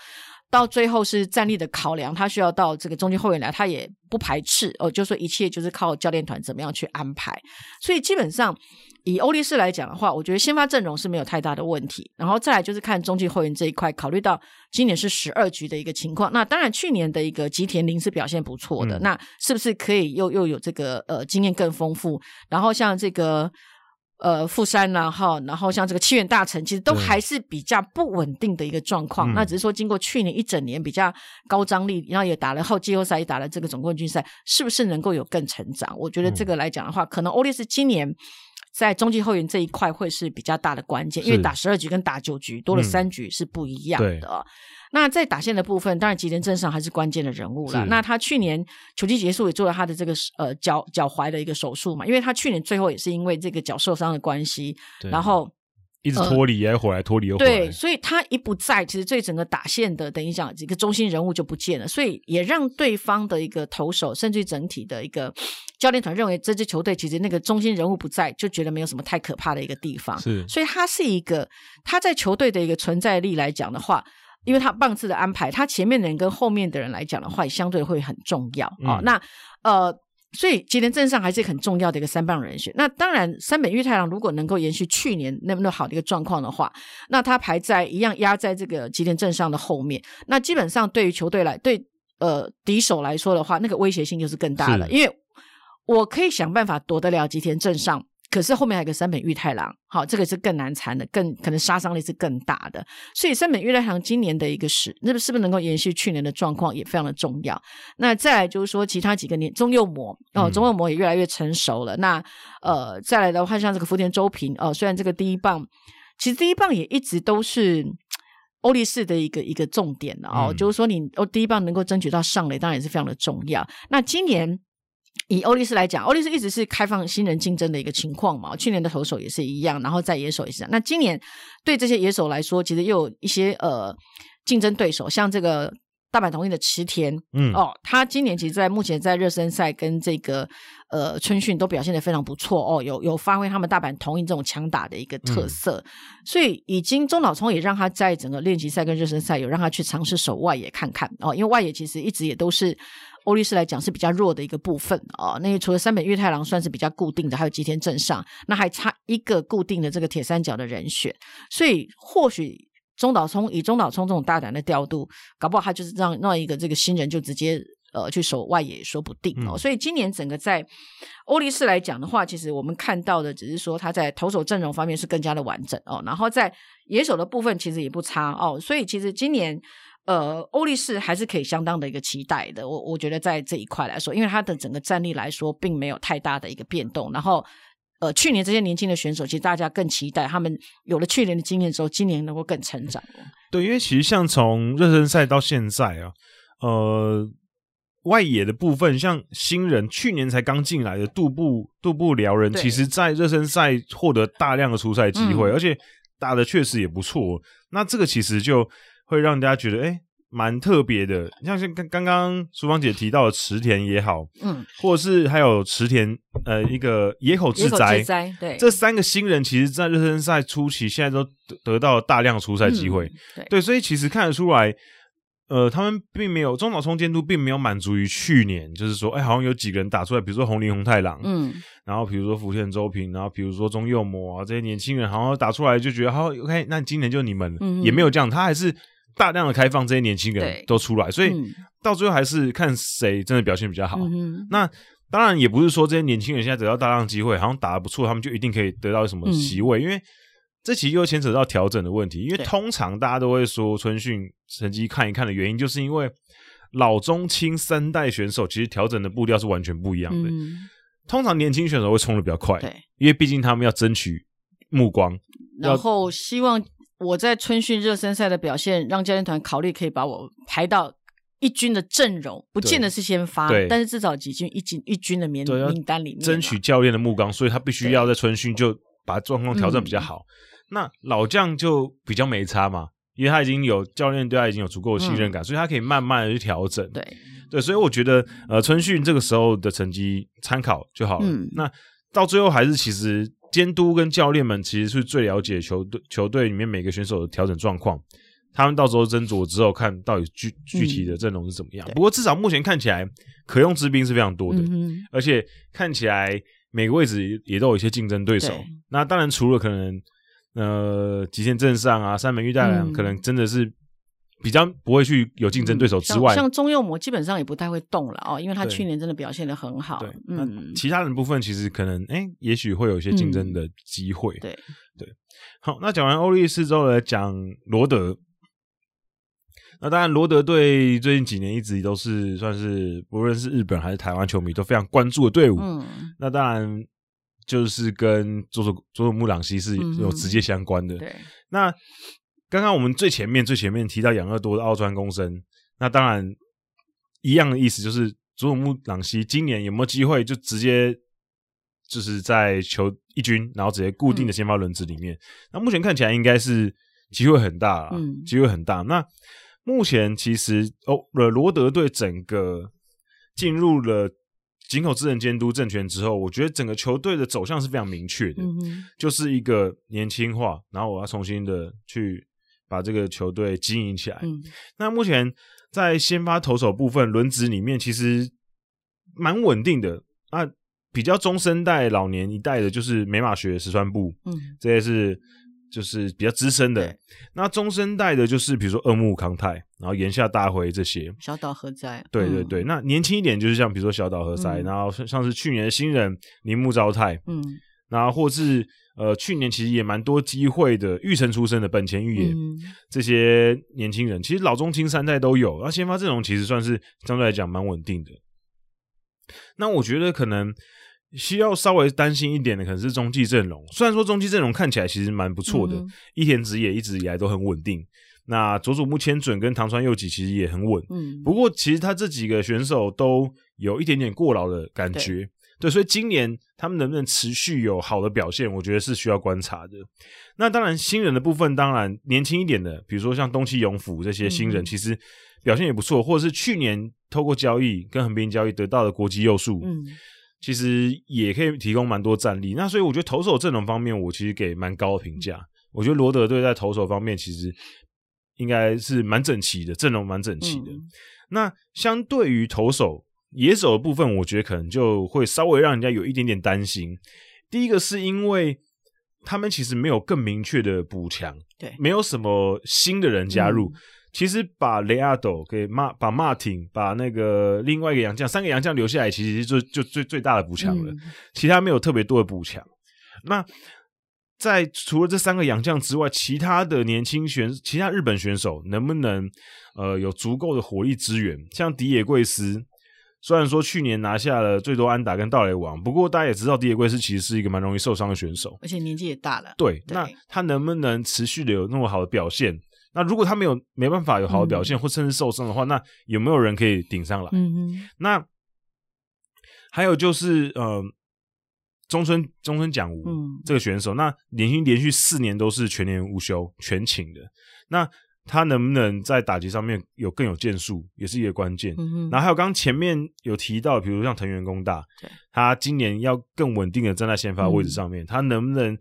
[SPEAKER 2] 到最后是战力的考量，他需要到这个中继后援来，他也不排斥哦，就说一切就是靠教练团怎么样去安排，所以基本上。以欧力士来讲的话，我觉得先发阵容是没有太大的问题，然后再来就是看中继后援这一块，考虑到今年是十二局的一个情况，那当然去年的一个吉田林是表现不错的，嗯、那是不是可以又又有这个呃经验更丰富？然后像这个呃富山然后然后像这个七原大成，其实都还是比较不稳定的一个状况。嗯、那只是说经过去年一整年比较高张力，然后也打了后季后赛，也打了这个总冠军赛，是不是能够有更成长？我觉得这个来讲的话，嗯、可能欧力士今年。在中继后援这一块会是比较大的关键，因为打十二局跟打九局多了三局是不一样的。嗯、那在打线的部分，当然吉田正尚还是关键的人物了。那他去年球季结束也做了他的这个呃脚脚踝的一个手术嘛，因为他去年最后也是因为这个脚受伤的关系，然后。
[SPEAKER 1] 一直脱离又回来，脱离又回来。
[SPEAKER 2] 对，所以他一不在，其实这整个打线的等于讲一个中心人物就不见了，所以也让对方的一个投手，甚至整体的一个教练团认为这支球队其实那个中心人物不在，就觉得没有什么太可怕的一个地方。
[SPEAKER 1] 是，
[SPEAKER 2] 所以他是一个他在球队的一个存在力来讲的话，因为他棒次的安排，他前面的人跟后面的人来讲的话，相对会很重要啊、嗯哦。那呃。所以吉田正上还是很重要的一个三棒人选。那当然，三本裕太郎如果能够延续去年那么好的一个状况的话，那他排在一样压在这个吉田正上的后面。那基本上对于球队来对呃敌手来说的话，那个威胁性就是更大了，因为我可以想办法躲得了吉田正尚。可是后面还有个山本裕太郎，好，这个是更难缠的，更可能杀伤力是更大的。所以山本裕太郎今年的一个是，那么是不是能够延续去年的状况也非常的重要。那再来就是说，其他几个年中右模哦，中右模也越来越成熟了。嗯、那呃，再来的话，像这个福田周平哦，虽然这个第一棒，其实第一棒也一直都是欧力士的一个一个重点哦，嗯、就是说你哦第一棒能够争取到上垒，当然也是非常的重要。那今年。以欧力士来讲，欧力士一直是开放新人竞争的一个情况嘛。去年的投手也是一样，然后在野手也是这样。那今年对这些野手来说，其实又有一些呃竞争对手，像这个大阪桐荫的池田，嗯哦，他今年其实，在目前在热身赛跟这个呃春训都表现的非常不错哦，有有发挥他们大阪桐荫这种强打的一个特色，嗯、所以已经中岛聪也让他在整个练习赛跟热身赛有让他去尝试守外野看看哦，因为外野其实一直也都是。欧力士来讲是比较弱的一个部分哦，那除了三本裕太郎算是比较固定的，还有吉田镇上，那还差一个固定的这个铁三角的人选，所以或许中岛聪以中岛聪这种大胆的调度，搞不好他就是让让一个这个新人就直接呃去守外野也说不定哦。嗯、所以今年整个在欧力士来讲的话，其实我们看到的只是说他在投手阵容方面是更加的完整哦，然后在野手的部分其实也不差哦，所以其实今年。呃，欧力士还是可以相当的一个期待的。我我觉得在这一块来说，因为它的整个战力来说，并没有太大的一个变动。然后，呃，去年这些年轻的选手，其实大家更期待他们有了去年的经验之后，今年能够更成长。
[SPEAKER 1] 对，因为其实像从热身赛到现在啊，呃，外野的部分，像新人去年才刚进来的杜布杜布辽人，其实在热身赛获得大量的出赛机会，嗯、而且打的确实也不错。那这个其实就。会让大家觉得哎，蛮特别的。像是刚刚刚淑芳姐提到的池田也好，嗯，或者是还有池田呃一个野口智哉，
[SPEAKER 2] 对，
[SPEAKER 1] 这三个新人，其实在热身赛初期，现在都得得到了大量出赛机会，嗯、对，对，所以其实看得出来，呃，他们并没有中岛聪监督并没有满足于去年，就是说，哎，好像有几个人打出来，比如说红林红太郎，嗯，然后比如说福田周平，然后比如说中右模啊这些年轻人，好像打出来就觉得好，OK，那今年就你们，嗯、也没有这样，他还是。大量的开放，这些年轻人都出来，所以到最后还是看谁真的表现比较好。嗯、那当然也不是说这些年轻人现在得到大量机会，好像打得不错，他们就一定可以得到什么席位，嗯、因为这其实又牵扯到调整的问题。因为通常大家都会说春训成绩看一看的原因，就是因为老中青三代选手其实调整的步调是完全不一样的。嗯、通常年轻选手会冲的比较快，对，因为毕竟他们要争取目光，
[SPEAKER 2] 然后希望。我在春训热身赛的表现，让教练团考虑可以把我排到一军的阵容，不见得是先发，但是至少几军一军一军的名名单里面，
[SPEAKER 1] 争取教练的目光，所以他必须要在春训就把状况调整比较好。嗯、那老将就比较没差嘛，因为他已经有教练对他已经有足够的信任感，嗯、所以他可以慢慢的去调整。对对，所以我觉得呃，春训这个时候的成绩参考就好了。嗯、那到最后还是其实。监督跟教练们其实是最了解球队球队里面每个选手的调整状况，他们到时候斟酌之后，看到底具具体的阵容是怎么样。嗯、不过至少目前看起来，可用之兵是非常多的，嗯、而且看起来每个位置也都有一些竞争对手。对那当然除了可能呃极限镇上啊、山本裕太郎，可能真的是。比较不会去有竞争对手之外，
[SPEAKER 2] 嗯、像，像中右模基本上也不太会动了哦，因为他去年真的表现得很好。
[SPEAKER 1] 对，嗯，其他人部分其实可能，哎，也许会有一些竞争的机会。
[SPEAKER 2] 对、嗯，
[SPEAKER 1] 对。好，那讲完欧力士之后来讲罗德。那当然，罗德队最近几年一直都是算是不论是日本还是台湾球迷都非常关注的队伍。嗯，那当然。就是跟佐佐佐佐木朗希是有直接相关的。
[SPEAKER 2] 嗯、对，
[SPEAKER 1] 那刚刚我们最前面最前面提到养乐多的奥川公生，那当然一样的意思，就是佐佐木朗希今年有没有机会就直接就是在球一军，然后直接固定的先发轮子里面？嗯、那目前看起来应该是机会很大，嗯，机会很大。那目前其实哦，罗德队整个进入了。井口智能监督政权之后，我觉得整个球队的走向是非常明确的，嗯、就是一个年轻化，然后我要重新的去把这个球队经营起来。嗯、那目前在先发投手部分轮值里面，其实蛮稳定的。那比较中生代、老年一代的，就是美马学、石川部，嗯，这些是。就是比较资深的，那中生代的，就是比如说二木康泰，然后岩下大辉这些，
[SPEAKER 2] 小岛和哉，
[SPEAKER 1] 对对对。嗯、那年轻一点，就是像比如说小岛和哉，嗯、然后像是去年的新人铃木昭太，嗯，然后或是呃去年其实也蛮多机会的玉成出身的本前裕也，嗯、这些年轻人，其实老中青三代都有。那先发阵容其实算是相对来讲蛮稳定的。那我觉得可能。需要稍微担心一点的可能是中继阵容，虽然说中继阵容看起来其实蛮不错的，嗯、哼伊田直也一直以来都很稳定。那佐佐木千准跟唐川佑己其实也很稳，嗯，不过其实他这几个选手都有一点点过劳的感觉，对，所以今年他们能不能持续有好的表现，我觉得是需要观察的。那当然新人的部分，当然年轻一点的，比如说像东契永辅这些新人，其实表现也不错，或者是去年透过交易跟横滨交易得到的国际佑树，嗯。其实也可以提供蛮多战力，那所以我觉得投手阵容方面，我其实给蛮高的评价。我觉得罗德队在投手方面其实应该是蛮整齐的，阵容蛮整齐的。嗯、那相对于投手野手的部分，我觉得可能就会稍微让人家有一点点担心。第一个是因为他们其实没有更明确的补强，对，没有什么新的人加入。嗯其实把雷阿斗给马把马挺把那个另外一个洋将三个洋将留下来，其实就就最最大的补强了。嗯、其他没有特别多的补强。那在除了这三个洋将之外，其他的年轻选其他日本选手能不能呃有足够的火力支援？像迪野贵司，虽然说去年拿下了最多安打跟盗垒王，不过大家也知道迪野贵司其实是一个蛮容易受伤的选手，
[SPEAKER 2] 而且年纪也大了。
[SPEAKER 1] 对，对那他能不能持续的有那么好的表现？那如果他没有没办法有好的表现，嗯、或甚至受伤的话，那有没有人可以顶上来？嗯哼那还有就是，呃，中村中村奖吾这个选手，嗯、那连续连续四年都是全年无休全勤的，那他能不能在打击上面有更有建树，也是一个关键。嗯然后还有刚刚前面有提到，比如像藤原工大，他今年要更稳定的站在先发位置上面，嗯、他能不能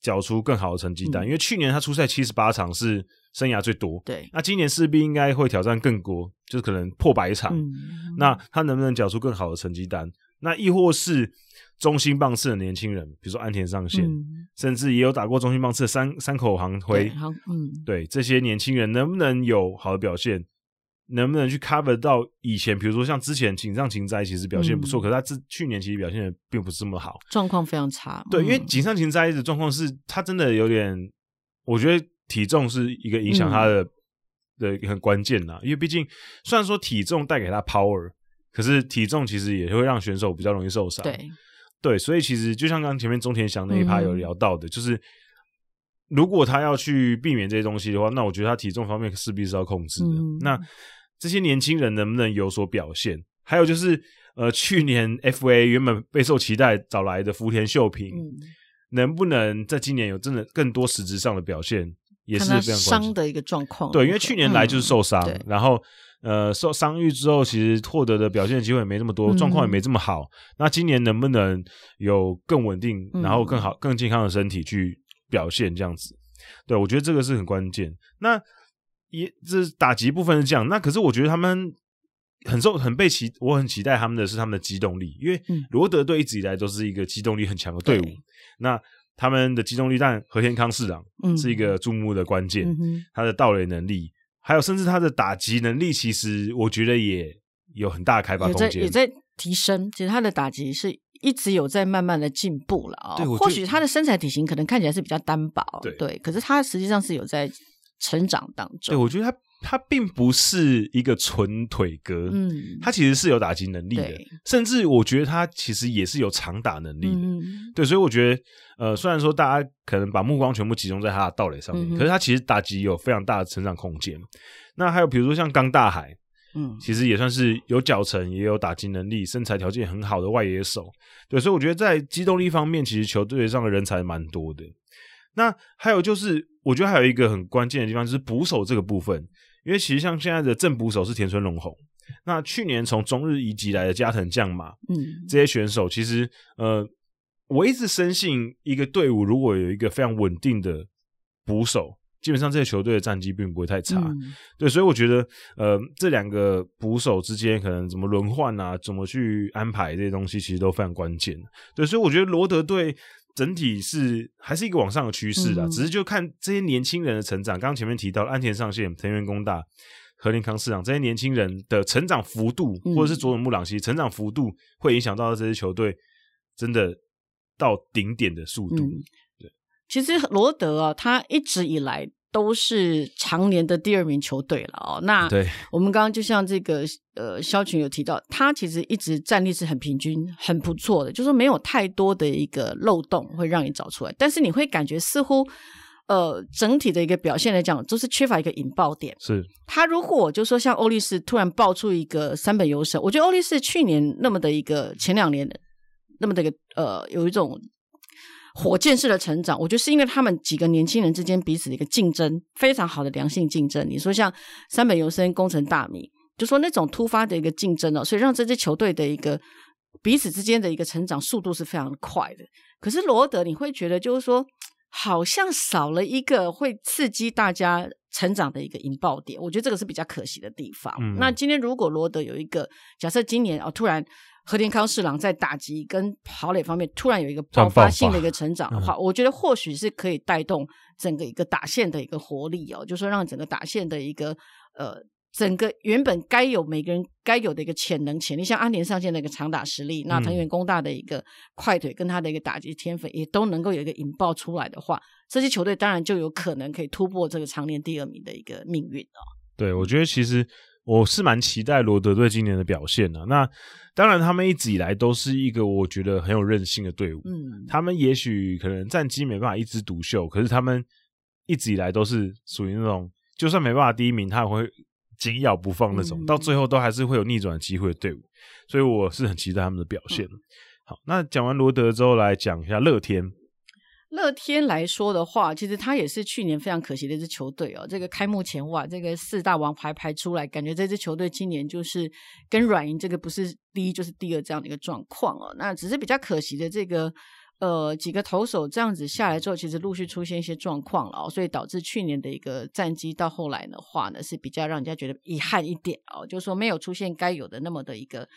[SPEAKER 1] 缴出更好的成绩单？嗯、因为去年他出赛七十八场是。生涯最多，对，那今年势必应该会挑战更多，就是可能破百场。嗯、那他能不能缴出更好的成绩单？那亦或是中心棒次的年轻人，比如说安田上线，嗯、甚至也有打过中心棒次的三三口行辉，嗯，对，这些年轻人能不能有好的表现？能不能去 cover 到以前？比如说像之前井上晴哉其实表现不错，嗯、可是他这去年其实表现的并不是这么好，
[SPEAKER 2] 状况非常差。
[SPEAKER 1] 对，嗯、因为井上晴哉的状况是他真的有点，我觉得。体重是一个影响他的、嗯、的很关键呐，因为毕竟虽然说体重带给他 power，可是体重其实也会让选手比较容易受伤。对，对，所以其实就像刚刚前面中田翔那一趴有聊到的，嗯、就是如果他要去避免这些东西的话，那我觉得他体重方面势必是要控制的。嗯、那这些年轻人能不能有所表现？还有就是，呃，去年 FA 原本备受期待找来的福田秀平，嗯、能不能在今年有真的更多实质上的表现？也是非常
[SPEAKER 2] 伤的一个状况，
[SPEAKER 1] 对，因为去年来就是受伤，嗯、然后呃受伤愈之后，其实获得的表现机会也没这么多，状况、嗯、也没这么好。那今年能不能有更稳定，然后更好、更健康的身体去表现这样子？对，我觉得这个是很关键。那也这打击部分是这样，那可是我觉得他们很受很被期，我很期待他们的是他们的机动力，因为罗德队一直以来都是一个机动力很强的队伍。对那他们的机动力，但和田康市长是一个注目的关键。他的盗垒能力，还有甚至他的打击能力，其实我觉得也有很大的开发空间，
[SPEAKER 2] 也在提升。其实他的打击是一直有在慢慢的进步了啊。对，或许他的身材体型可能看起来是比较单薄，对，对，可是他实际上是有在成长当中。
[SPEAKER 1] 对，我觉得他他并不是一个纯腿哥，
[SPEAKER 2] 嗯，
[SPEAKER 1] 他其实是有打击能力的，甚至我觉得他其实也是有长打能力的，
[SPEAKER 2] 嗯、
[SPEAKER 1] 对，所以我觉得，呃，虽然说大家可能把目光全部集中在他的盗垒上面，嗯、可是他其实打击有非常大的成长空间。那还有比如说像刚大海，嗯，其实也算是有脚程，也有打击能力，身材条件很好的外野手，对，所以我觉得在机动力方面，其实球队上的人才蛮多的。那还有就是，我觉得还有一个很关键的地方，就是捕手这个部分。因为其实像现在的正捕手是田村龙宏，那去年从中日移籍来的加藤将马，嗯，这些选手其实呃，我一直深信一个队伍如果有一个非常稳定的捕手，基本上这些球队的战绩并不会太差。嗯、对，所以我觉得呃，这两个捕手之间可能怎么轮换啊，怎么去安排这些东西，其实都非常关键。对，所以我觉得罗德队。整体是还是一个往上的趋势的，只是就看这些年轻人的成长。刚刚前面提到安田上线、藤原工大、和林康市长这些年轻人的成长幅度，或者是佐佐木朗希成长幅度，会影响到这支球队真的到顶点的速度。对，
[SPEAKER 2] 其实罗德啊，他一直以来。都是常年的第二名球队了哦。那我们刚刚就像这个呃，肖群有提到，他其实一直战力是很平均、很不错的，就是说没有太多的一个漏洞会让你找出来。但是你会感觉似乎呃，整体的一个表现来讲，都是缺乏一个引爆点。
[SPEAKER 1] 是
[SPEAKER 2] 他如果就说像欧力士突然爆出一个三本优胜，我觉得欧力士去年那么的一个前两年的那么的一个呃，有一种。火箭式的成长，我觉得是因为他们几个年轻人之间彼此的一个竞争非常好的良性竞争。你说像三本游生、工程大米，就说那种突发的一个竞争哦，所以让这支球队的一个彼此之间的一个成长速度是非常快的。可是罗德，你会觉得就是说，好像少了一个会刺激大家成长的一个引爆点。我觉得这个是比较可惜的地方。嗯、那今天如果罗德有一个假设，今年哦突然。和田康士郎在打击跟跑垒方面突然有一个爆发性的一个成长的话，我觉得或许是可以带动整个一个打线的一个活力哦，就是说让整个打线的一个呃，整个原本该有每个人该有的一个潜能潜力，像安联上线的一个长打实力，那藤原工大的一个快腿跟他的一个打击天分也都能够有一个引爆出来的话，这些球队当然就有可能可以突破这个常年第二名的一个命运哦。
[SPEAKER 1] 对，我觉得其实。我是蛮期待罗德队今年的表现的。那当然，他们一直以来都是一个我觉得很有韧性的队伍。嗯，他们也许可能战绩没办法一枝独秀，可是他们一直以来都是属于那种，就算没办法第一名，他也会紧咬不放那种，到最后都还是会有逆转机会的队伍。所以我是很期待他们的表现。好，那讲完罗德之后，来讲一下乐天。
[SPEAKER 2] 乐天来说的话，其实他也是去年非常可惜的一支球队哦。这个开幕前哇，这个四大王牌排出来，感觉这支球队今年就是跟软银这个不是第一就是第二这样的一个状况哦。那只是比较可惜的这个呃几个投手这样子下来之后，其实陆续出现一些状况了哦，所以导致去年的一个战绩到后来的话呢是比较让人家觉得遗憾一点哦，就是说没有出现该有的那么的一个。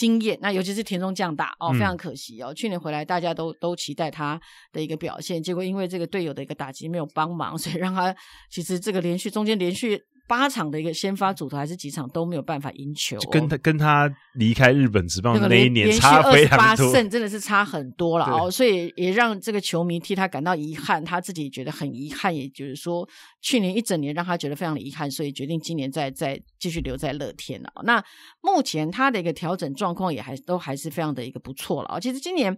[SPEAKER 2] 经验，那尤其是田中将大哦，非常可惜哦。嗯、去年回来，大家都都期待他的一个表现，结果因为这个队友的一个打击没有帮忙，所以让他其实这个连续中间连续。八场的一个先发组合还是几场都没有办法赢球，哦，
[SPEAKER 1] 跟他跟他离开日本职棒的那一年差非常多，
[SPEAKER 2] 胜真的是差很多了哦，所以也让这个球迷替他感到遗憾，他自己觉得很遗憾，也就是说去年一整年让他觉得非常的遗憾，所以决定今年再再继续留在乐天了。那目前他的一个调整状况也还都还是非常的一个不错了啊。其实今年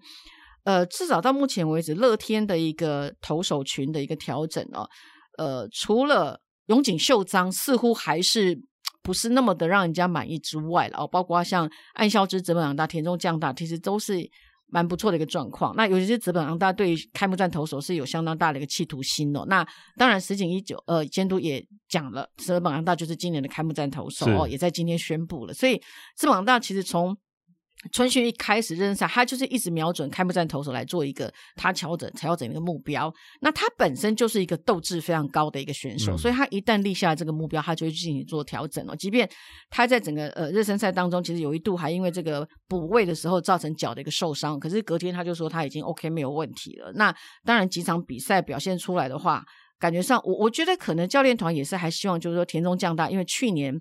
[SPEAKER 2] 呃至少到目前为止，乐天的一个投手群的一个调整哦，呃除了永井秀章似乎还是不是那么的让人家满意之外了哦，包括像岸孝之、泽本昂大、田中将大，其实都是蛮不错的一个状况。那尤其是泽本昂大对于开幕战投手是有相当大的一个企图心哦。那当然，石井一九呃监督也讲了，泽本昂大就是今年的开幕战投手哦，也在今天宣布了。所以泽本昂大其实从春训一开始认识他，就是一直瞄准开幕战投手来做一个他调整调整的一个目标。那他本身就是一个斗志非常高的一个选手，嗯、所以他一旦立下这个目标，他就会进行做调整了。即便他在整个呃热身赛当中，其实有一度还因为这个补位的时候造成脚的一个受伤，可是隔天他就说他已经 OK 没有问题了。那当然几场比赛表现出来的话，感觉上我我觉得可能教练团也是还希望就是说田中将大，因为去年。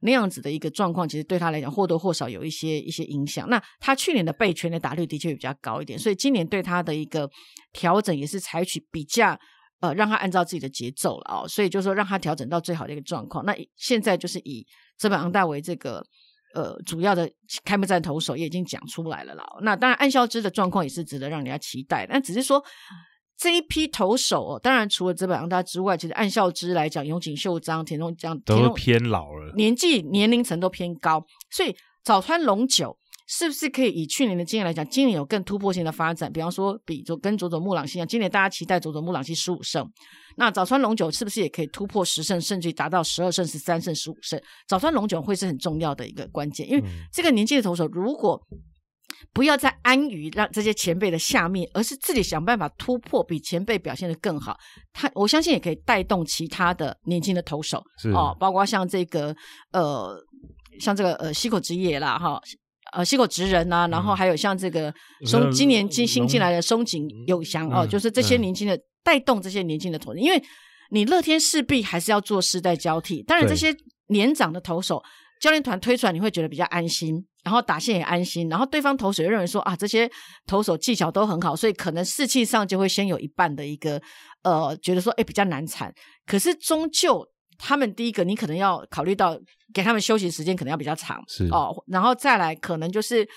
[SPEAKER 2] 那样子的一个状况，其实对他来讲或多或少有一些一些影响。那他去年的备全垒打率的确比较高一点，所以今年对他的一个调整也是采取比较呃，让他按照自己的节奏了哦，所以就是说让他调整到最好的一个状况。那现在就是以泽本昂大为这个呃主要的开幕战投手也已经讲出来了啦。那当然岸孝之的状况也是值得让人家期待，但只是说这一批投手哦，当然除了泽本昂大之外，其实岸孝之来讲，永井秀章、田中将
[SPEAKER 1] 都偏老了，
[SPEAKER 2] 年纪年龄层都偏高，所以早川龙九。是不是可以以去年的经验来讲，今年有更突破性的发展？比方说，比佐跟佐佐木朗希一样，今年大家期待佐佐木朗希十五胜，那早川龙九是不是也可以突破十胜，甚至于达到十二胜、十三胜、十五胜？早川龙九会是很重要的一个关键，因为这个年纪的投手，如果不要再安于让这些前辈的下面，而是自己想办法突破，比前辈表现的更好，他我相信也可以带动其他的年轻的投手哦，包括像这个呃，像这个呃西口职业啦哈。呃，西口直人呐、啊，然后还有像这个松、嗯、今年新新进来的松井佑祥哦，就是这些年轻的、嗯、带动这些年轻的投手，因为你乐天势必还是要做世代交替。当然，这些年长的投手教练团推出来，你会觉得比较安心，然后打线也安心，然后对方投手又认为说啊，这些投手技巧都很好，所以可能士气上就会先有一半的一个呃，觉得说哎比较难缠。可是终究。他们第一个，你可能要考虑到给他们休息时间可能要比较长，
[SPEAKER 1] 是
[SPEAKER 2] 哦，然后再来可能就是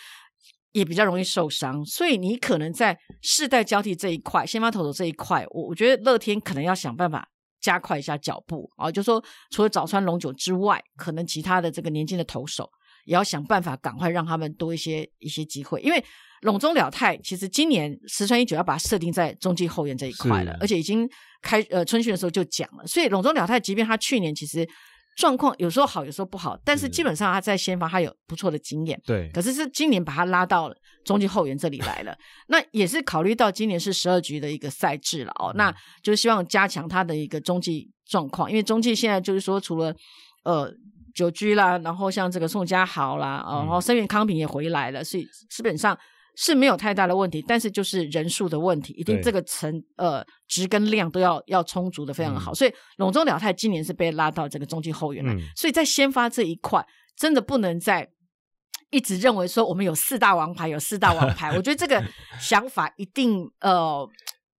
[SPEAKER 2] 也比较容易受伤，所以你可能在世代交替这一块，先发投手这一块，我我觉得乐天可能要想办法加快一下脚步啊，就说除了早川龙九之外，可能其他的这个年轻的投手也要想办法赶快让他们多一些一些机会，因为。笼中了太其实今年石川一九要把它设定在中继后援这一块了，而且已经开呃春训的时候就讲了，所以笼中了太即便他去年其实状况有时候好，有时候不好，但是基本上他在先发他有不错的经验，
[SPEAKER 1] 对，
[SPEAKER 2] 可是是今年把他拉到了中继后援这里来了，那也是考虑到今年是十二局的一个赛制了哦，嗯、那就是希望加强他的一个中继状况，因为中继现在就是说除了呃久居啦，然后像这个宋家豪啦，然后森源康平也回来了，所以基本上。是没有太大的问题，但是就是人数的问题，一定这个层呃值跟量都要要充足的非常好，嗯、所以龙中鸟太今年是被拉到这个中继后援来，嗯、所以在先发这一块真的不能再一直认为说我们有四大王牌，有四大王牌，我觉得这个 想法一定呃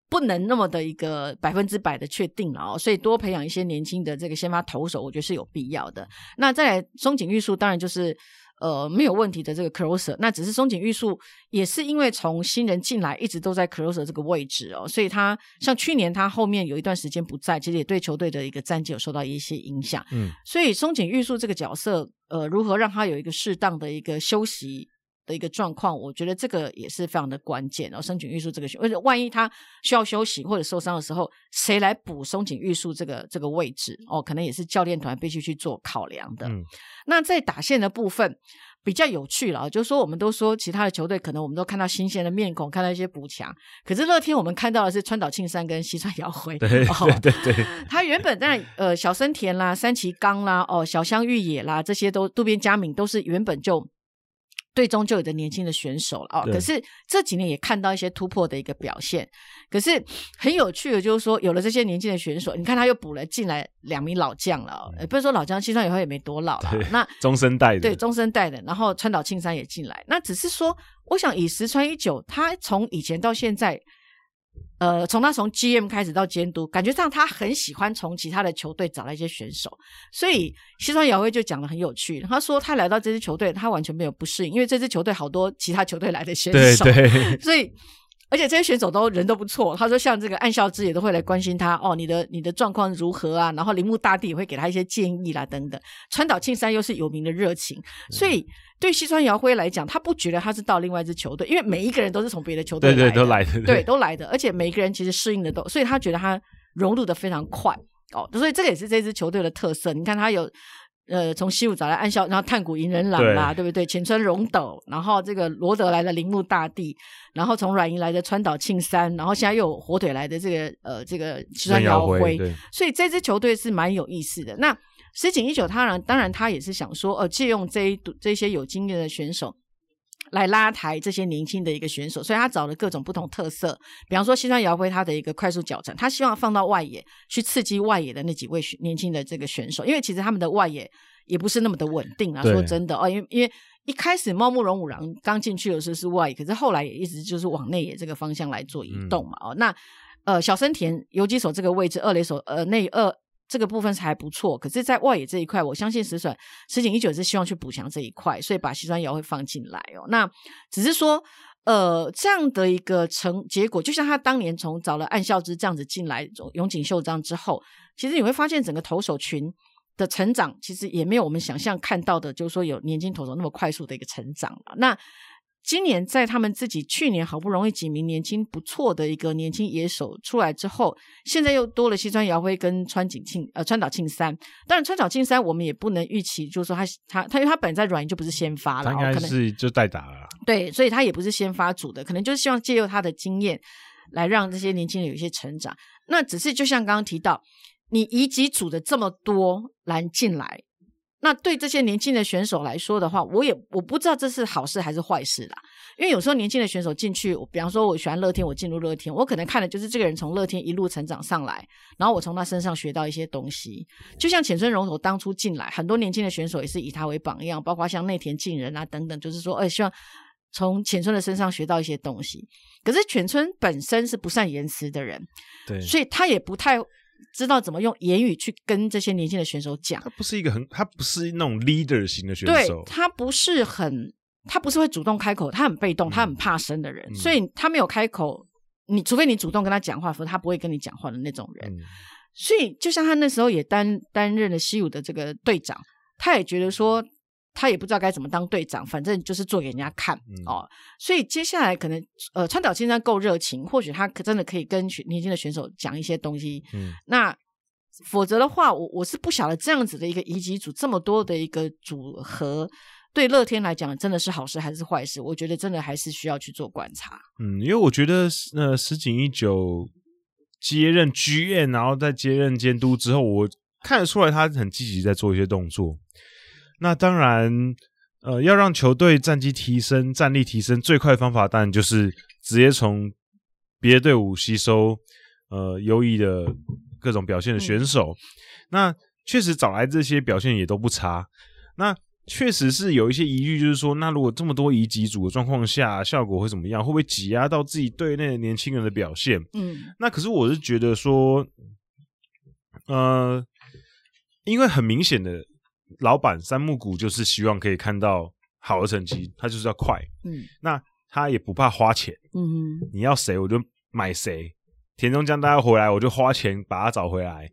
[SPEAKER 2] 不能那么的一个百分之百的确定了哦，所以多培养一些年轻的这个先发投手，我觉得是有必要的。那再来松井玉树当然就是。呃，没有问题的这个 closer，那只是松井玉树也是因为从新人进来一直都在 closer 这个位置哦，所以他像去年他后面有一段时间不在，其实也对球队的一个战绩有受到一些影响。嗯，所以松井玉树这个角色，呃，如何让他有一个适当的一个休息的一个状况，我觉得这个也是非常的关键哦。松井玉树这个，而且万一他需要休息或者受伤的时候，谁来补松井玉树这个这个位置哦？可能也是教练团必须去做考量的。嗯，那在打线的部分比较有趣了，就是说我们都说其他的球队可能我们都看到新鲜的面孔，看到一些补强，可是乐天我们看到的是川岛庆三跟西川遥辉。
[SPEAKER 1] 对、哦、对对对，
[SPEAKER 2] 他原本在呃小森田啦、三崎刚啦、哦小香玉野啦，这些都渡边佳敏都是原本就。队中就有的年轻的选手了哦，可是这几年也看到一些突破的一个表现。可是很有趣的，就是说有了这些年轻的选手，你看他又补了进来两名老将了哦，不是说老将，青山以后也没多老了。那
[SPEAKER 1] 终身代的，
[SPEAKER 2] 对终身代的，然后川岛庆三也进来，那只是说，我想以石川一久，他从以前到现在。呃，从他从 GM 开始到监督，感觉上他很喜欢从其他的球队找来一些选手，所以西川遥辉就讲得很有趣。他说他来到这支球队，他完全没有不适应，因为这支球队好多其他球队来的选手，
[SPEAKER 1] 对对，
[SPEAKER 2] 所以而且这些选手都人都不错。他说像这个岸孝之也都会来关心他哦，你的你的状况如何啊？然后铃木大地也会给他一些建议啦等等。川岛庆三又是有名的热情，所以。对西川遥辉来讲，他不觉得他是到另外一支球队，因为每一个人都是从别的球队来的，
[SPEAKER 1] 对对，都来的，对，
[SPEAKER 2] 对都来的，而且每一个人其实适应的都，所以他觉得他融入的非常快哦，所以这个也是这支球队的特色。你看他有呃从西武找来岸孝，然后炭谷银仁朗啦，对，对不对？浅川荣斗，然后这个罗德来的铃木大地，然后从软银来的川岛庆三，然后现在又有火腿来的这个呃这个西川遥辉，所以这支球队是蛮有意思的。那石井一九，他然当然他也是想说，呃，借用这一这些有经验的选手来拉抬这些年轻的一个选手，所以他找了各种不同特色，比方说西川遥辉他的一个快速脚程，他希望放到外野去刺激外野的那几位年轻的这个选手，因为其实他们的外野也不是那么的稳定啊，说真的哦，因为因为一开始茂木荣五郎刚进去的时候是外野，可是后来也一直就是往内野这个方向来做移动嘛，哦，那。呃小森田游击手这个位置，二垒手呃内二这个部分是还不错。可是，在外野这一块，我相信石选石井一九是希望去补强这一块，所以把西川遥会放进来哦。那只是说。呃，这样的一个成结果，就像他当年从找了岸孝之这样子进来，永井秀章之后，其实你会发现整个投手群的成长，其实也没有我们想象看到的，就是说有年轻投手那么快速的一个成长了。那今年在他们自己去年好不容易几名年轻不错的一个年轻野手出来之后，现在又多了西川遥辉跟川井庆呃川岛庆三。当然川岛庆三我们也不能预期，就是说他他他因为他本来在软银就不是先发了，
[SPEAKER 1] 他应该是就代打了。
[SPEAKER 2] 对，所以他也不是先发组的，可能就是希望借由他的经验来让这些年轻人有一些成长。那只是就像刚刚提到，你移级组的这么多来进来。那对这些年轻的选手来说的话，我也我不知道这是好事还是坏事啦。因为有时候年轻的选手进去，比方说我喜欢乐天，我进入乐天，我可能看的就是这个人从乐天一路成长上来，然后我从他身上学到一些东西。就像浅村荣斗当初进来，很多年轻的选手也是以他为榜样，包括像内田进人啊等等，就是说，哎，希望从浅村的身上学到一些东西。可是浅村本身是不善言辞的人，
[SPEAKER 1] 对，
[SPEAKER 2] 所以他也不太。知道怎么用言语去跟这些年轻的选手讲，
[SPEAKER 1] 他不是一个很，他不是那种 leader 型的选手，
[SPEAKER 2] 对，他不是很，他不是会主动开口，他很被动，嗯、他很怕生的人，嗯、所以他没有开口，你除非你主动跟他讲话，否则他不会跟你讲话的那种人。嗯、所以就像他那时候也担担任了西武的这个队长，他也觉得说。他也不知道该怎么当队长，反正就是做给人家看、嗯、哦。所以接下来可能，呃，川岛先生够热情，或许他可真的可以跟年轻的选手讲一些东西。嗯，那否则的话，我我是不晓得这样子的一个移籍组这么多的一个组合，对乐天来讲真的是好事还是坏事？我觉得真的还是需要去做观察。
[SPEAKER 1] 嗯，因为我觉得呃，石井一九接任 GM，然后再接任监督之后，我看得出来他很积极在做一些动作。那当然，呃，要让球队战绩提升、战力提升，最快的方法当然就是直接从别的队伍吸收呃优异的各种表现的选手。嗯、那确实找来这些表现也都不差。那确实是有一些疑虑，就是说，那如果这么多移籍组的状况下，效果会怎么样？会不会挤压到自己队内的年轻人的表现？嗯，那可是我是觉得说，呃，因为很明显的。老板三木谷就是希望可以看到好的成绩，他就是要快。嗯，那他也不怕花钱。嗯哼，你要谁我就买谁。田中将大家回来，我就花钱把他找回来。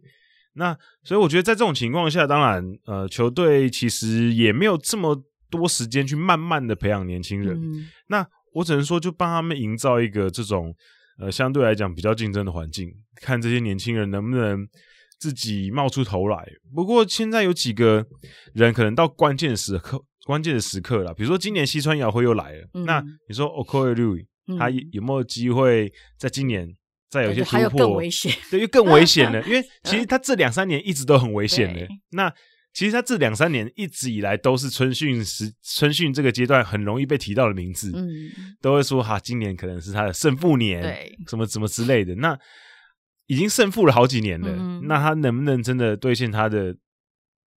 [SPEAKER 1] 那所以我觉得在这种情况下，当然呃，球队其实也没有这么多时间去慢慢的培养年轻人。嗯、那我只能说，就帮他们营造一个这种呃相对来讲比较竞争的环境，看这些年轻人能不能。自己冒出头来，不过现在有几个人可能到关键时刻，关键的时刻了。比如说今年西川遥辉又来了，嗯、那你说 Okoye Lui 他有没有机会在今年再有一些突破？
[SPEAKER 2] 更危险，
[SPEAKER 1] 对，又更危险了。因为其实他这两三年一直都很危险的。那其实他这两三年一直以来都是春训时，春训这个阶段很容易被提到的名字，嗯，都会说哈，今年可能是他的胜负年，对，什么什么之类的。那已经胜负了好几年了，嗯、那他能不能真的兑现他的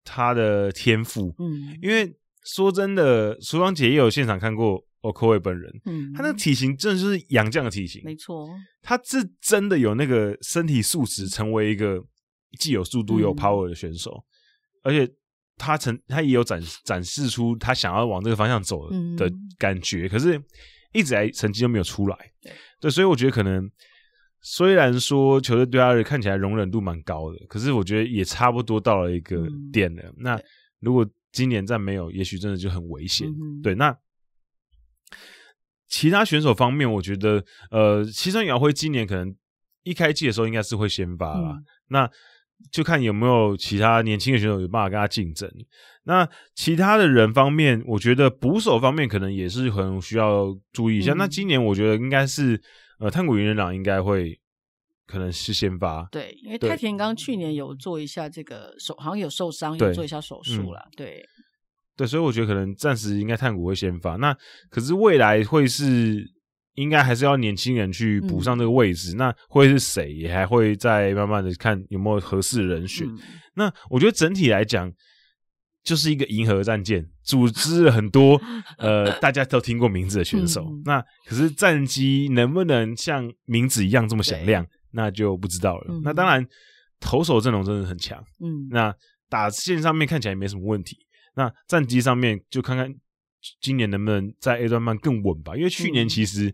[SPEAKER 1] 他的天赋？嗯，因为说真的，苏芳姐也有现场看过 Okoye 本人，嗯，他那个体型真的就是洋将的体型，
[SPEAKER 2] 没错，
[SPEAKER 1] 他是真的有那个身体素质，成为一个既有速度又有 power 的选手，嗯、而且他曾他也有展展示出他想要往这个方向走的感觉，嗯、可是一直来成绩都没有出来，对，对，所以我觉得可能。虽然说球队对他的看起来容忍度蛮高的，可是我觉得也差不多到了一个点了。嗯、那如果今年再没有，也许真的就很危险。嗯、对，那其他选手方面，我觉得呃，西川遥辉今年可能一开季的时候应该是会先发啦。嗯、那就看有没有其他年轻的选手有办法跟他竞争。那其他的人方面，我觉得捕手方面可能也是很需要注意一下。嗯、那今年我觉得应该是。呃，炭谷云人朗应该会可能是先发，
[SPEAKER 2] 对，因为太田刚去年有做一下这个手，好像有受伤，有做一下手术了，对，对，
[SPEAKER 1] 对，所以我觉得可能暂时应该炭谷会先发。那可是未来会是应该还是要年轻人去补上这个位置，嗯、那会是谁也还会再慢慢的看有没有合适的人选。嗯、那我觉得整体来讲。就是一个银河战舰，组织了很多 呃大家都听过名字的选手。嗯、那可是战机能不能像名字一样这么响亮？那就不知道了。
[SPEAKER 2] 嗯、
[SPEAKER 1] 那当然，投手阵容真的很强，
[SPEAKER 2] 嗯，
[SPEAKER 1] 那打线上面看起来没什么问题。那战机上面就看看今年能不能在 A 段班更稳吧。因为去年其实、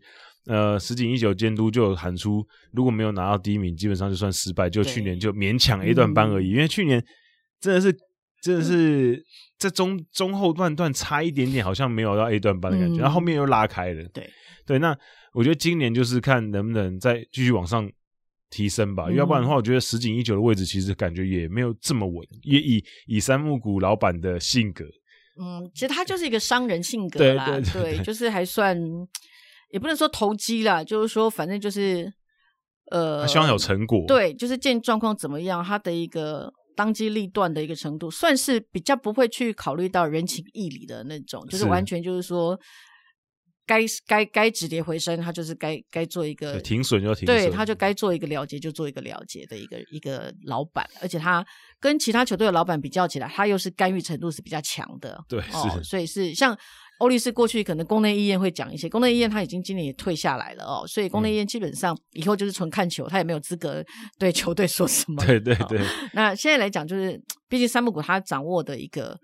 [SPEAKER 1] 嗯、呃石井一久监督就有喊出，如果没有拿到第一名，基本上就算失败。就去年就勉强 A 段班而已。嗯、因为去年真的是真的是在中中后段段差一点点，好像没有到 A 段班的感觉，嗯、然后后面又拉开了。
[SPEAKER 2] 对
[SPEAKER 1] 对，那我觉得今年就是看能不能再继续往上。提升吧，
[SPEAKER 2] 嗯、
[SPEAKER 1] 要不然的话，我觉得十井一九的位置其实感觉也没有这么稳。也以以三木谷老板的性格，
[SPEAKER 2] 嗯，其实他就是一个商人性格啦，对，对，对，对，对，就是还算也不能说投机啦，就是说反正就是呃，
[SPEAKER 1] 他希望有成果，
[SPEAKER 2] 对，就是见状况怎么样，他的一个当机立断的一个程度，算是比较不会去考虑到人情义理的那种，就是完全就是说。该该该止跌回升，他就是该该做一个
[SPEAKER 1] 停损就停损，
[SPEAKER 2] 对，他就该做一个了结就做一个了结的一个一个老板，而且他跟其他球队的老板比较起来，他又是干预程度是比较强的，
[SPEAKER 1] 对，
[SPEAKER 2] 哦，
[SPEAKER 1] 是，
[SPEAKER 2] 所以是像欧力士过去可能宫内医院会讲一些，宫内医院他已经今年也退下来了哦，所以宫内医院基本上以后就是纯看球，他也没有资格对球队说什么，
[SPEAKER 1] 对对对，哦。
[SPEAKER 2] 那现在来讲，就是毕竟三木谷他掌握的一个。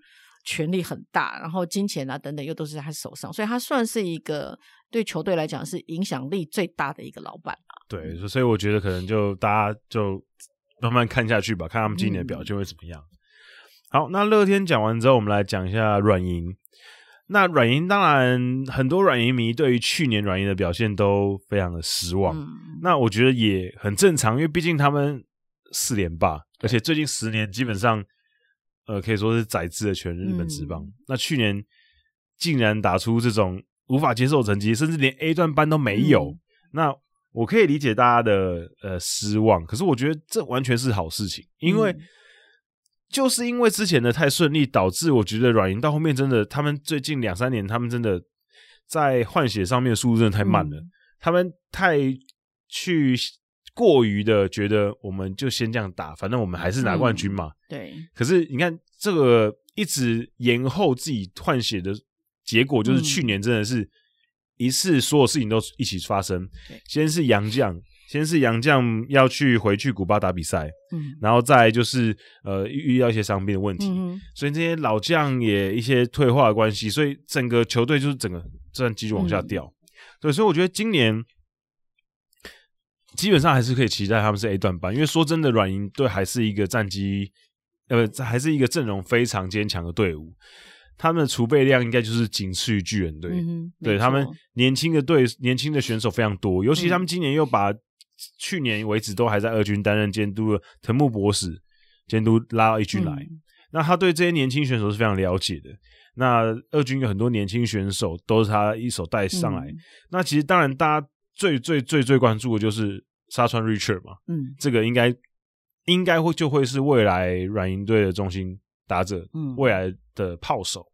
[SPEAKER 2] 权力很大，然后金钱啊等等又都是在他手上，所以他算是一个对球队来讲是影响力最大的一个老板啊。
[SPEAKER 1] 对，所以我觉得可能就大家就慢慢看下去吧，看他们今年的表现会怎么样。嗯、好，那乐天讲完之后，我们来讲一下软银。那软银当然很多软银迷对于去年软银的表现都非常的失望，嗯、那我觉得也很正常，因为毕竟他们四连霸，而且最近十年基本上。呃，可以说是宰制了全日本职棒。嗯、那去年竟然打出这种无法接受成绩，甚至连 A 段班都没有。嗯、那我可以理解大家的呃失望，可是我觉得这完全是好事情，因为、嗯、就是因为之前的太顺利，导致我觉得软银到后面真的，他们最近两三年，他们真的在换血上面的速度真的太慢了，嗯、他们太去。过于的觉得我们就先这样打，反正我们还是拿冠军嘛。
[SPEAKER 2] 嗯、对。
[SPEAKER 1] 可是你看这个一直延后自己换血的结果，就是去年真的是一次所有事情都一起发生。
[SPEAKER 2] 嗯、
[SPEAKER 1] 先是杨将，先是杨将要去回去古巴打比赛，
[SPEAKER 2] 嗯，
[SPEAKER 1] 然后再就是呃遇到一些伤病的问题，
[SPEAKER 2] 嗯、
[SPEAKER 1] 所以这些老将也一些退化的关系，所以整个球队就是整个战绩就往下掉。嗯、对，所以我觉得今年。基本上还是可以期待他们是 A 段班，因为说真的，软银队还是一个战绩，呃，还是一个阵容非常坚强的队伍。他们的储备量应该就是仅次于巨人队，
[SPEAKER 2] 嗯、
[SPEAKER 1] 对他们年轻的队、年轻的选手非常多，尤其他们今年又把去年为止都还在二军担任监督的藤木博士监督拉到一军来，嗯、那他对这些年轻选手是非常了解的。那二军有很多年轻选手都是他一手带上来。嗯、那其实当然，大家最最最最关注的就是。沙川 Richard 嘛，
[SPEAKER 2] 嗯，
[SPEAKER 1] 这个应该应该会就会是未来软银队的中心打者，
[SPEAKER 2] 嗯，
[SPEAKER 1] 未来的炮手。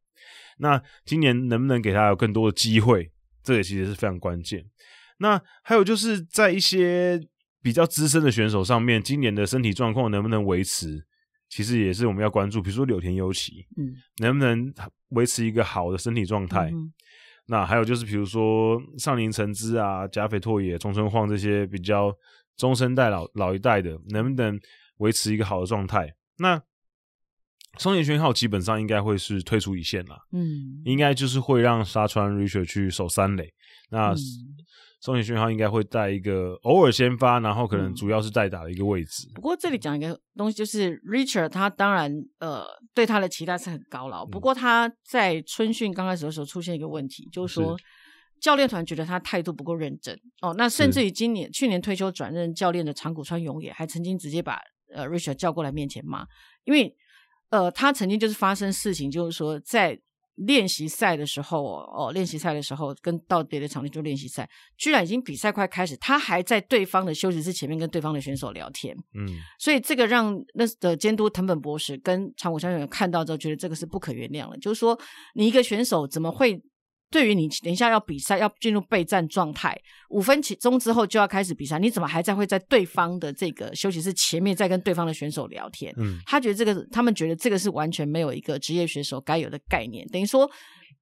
[SPEAKER 1] 那今年能不能给他有更多的机会？这也其实是非常关键。那还有就是在一些比较资深的选手上面，今年的身体状况能不能维持，其实也是我们要关注。比如说柳田优起，
[SPEAKER 2] 嗯，
[SPEAKER 1] 能不能维持一个好的身体状态？
[SPEAKER 2] 嗯
[SPEAKER 1] 那还有就是，比如说上林诚之啊、甲斐拓也、中村晃这些比较中生代老老一代的，能不能维持一个好的状态？那松田宣浩基本上应该会是退出一线了，
[SPEAKER 2] 嗯，
[SPEAKER 1] 应该就是会让沙川 Richard 去守三垒。那、嗯松田宣浩应该会在一个偶尔先发，然后可能主要是代打的一个位置。
[SPEAKER 2] 不过这里讲一个东西，就是 Richard 他当然呃对他的期待是很高了。不过他在春训刚开始的时候出现一个问题，就是说教练团觉得他态度不够认真哦。那甚至于今年去年退休转任教练的长谷川勇也还曾经直接把呃 Richard 叫过来面前骂，因为呃他曾经就是发生事情，就是说在。练习赛的时候，哦，练习赛的时候跟到别的场地做练习赛，居然已经比赛快开始，他还在对方的休息室前面跟对方的选手聊天，
[SPEAKER 1] 嗯，
[SPEAKER 2] 所以这个让那的监督藤本博士跟长谷川永看到之后，觉得这个是不可原谅了，就是说你一个选手怎么会？对于你等一下要比赛要进入备战状态，五分钟之后就要开始比赛，你怎么还在会在对方的这个休息室前面在跟对方的选手聊天？
[SPEAKER 1] 嗯，
[SPEAKER 2] 他觉得这个，他们觉得这个是完全没有一个职业选手该有的概念。等于说，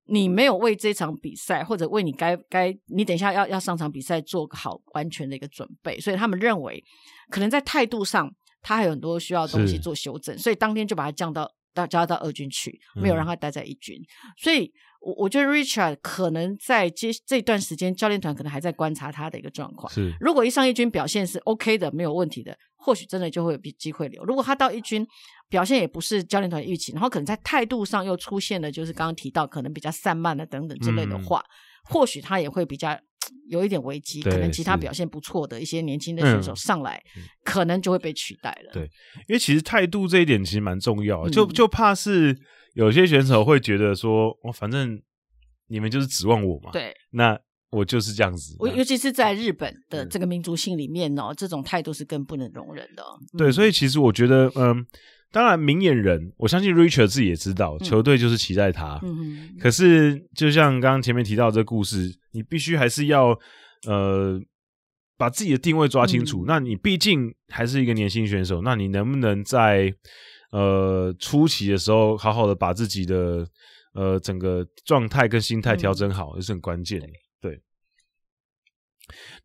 [SPEAKER 2] 你没有为这场比赛或者为你该该你等一下要要上场比赛做个好完全的一个准备，所以他们认为可能在态度上他还有很多需要东西做修正，所以当天就把他降到到叫他到二军去，没有让他待在一军，嗯、所以。我我觉得 Richard 可能在接这段时间，教练团可能还在观察他的一个状况。
[SPEAKER 1] 是，
[SPEAKER 2] 如果一上一军表现是 OK 的，没有问题的，或许真的就会有机会留。如果他到一军表现也不是教练团预期，然后可能在态度上又出现了，就是刚刚提到可能比较散漫的等等之类的话，嗯、或许他也会比较有一点危机。可能其他表现不错的一些年轻的选手上来，嗯、可能就会被取代了。
[SPEAKER 1] 对，因为其实态度这一点其实蛮重要的，就就怕是。有些选手会觉得说：“我反正你们就是指望我嘛，
[SPEAKER 2] 对，
[SPEAKER 1] 那我就是这样子。”
[SPEAKER 2] 我尤其是在日本的这个民族性里面哦，这种态度是更不能容忍的。
[SPEAKER 1] 对，所以其实我觉得，嗯，当然明眼人，我相信 Richard 自己也知道，球队就是期待他。嗯，可是就像刚刚前面提到这个故事，你必须还是要呃把自己的定位抓清楚。那你毕竟还是一个年轻选手，那你能不能在？呃，初期的时候，好好的把自己的呃整个状态跟心态调整好，也、嗯、是很关键的。对。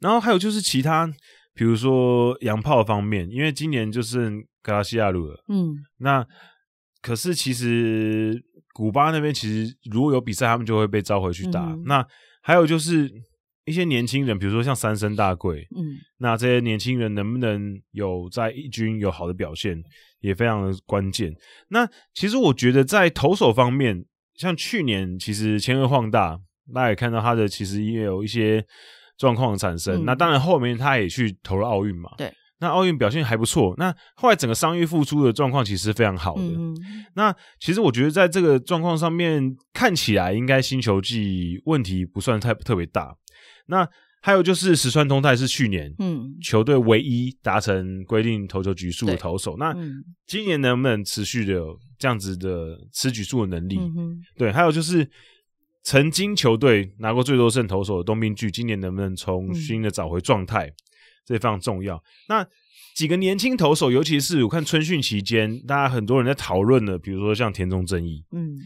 [SPEAKER 1] 然后还有就是其他，比如说洋炮方面，因为今年就是格拉西亚鲁了，嗯，那可是其实古巴那边其实如果有比赛，他们就会被召回去打。嗯、那还有就是一些年轻人，比如说像三生大贵，嗯，那这些年轻人能不能有在一军有好的表现？也非常的关键。那其实我觉得在投手方面，像去年其实千鹤晃大，大家也看到他的其实也有一些状况产生。嗯、那当然后面他也去投了奥运嘛。对。那奥运表现还不错。那后来整个伤愈复出的状况其实非常好的。嗯、那其实我觉得在这个状况上面看起来，应该新球季问题不算太特别大。那还有就是石川通泰是去年嗯球队唯一达成规定投球局数的投手，那今年能不能持续的有这样子的吃局数的能力？对，还有就是曾经球队拿过最多胜投手的东兵巨，今年能不能重新的找回状态？这也非常重要。那几个年轻投手，尤其是我看春训期间，大家很多人在讨论的，比如说像田中正义，嗯，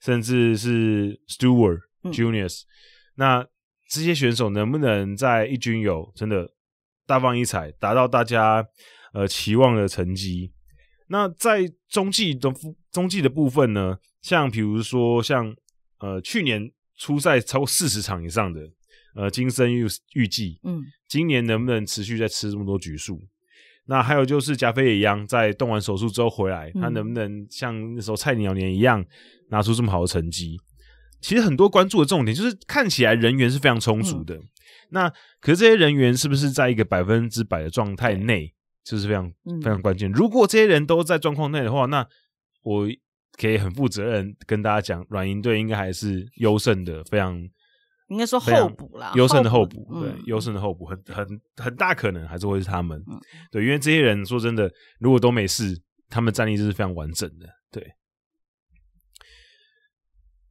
[SPEAKER 1] 甚至是 Stewart Juniors，那。这些选手能不能在一军有真的大放异彩，达到大家呃期望的成绩？那在中继的中继的部分呢？像比如说像呃去年初赛超过四十场以上的呃金森裕裕纪，嗯，今年能不能持续再吃这么多局数？那还有就是加菲也一样在动完手术之后回来，他能不能像那时候菜鸟年一样拿出这么好的成绩？其实很多关注的重点就是看起来人员是非常充足的，嗯、那可是这些人员是不是在一个百分之百的状态内，这、就是非常、嗯、非常关键。如果这些人都在状况内的话，那我可以很负责任跟大家讲，软银队应该还是优胜的，非常
[SPEAKER 2] 应该说候补啦，
[SPEAKER 1] 优胜的候补，补对，优胜、嗯、的候补，很很很大可能还是会是他们，嗯、对，因为这些人说真的，如果都没事，他们战力就是非常完整的，对。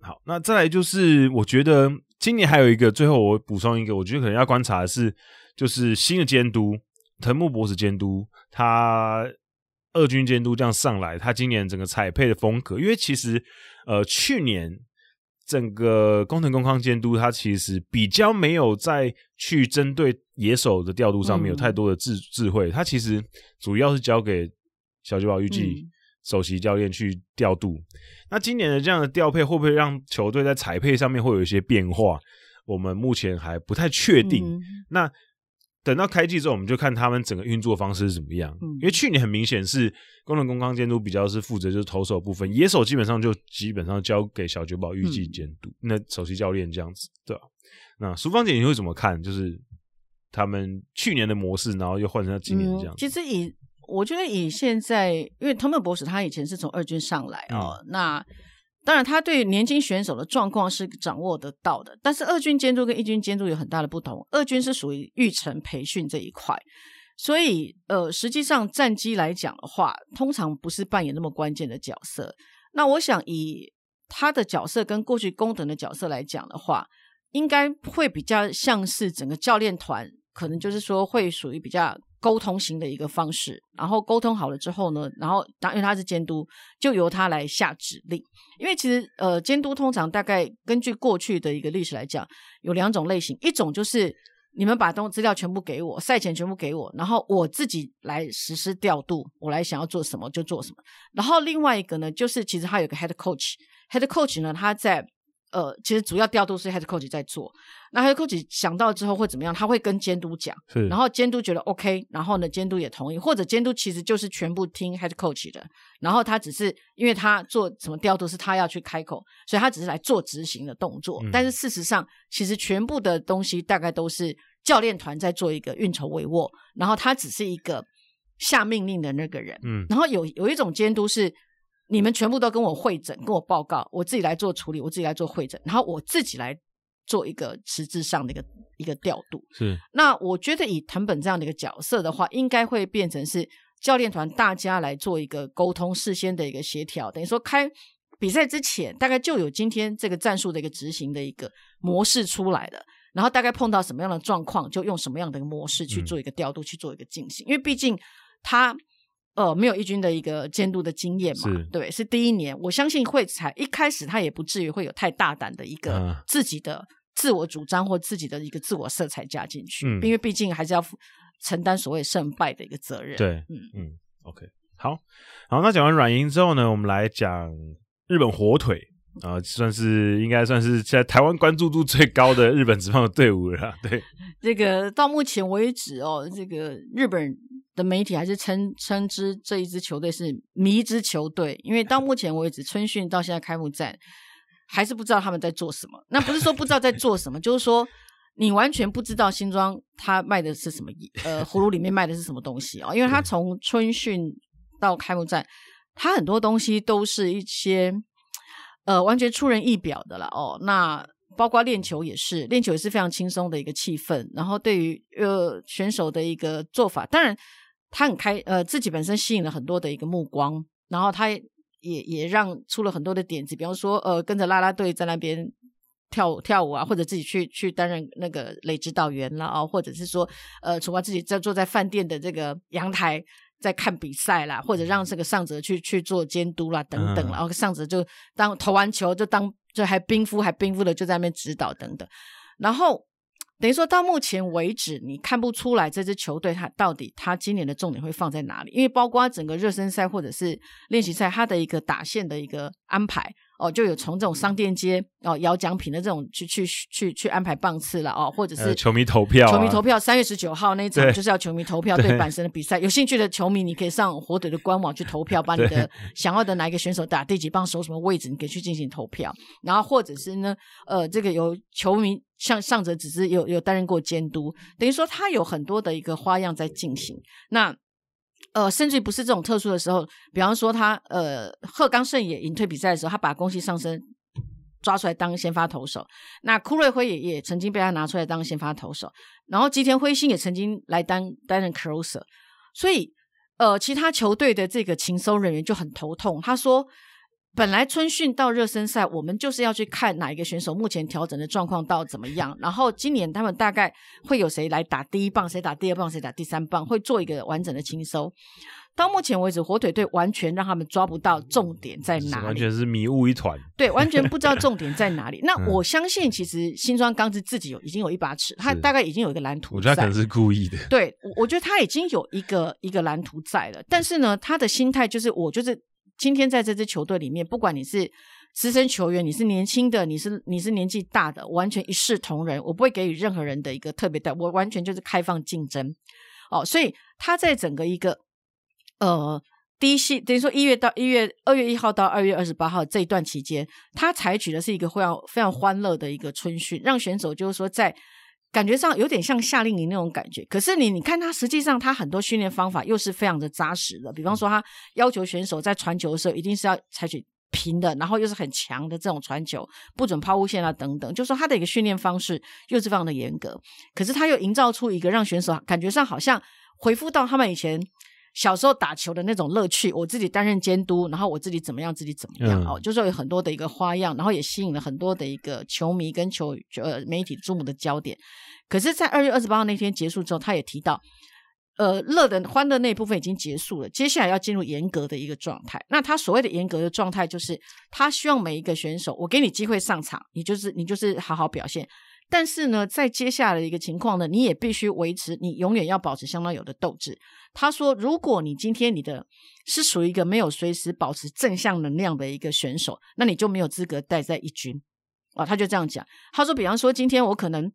[SPEAKER 1] 好，那再来就是，我觉得今年还有一个，最后我补充一个，我觉得可能要观察的是，就是新的监督藤木博士监督，他二军监督这样上来，他今年整个彩配的风格，因为其实呃去年整个工藤工康监督他其实比较没有在去针对野手的调度上面有太多的智智慧，他其实主要是交给小久保裕纪。嗯首席教练去调度，那今年的这样的调配会不会让球队在彩配上面会有一些变化？我们目前还不太确定。嗯、那等到开季之后，我们就看他们整个运作方式是怎么样。嗯、因为去年很明显是工人工康监督比较是负责就是投手部分，野手基本上就基本上交给小酒保预计监督，嗯、那首席教练这样子，对吧？那淑芳姐你会怎么看？就是他们去年的模式，然后又换成他今年这样、嗯。
[SPEAKER 2] 其实以我觉得以现在，因为藤木博士他以前是从二军上来哦，嗯、那当然他对年轻选手的状况是掌握得到的。但是二军监督跟一军监督有很大的不同，二军是属于育成培训这一块，所以呃，实际上战机来讲的话，通常不是扮演那么关键的角色。那我想以他的角色跟过去工藤的角色来讲的话，应该会比较像是整个教练团，可能就是说会属于比较。沟通型的一个方式，然后沟通好了之后呢，然后当因为他是监督，就由他来下指令。因为其实呃，监督通常大概根据过去的一个历史来讲，有两种类型，一种就是你们把东资料全部给我，赛前全部给我，然后我自己来实施调度，我来想要做什么就做什么。然后另外一个呢，就是其实他有个 head coach，head coach 呢，他在。呃，其实主要调度是 head coach 在做，那 head coach 想到之后会怎么样？他会跟监督讲，然后监督觉得 OK，然后呢，监督也同意，或者监督其实就是全部听 head coach 的，然后他只是因为他做什么调度是他要去开口，所以他只是来做执行的动作。嗯、但是事实上，其实全部的东西大概都是教练团在做一个运筹帷幄，然后他只是一个下命令的那个人。嗯，然后有有一种监督是。你们全部都跟我会诊，跟我报告，我自己来做处理，我自己来做会诊，然后我自己来做一个实质上的一个一个调度。
[SPEAKER 1] 是，
[SPEAKER 2] 那我觉得以藤本这样的一个角色的话，应该会变成是教练团大家来做一个沟通，事先的一个协调。等于说开比赛之前，大概就有今天这个战术的一个执行的一个模式出来了，然后大概碰到什么样的状况，就用什么样的一个模式去做一个调度，嗯、去做一个进行。因为毕竟他。呃，没有一军的一个监督的经验嘛，对，是第一年。我相信会才一开始他也不至于会有太大胆的一个自己的自我主张或自己的一个自我色彩加进去，嗯、因为毕竟还是要承担所谓胜败的一个责任。
[SPEAKER 1] 对，嗯嗯，OK，好，好，那讲完软银之后呢，我们来讲日本火腿啊、呃，算是应该算是在台湾关注度最高的日本职棒的队伍了。对，
[SPEAKER 2] 这个到目前为止哦，这个日本。的媒体还是称称之这一支球队是迷之球队，因为到目前为止，春训到现在开幕战还是不知道他们在做什么。那不是说不知道在做什么，就是说你完全不知道新庄他卖的是什么，呃，葫芦里面卖的是什么东西哦。因为他从春训到开幕战，他很多东西都是一些呃完全出人意表的了哦。那包括练球也是，练球也是非常轻松的一个气氛。然后对于呃选手的一个做法，当然。他很开，呃，自己本身吸引了很多的一个目光，然后他也也让出了很多的点子，比方说，呃，跟着啦啦队在那边跳跳舞啊，或者自己去去担任那个垒指导员了啊，或者是说，呃，除了自己在坐在饭店的这个阳台在看比赛啦，或者让这个上泽去去做监督啦等等，然后上泽就当投完球就当就还冰敷还冰敷的就在那边指导等等，然后。等于说到目前为止，你看不出来这支球队它到底它今年的重点会放在哪里？因为包括整个热身赛或者是练习赛，它的一个打线的一个安排。哦，就有从这种商店街哦摇奖品的这种去去去去安排棒次了哦，或者是、呃、
[SPEAKER 1] 球迷投票、啊，
[SPEAKER 2] 球迷投票三月十九号那一场就是要球迷投票对阪神的比赛，有兴趣的球迷你可以上火腿的官网去投票，把你的想要的哪一个选手打第几棒守什么位置，你可以去进行投票。然后或者是呢，呃，这个有球迷像上者只是有有担任过监督，等于说他有很多的一个花样在进行。那。呃，甚至不是这种特殊的时候，比方说他呃，贺刚胜也隐退比赛的时候，他把宫西上身抓出来当先发投手。那枯瑞辉也也曾经被他拿出来当先发投手，然后吉田辉星也曾经来担担任 closer。所以呃，其他球队的这个情搜人员就很头痛。他说。本来春训到热身赛，我们就是要去看哪一个选手目前调整的状况到怎么样。然后今年他们大概会有谁来打第一棒，谁打第二棒，谁打第三棒，会做一个完整的清收。到目前为止，火腿队完全让他们抓不到重点在哪里，
[SPEAKER 1] 完全是迷雾一团。
[SPEAKER 2] 对，完全不知道重点在哪里。那我相信，其实新庄刚子自己有已经有一把尺，他大概已经有一个蓝图。
[SPEAKER 1] 我觉得他可能是故意的。
[SPEAKER 2] 对，我觉得他已经有一个一个蓝图在了。但是呢，他的心态就是，我就是。今天在这支球队里面，不管你是资深球员，你是年轻的，你是你是年纪大的，完全一视同仁，我不会给予任何人的一个特别的，我完全就是开放竞争哦。所以他在整个一个呃第一系，等于说一月到一月二月一号到二月二十八号这一段期间，他采取的是一个非常非常欢乐的一个春训，让选手就是说在。感觉上有点像夏令营那种感觉，可是你你看他实际上他很多训练方法又是非常的扎实的，比方说他要求选手在传球的时候一定是要采取平的，然后又是很强的这种传球，不准抛物线啊等等，就是说他的一个训练方式又是非常的严格，可是他又营造出一个让选手感觉上好像回复到他们以前。小时候打球的那种乐趣，我自己担任监督，然后我自己怎么样，自己怎么样哦，就是有很多的一个花样，然后也吸引了很多的一个球迷跟球呃媒体注目的焦点。可是，在二月二十八号那天结束之后，他也提到，呃，乐的欢乐那一部分已经结束了，接下来要进入严格的一个状态。那他所谓的严格的状态，就是他希望每一个选手，我给你机会上场，你就是你就是好好表现。但是呢，在接下来的一个情况呢，你也必须维持，你永远要保持相当有的斗志。他说，如果你今天你的是属于一个没有随时保持正向能量的一个选手，那你就没有资格待在一军。啊，他就这样讲。他说，比方说今天我可能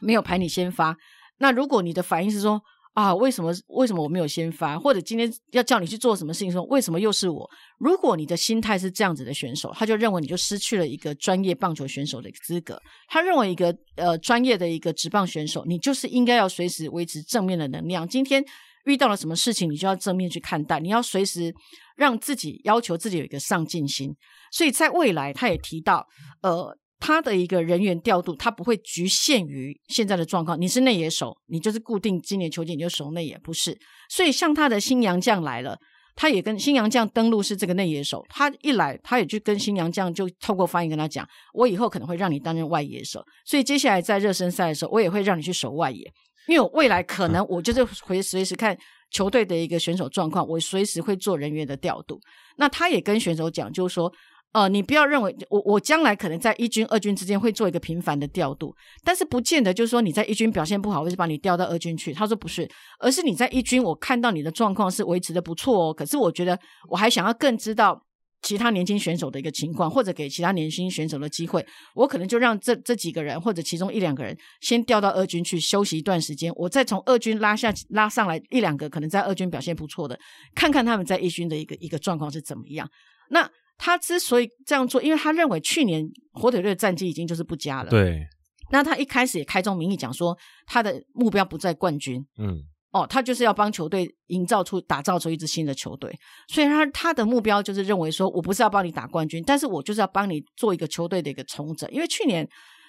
[SPEAKER 2] 没有排你先发，那如果你的反应是说，啊，为什么为什么我没有先发？或者今天要叫你去做什么事情，说为什么又是我？如果你的心态是这样子的选手，他就认为你就失去了一个专业棒球选手的资格。他认为一个呃专业的一个职棒选手，你就是应该要随时维持正面的能量。今天遇到了什么事情，你就要正面去看待，你要随时让自己要求自己有一个上进心。所以在未来，他也提到呃。他的一个人员调度，他不会局限于现在的状况。你是内野手，你就是固定今年球季你就守内野，不是。所以像他的新洋将来了，他也跟新洋将登录是这个内野手。他一来，他也就跟新洋将就透过翻译跟他讲，我以后可能会让你担任外野手。所以接下来在热身赛的时候，我也会让你去守外野，因为我未来可能我就是会随时看球队的一个选手状况，我随时会做人员的调度。那他也跟选手讲，就是说。呃，你不要认为我我将来可能在一军、二军之间会做一个频繁的调度，但是不见得就是说你在一军表现不好，我就把你调到二军去。他说不是，而是你在一军，我看到你的状况是维持的不错哦。可是我觉得我还想要更知道其他年轻选手的一个情况，或者给其他年轻选手的机会，我可能就让这这几个人或者其中一两个人先调到二军去休息一段时间，我再从二军拉下拉上来一两个可能在二军表现不错的，看看他们在一军的一个一个状况是怎么样。那。他之所以这样做，因为他认为去年火腿队的战绩已经就是不佳了。
[SPEAKER 1] 对。
[SPEAKER 2] 那他一开始也开宗明义讲说，他的目标不在冠军。
[SPEAKER 1] 嗯。
[SPEAKER 2] 哦，他就是要帮球队营造出、打造出一支新的球队。所以他他的目标就是认为说，我不是要帮你打冠军，但是我就是要帮你做一个球队的一个重整。因为去年。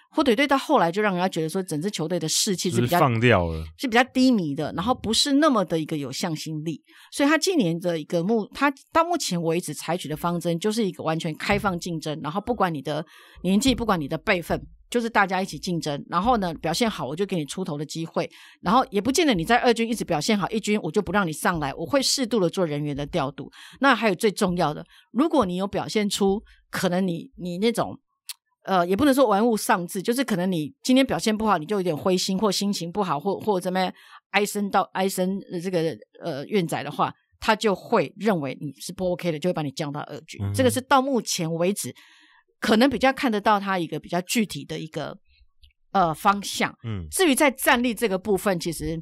[SPEAKER 2] 火腿队到后来就让人家觉得说，整支球队的士气是比较
[SPEAKER 1] 放掉了，
[SPEAKER 2] 是比较低迷的，然后不是那么的一个有向心力。所以他今年的一个目，他到目前为止采取的方针就是一个完全开放竞争，然后不管你的年纪，不管你的辈分，就是大家一起竞争。然后呢，表现好我就给你出头的机会，然后也不见得你在二军一直表现好，一军我就不让你上来，我会适度的做人员的调度。那还有最重要的，如果你有表现出可能你你那种。呃，也不能说玩物丧志，就是可能你今天表现不好，你就有点灰心或心情不好，或或者怎么样哀声到唉声这个呃怨载的话，他就会认为你是不 OK 的，就会把你降到二军。嗯、这个是到目前为止可能比较看得到他一个比较具体的一个呃方向。嗯，至于在战力这个部分，其实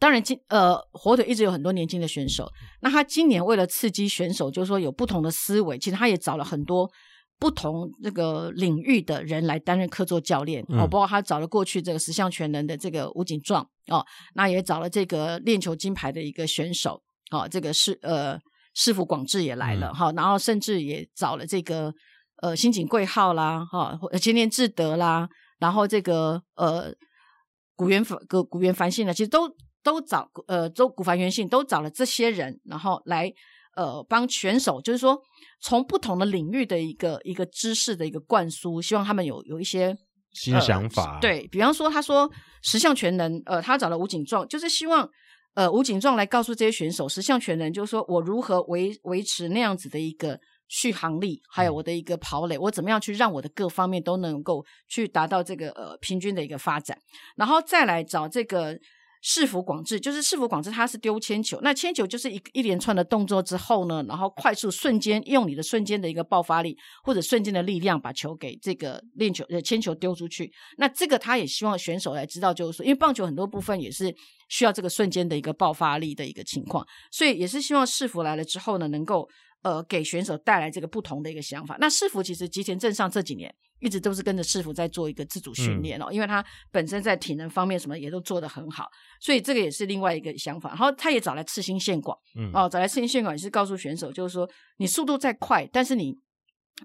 [SPEAKER 2] 当然今呃火腿一直有很多年轻的选手，那他今年为了刺激选手，就是说有不同的思维，其实他也找了很多。不同那个领域的人来担任客座教练，哦，包括他找了过去这个十项全能的这个吴景壮哦，那也找了这个链球金牌的一个选手，哦，这个是呃师傅广志也来了哈、嗯哦，然后甚至也找了这个呃新井贵浩啦，哈、哦，前田智德啦，然后这个呃古原繁古古原繁信呢，其实都都找呃周古繁元信都找了这些人，然后来。呃，帮选手就是说，从不同的领域的一个一个知识的一个灌输，希望他们有有一些
[SPEAKER 1] 新想法。
[SPEAKER 2] 呃、对，比方说，他说十项全能，呃，他找了吴景壮，就是希望呃吴景壮来告诉这些选手，十项全能就是说我如何维维持那样子的一个续航力，还有我的一个跑垒，嗯、我怎么样去让我的各方面都能够去达到这个呃平均的一个发展，然后再来找这个。市府广志就是市府广志，他是丢铅球，那铅球就是一一连串的动作之后呢，然后快速瞬间用你的瞬间的一个爆发力或者瞬间的力量把球给这个链球呃铅球丢出去。那这个他也希望选手来知道，就是说，因为棒球很多部分也是需要这个瞬间的一个爆发力的一个情况，所以也是希望市府来了之后呢，能够。呃，给选手带来这个不同的一个想法。那市府其实吉田镇上这几年一直都是跟着市府在做一个自主训练哦，嗯、因为他本身在体能方面什么也都做得很好，所以这个也是另外一个想法。然后他也找来赤心线广，嗯，哦，找来赤心线广也是告诉选手，就是说你速度再快，但是你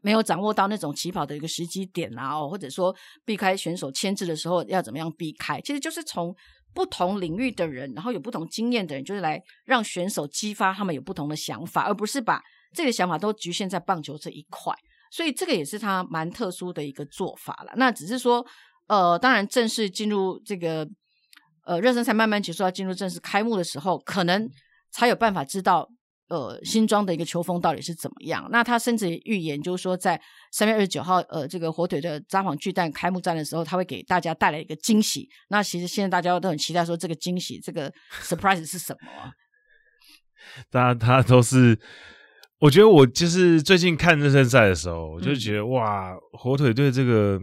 [SPEAKER 2] 没有掌握到那种起跑的一个时机点啊，哦，或者说避开选手牵制的时候要怎么样避开，其实就是从不同领域的人，然后有不同经验的人，就是来让选手激发他们有不同的想法，而不是把。这个想法都局限在棒球这一块，所以这个也是他蛮特殊的一个做法了。那只是说，呃，当然正式进入这个呃热身赛慢慢结束，要进入正式开幕的时候，可能才有办法知道。呃，新装的一个球风到底是怎么样？那他甚至预言，就是说，在三月二十九号，呃，这个火腿的札幌巨蛋开幕战的时候，他会给大家带来一个惊喜。那其实现在大家都很期待，说这个惊喜，这个 surprise 是什么啊？
[SPEAKER 1] 大家他都是，我觉得我就是最近看热身赛的时候，我就觉得、嗯、哇，火腿队这个，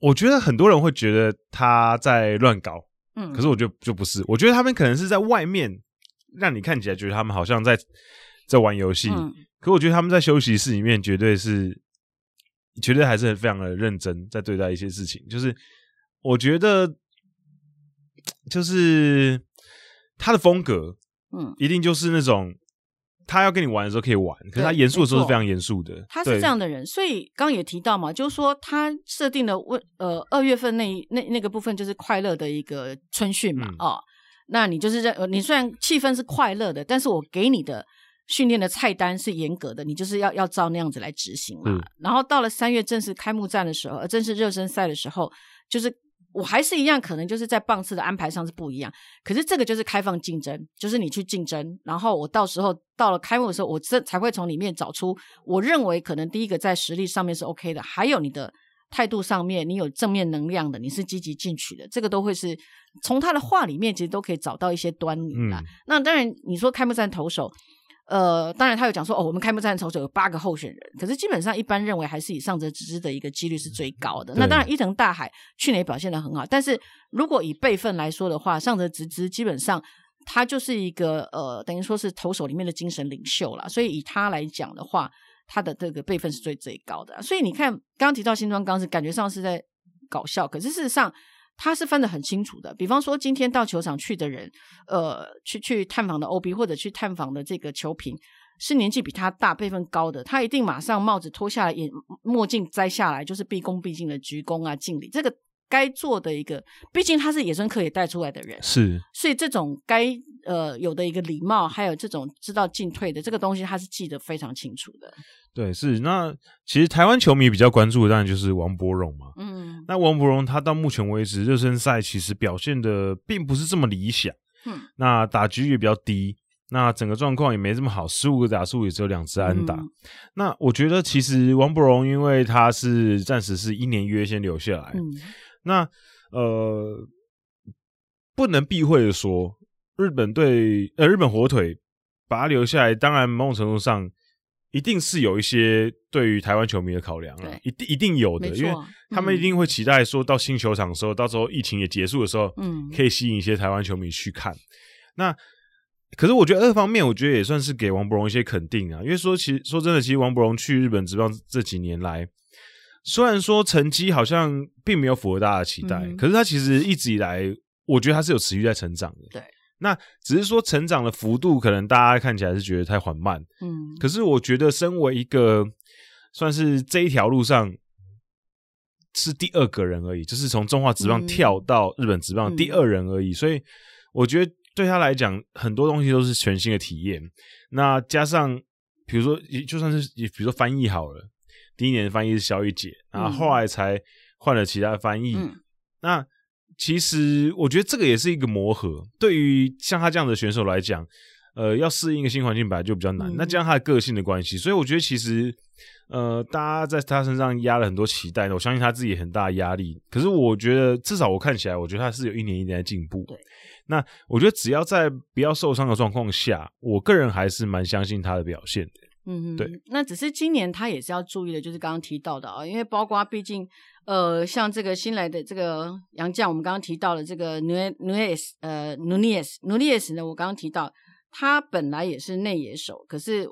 [SPEAKER 1] 我觉得很多人会觉得他在乱搞，嗯，可是我觉得就不是，我觉得他们可能是在外面。让你看起来觉得他们好像在在玩游戏，嗯，可我觉得他们在休息室里面绝对是，绝对还是非常的认真在对待一些事情。就是我觉得，就是他的风格，嗯，一定就是那种他要跟你玩的时候可以玩，可是他严肃的时候是非常严肃的。
[SPEAKER 2] 他是这样的人，所以刚刚也提到嘛，就是说他设定了问呃二月份那那那个部分就是快乐的一个春训嘛。哦那你就是这，你虽然气氛是快乐的，但是我给你的训练的菜单是严格的，你就是要要照那样子来执行嘛。嗯、然后到了三月正式开幕战的时候，正式热身赛的时候，就是我还是一样，可能就是在棒次的安排上是不一样。可是这个就是开放竞争，就是你去竞争，然后我到时候到了开幕的时候，我这才会从里面找出我认为可能第一个在实力上面是 OK 的，还有你的。态度上面，你有正面能量的，你是积极进取的，这个都会是从他的话里面其实都可以找到一些端倪啦。嗯、那当然，你说开幕战投手，呃，当然他有讲说，哦，我们开幕战投手有八个候选人，可是基本上一般认为还是以上泽直之的一个几率是最高的。那当然，伊藤大海去年也表现的很好，但是如果以辈分来说的话，上泽直之基本上他就是一个呃，等于说是投手里面的精神领袖了，所以以他来讲的话。他的这个辈分是最最高的，所以你看，刚刚提到新庄刚是感觉上是在搞笑，可是事实上他是分得很清楚的。比方说，今天到球场去的人，呃，去去探访的 OB 或者去探访的这个球评，是年纪比他大、辈分高的，他一定马上帽子脱下来，眼墨镜摘下来，就是毕恭毕敬的鞠躬啊、敬礼。这个该做的一个，毕竟他是野村克也带出来的人，
[SPEAKER 1] 是，
[SPEAKER 2] 所以这种该呃有的一个礼貌，还有这种知道进退的这个东西，他是记得非常清楚的。
[SPEAKER 1] 对，是那其实台湾球迷比较关注的当然就是王柏荣嘛。嗯，那王柏荣他到目前为止热身赛其实表现的并不是这么理想。嗯，那打局也比较低，那整个状况也没这么好，十五个打数也只有两支安打。嗯、那我觉得其实王柏荣因为他是暂时是一年约先留下来，嗯、那呃不能避讳的说，日本队呃日本火腿把它留下来，当然某种程度上。一定是有一些对于台湾球迷的考量了，一定一定有的，因为他们一定会期待说到新球场的时候，嗯、到时候疫情也结束的时候，嗯，可以吸引一些台湾球迷去看。那可是我觉得二方面，我觉得也算是给王伯荣一些肯定啊，因为说其实说真的，其实王伯荣去日本职棒这几年来，虽然说成绩好像并没有符合大家的期待，嗯、可是他其实一直以来，我觉得他是有持续在成长的，对。那只是说成长的幅度，可能大家看起来是觉得太缓慢，嗯，可是我觉得身为一个算是这一条路上是第二个人而已，就是从中华职棒跳到日本职棒第二人而已，嗯，所以我觉得对他来讲，很多东西都是全新的体验。那加上比如说，就算是比如说翻译好了，第一年的翻译是萧玉姐，然后后来才换了其他翻译，嗯，那。其实我觉得这个也是一个磨合，对于像他这样的选手来讲，呃，要适应一个新环境本来就比较难。嗯、那加上他的个性的关系，所以我觉得其实，呃，大家在他身上压了很多期待，我相信他自己也很大的压力。可是我觉得，至少我看起来，我觉得他是有一年一年的进步。那我觉得只要在不要受伤的状况下，我个人还是蛮相信他的表现的。嗯，对。那
[SPEAKER 2] 只是今年他也是要注意的，就是刚刚提到的啊，因为包括毕竟。呃，像这个新来的这个杨将，我们刚刚提到了这个努努涅斯，呃，努涅斯，努涅斯呢，我刚刚提到，他本来也是内野手，可是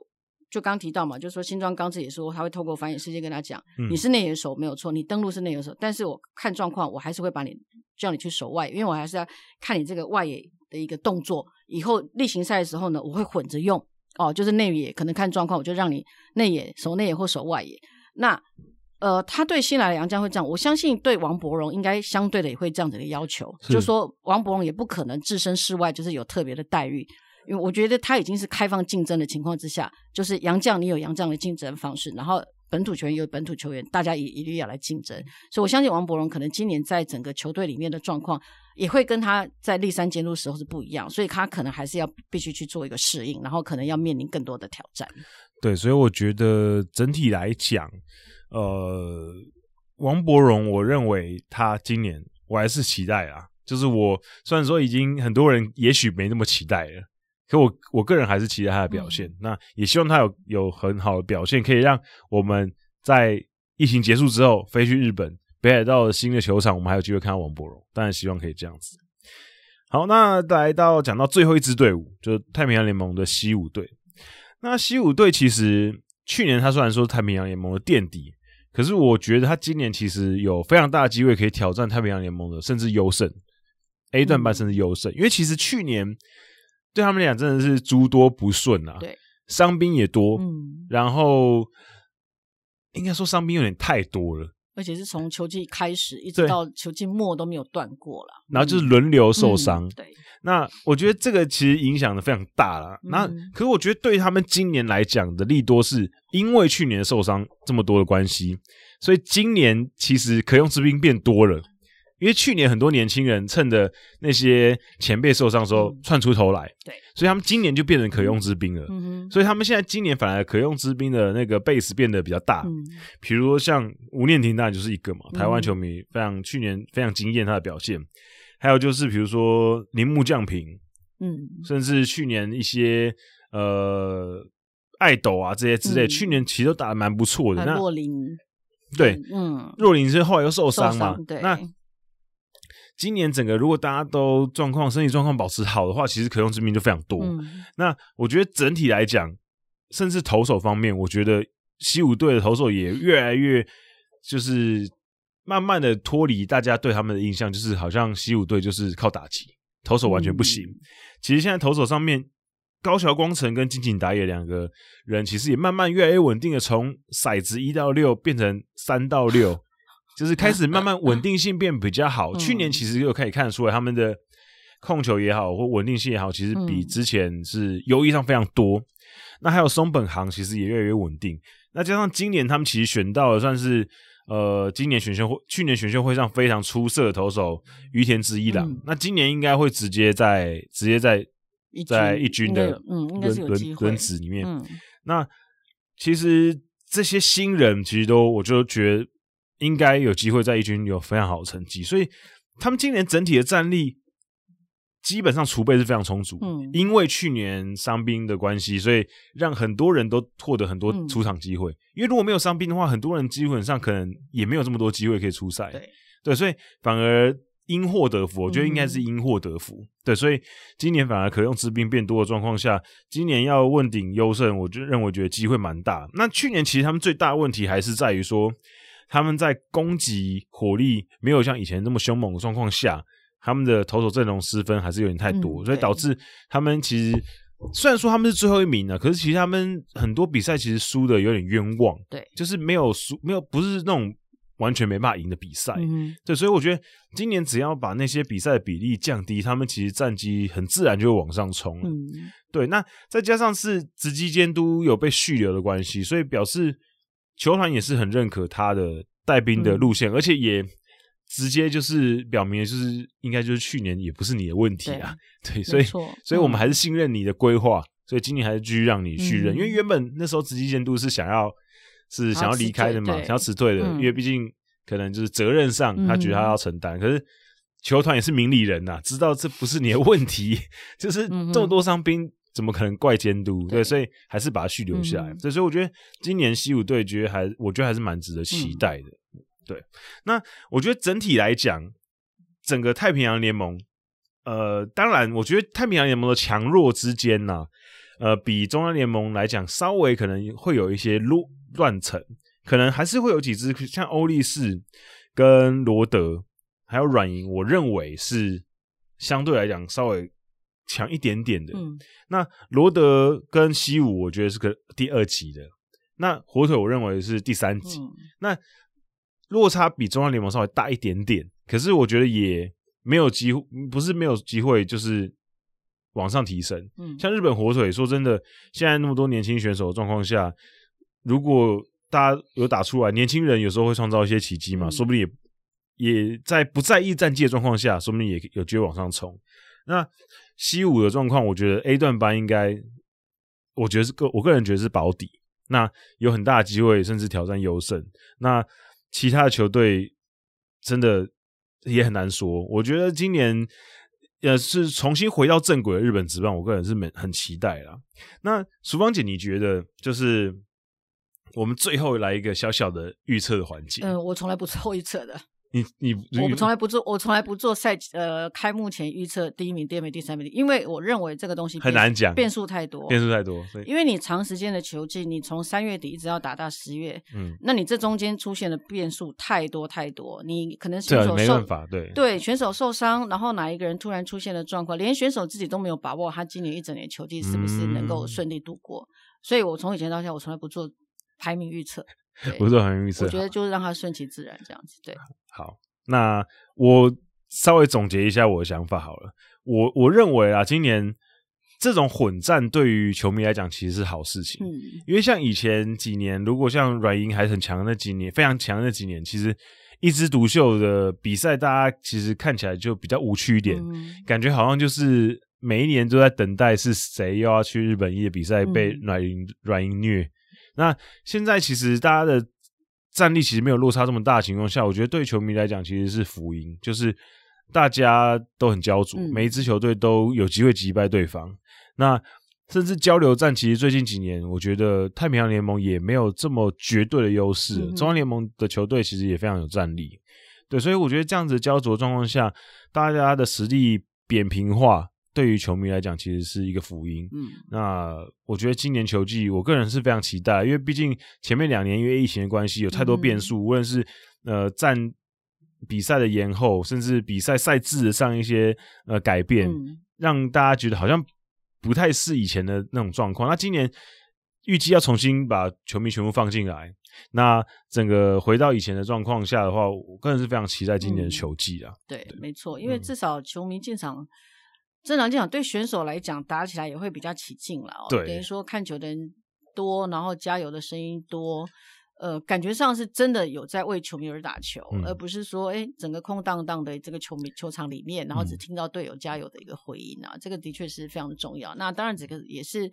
[SPEAKER 2] 就刚提到嘛，就说新庄刚子也说他会透过反野世界跟他讲，嗯、你是内野手没有错，你登陆是内野手，但是我看状况，我还是会把你叫你去守外，因为我还是要看你这个外野的一个动作，以后例行赛的时候呢，我会混着用哦，就是内野可能看状况，我就让你内野守内野或守外野，那。呃，他对新来的杨将会这样，我相信对王伯荣应该相对的也会这样子的要求，是就是说王伯荣也不可能置身事外，就是有特别的待遇，因为我觉得他已经是开放竞争的情况之下，就是杨将你有杨将的竞争方式，然后本土球员，有本土球员，大家也一律要来竞争。所以我相信王伯荣可能今年在整个球队里面的状况，也会跟他在立山监督时候是不一样，所以他可能还是要必须去做一个适应，然后可能要面临更多的挑战。
[SPEAKER 1] 对，所以我觉得整体来讲，呃，王伯荣，我认为他今年我还是期待啊。就是我虽然说已经很多人也许没那么期待了，可我我个人还是期待他的表现。嗯、那也希望他有有很好的表现，可以让我们在疫情结束之后飞去日本北海道的新的球场，我们还有机会看到王柏荣。当然希望可以这样子。好，那来到讲到最后一支队伍，就是太平洋联盟的西武队。那西武队其实去年他虽然说太平洋联盟的垫底，可是我觉得他今年其实有非常大的机会可以挑战太平洋联盟的，甚至优胜。A 段班甚至优胜，因为其实去年对他们俩真的是诸多不顺啊，对，伤兵也多，嗯，然后应该说伤兵有点太多了，
[SPEAKER 2] 而且是从球季开始一直到球季末都没有断过了，
[SPEAKER 1] 然后就是轮流受伤，
[SPEAKER 2] 嗯，对，
[SPEAKER 1] 那我觉得这个其实影响的非常大了，那可是我觉得对他们今年来讲的利多是因为去年受伤这么多的关系，所以今年其实可用之兵变多了。因为去年很多年轻人趁着那些前辈受伤的时候窜出头来，对，所以他们今年就变成可用之兵了。嗯，所以他们现在今年反而可用之兵的那个 base 变得比较大。嗯，比如说像吴念庭，当然就是一个嘛，台湾球迷非常去年非常惊艳他的表现。还有就是比如说铃木降平，嗯，甚至去年一些呃爱斗啊这些之类，去年其实都打得蛮不错的。那
[SPEAKER 2] 若林，
[SPEAKER 1] 对，嗯，若林是后来又受伤嘛，
[SPEAKER 2] 对，
[SPEAKER 1] 那。今年整个如果大家都状况身体状况保持好的话，其实可用之兵就非常多。嗯、那我觉得整体来讲，甚至投手方面，我觉得西武队的投手也越来越就是慢慢的脱离大家对他们的印象，就是好像西武队就是靠打击，投手完全不行。嗯、其实现在投手上面，高桥光成跟金井打野两个人，其实也慢慢越来越稳定的从骰子一到六变成三到六。就是开始慢慢稳定性变比较好。去年其实就可以看得出来，他们的控球也好或稳定性也好，其实比之前是优异上非常多。那还有松本航其实也越来越稳定。那加上今年他们其实选到了算是呃今年选秀会去年选秀会上非常出色的投手于田直一郎。那今年应该会直接在直接在在一军的
[SPEAKER 2] 嗯应该是有机会
[SPEAKER 1] 轮子里面。那其实这些新人其实都我就觉得。应该有机会在一军有非常好的成绩，所以他们今年整体的战力基本上储备是非常充足。嗯，因为去年伤兵的关系，所以让很多人都获得很多出场机会。嗯、因为如果没有伤兵的话，很多人基本上可能也没有这么多机会可以出赛。对，对，所以反而因祸得福，我觉得应该是因祸得福。嗯、对，所以今年反而可用之兵变多的状况下，今年要问鼎优胜，我就认为觉得机会蛮大。那去年其实他们最大的问题还是在于说。他们在攻击火力没有像以前那么凶猛的状况下，他们的投手阵容失分还是有点太多，嗯、所以导致他们其实虽然说他们是最后一名了，可是其实他们很多比赛其实输的有点冤枉，对，就是没有输，没有不是那种完全没办法赢的比赛，嗯，对，所以我觉得今年只要把那些比赛的比例降低，他们其实战绩很自然就会往上冲了，嗯，对，那再加上是直击监督有被续留的关系，所以表示。球团也是很认可他的带兵的路线，嗯、而且也直接就是表明，就是应该就是去年也不是你的问题啊，对，对，所以所以我们还是信任你的规划，嗯、所以今年还是继续让你续任，嗯、因为原本那时候直接监督是想要是想要离开的嘛，想要辞退的，嗯、因为毕竟可能就是责任上他觉得他要承担，嗯、可是球团也是明理人呐，知道这不是你的问题，就是这么多伤兵。怎么可能怪监督？对，对，所以还是把它续留下来。所以，所以我觉得今年西武对决还，我觉得还是蛮值得期待的。嗯、对，那我觉得整体来讲，整个太平洋联盟，呃，当然，我觉得太平洋联盟的强弱之间呢、啊，呃，比中央联盟来讲，稍微可能会有一些乱乱层，可能还是会有几支像欧力士跟罗德还有软银，我认为是相对来讲稍微。强一点点的，嗯，那罗德跟西武，我觉得是个第二级的。那火腿，我认为是第三级。嗯、那落差比中央联盟稍微大一点点，可是我觉得也没有机会，不是没有机会，就是往上提升。嗯，像日本火腿，说真的，现在那么多年轻选手的状况下，如果大家有打出来，年轻人有时候会创造一些奇迹嘛，嗯、说不定也也在不在意战绩的状况下，说不定也有机会往上冲。那 C 五的状况，我觉得 A 段班应该，我觉得是个我个人觉得是保底，那有很大的机会，甚至挑战优胜。那其他的球队真的也很难说。我觉得今年。呃，是重新回到正轨的日本职棒，我个人是很很期待啦。那淑芳姐，你觉得就是我们最后来一个小小的预测的环节？
[SPEAKER 2] 嗯，我从来不做预测的。
[SPEAKER 1] 你你
[SPEAKER 2] 我从来不做，我从来不做赛呃开幕前预测第一名、第二名、第三名，因为我认为这个东西
[SPEAKER 1] 很难讲，
[SPEAKER 2] 变数太多，
[SPEAKER 1] 变数太多。
[SPEAKER 2] 因为你长时间的球季，你从三月底一直要打到十月，嗯，那你这中间出现的变数太多太多，你可能选手受
[SPEAKER 1] 对
[SPEAKER 2] 对选手受伤，然后哪一个人突然出现了状况，连选手自己都没有把握，他今年一整年球季是不是能够顺利度过？嗯、所以我从以前到现在，我从来不做排名预测，
[SPEAKER 1] 不做排名预测，
[SPEAKER 2] 我觉得就是让它顺其自然这样子。对，
[SPEAKER 1] 好。那我稍微总结一下我的想法好了，我我认为啊，今年这种混战对于球迷来讲其实是好事情，嗯，因为像以前几年，如果像软银还很强的那几年，非常强那几年，其实一枝独秀的比赛，大家其实看起来就比较无趣一点，嗯，感觉好像就是每一年都在等待是谁又要去日本一的比赛被软银软银虐。那现在其实大家的。战力其实没有落差这么大的情况下，我觉得对球迷来讲其实是福音，就是大家都很焦灼，每一支球队都有机会击败对方。那甚至交流战，其实最近几年，我觉得太平洋联盟也没有这么绝对的优势，中央联盟的球队其实也非常有战力。对，所以我觉得这样子焦灼状况下，大家的实力扁平化。对于球迷来讲，其实是一个福音。嗯，那我觉得今年球季，我个人是非常期待，因为毕竟前面两年因为疫情的关系，有太多变数，嗯、无论是呃战比赛的延后，甚至比赛赛制上一些呃改变，嗯、让大家觉得好像不太是以前的那种状况。那今年预计要重新把球迷全部放进来，那整个回到以前的状况下的话，我个人是非常期待今年的球季啊。
[SPEAKER 2] 对，对没错，因为至少球迷进场。正常讲，对选手来讲，打起来也会比较起劲了哦。对，等于说看球的人多，然后加油的声音多，呃，感觉上是真的有在为球迷而打球，嗯、而不是说，哎，整个空荡荡的这个球迷球场里面，然后只听到队友加油的一个回音啊，嗯、这个的确是非常的重要。那当然，这个也是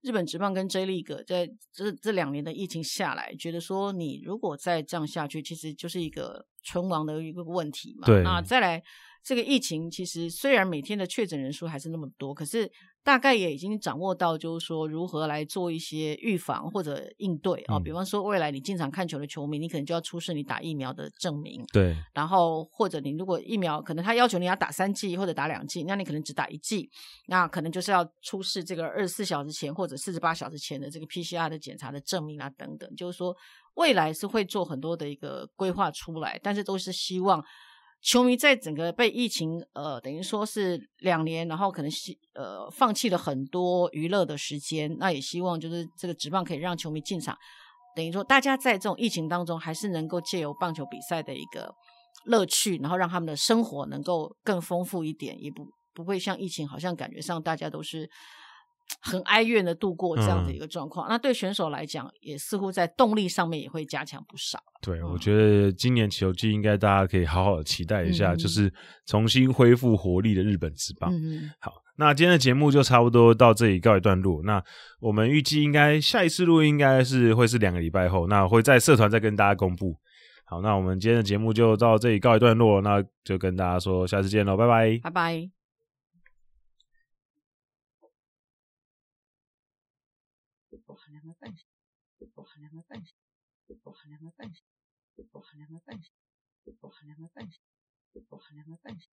[SPEAKER 2] 日本职棒跟 J League 在这这两年的疫情下来，觉得说你如果再这样下去，其实就是一个存亡的一个问题嘛。对，那再来。这个疫情其实虽然每天的确诊人数还是那么多，可是大概也已经掌握到，就是说如何来做一些预防或者应对啊。比方说，未来你经常看球的球迷，你可能就要出示你打疫苗的证明。对。然后或者你如果疫苗可能他要求你要打三剂或者打两剂，那你可能只打一剂，那可能就是要出示这个二十四小时前或者四十八小时前的这个 PCR 的检查的证明啊等等。就是说未来是会做很多的一个规划出来，但是都是希望。球迷在整个被疫情呃，等于说是两年，然后可能是呃放弃了很多娱乐的时间，那也希望就是这个职棒可以让球迷进场，等于说大家在这种疫情当中还是能够借由棒球比赛的一个乐趣，然后让他们的生活能够更丰富一点，也不不会像疫情好像感觉上大家都是。很哀怨的度过这样的一个状况，嗯、那对选手来讲，也似乎在动力上面也会加强不少。
[SPEAKER 1] 对，嗯、我觉得今年球季应该大家可以好好的期待一下，嗯、就是重新恢复活力的日本职棒。嗯，好，那今天的节目就差不多到这里告一段落。那我们预计应该下一次录音应该是会是两个礼拜后，那会在社团再跟大家公布。好，那我们今天的节目就到这里告一段落，那就跟大家说下次见喽，拜拜，
[SPEAKER 2] 拜拜。something.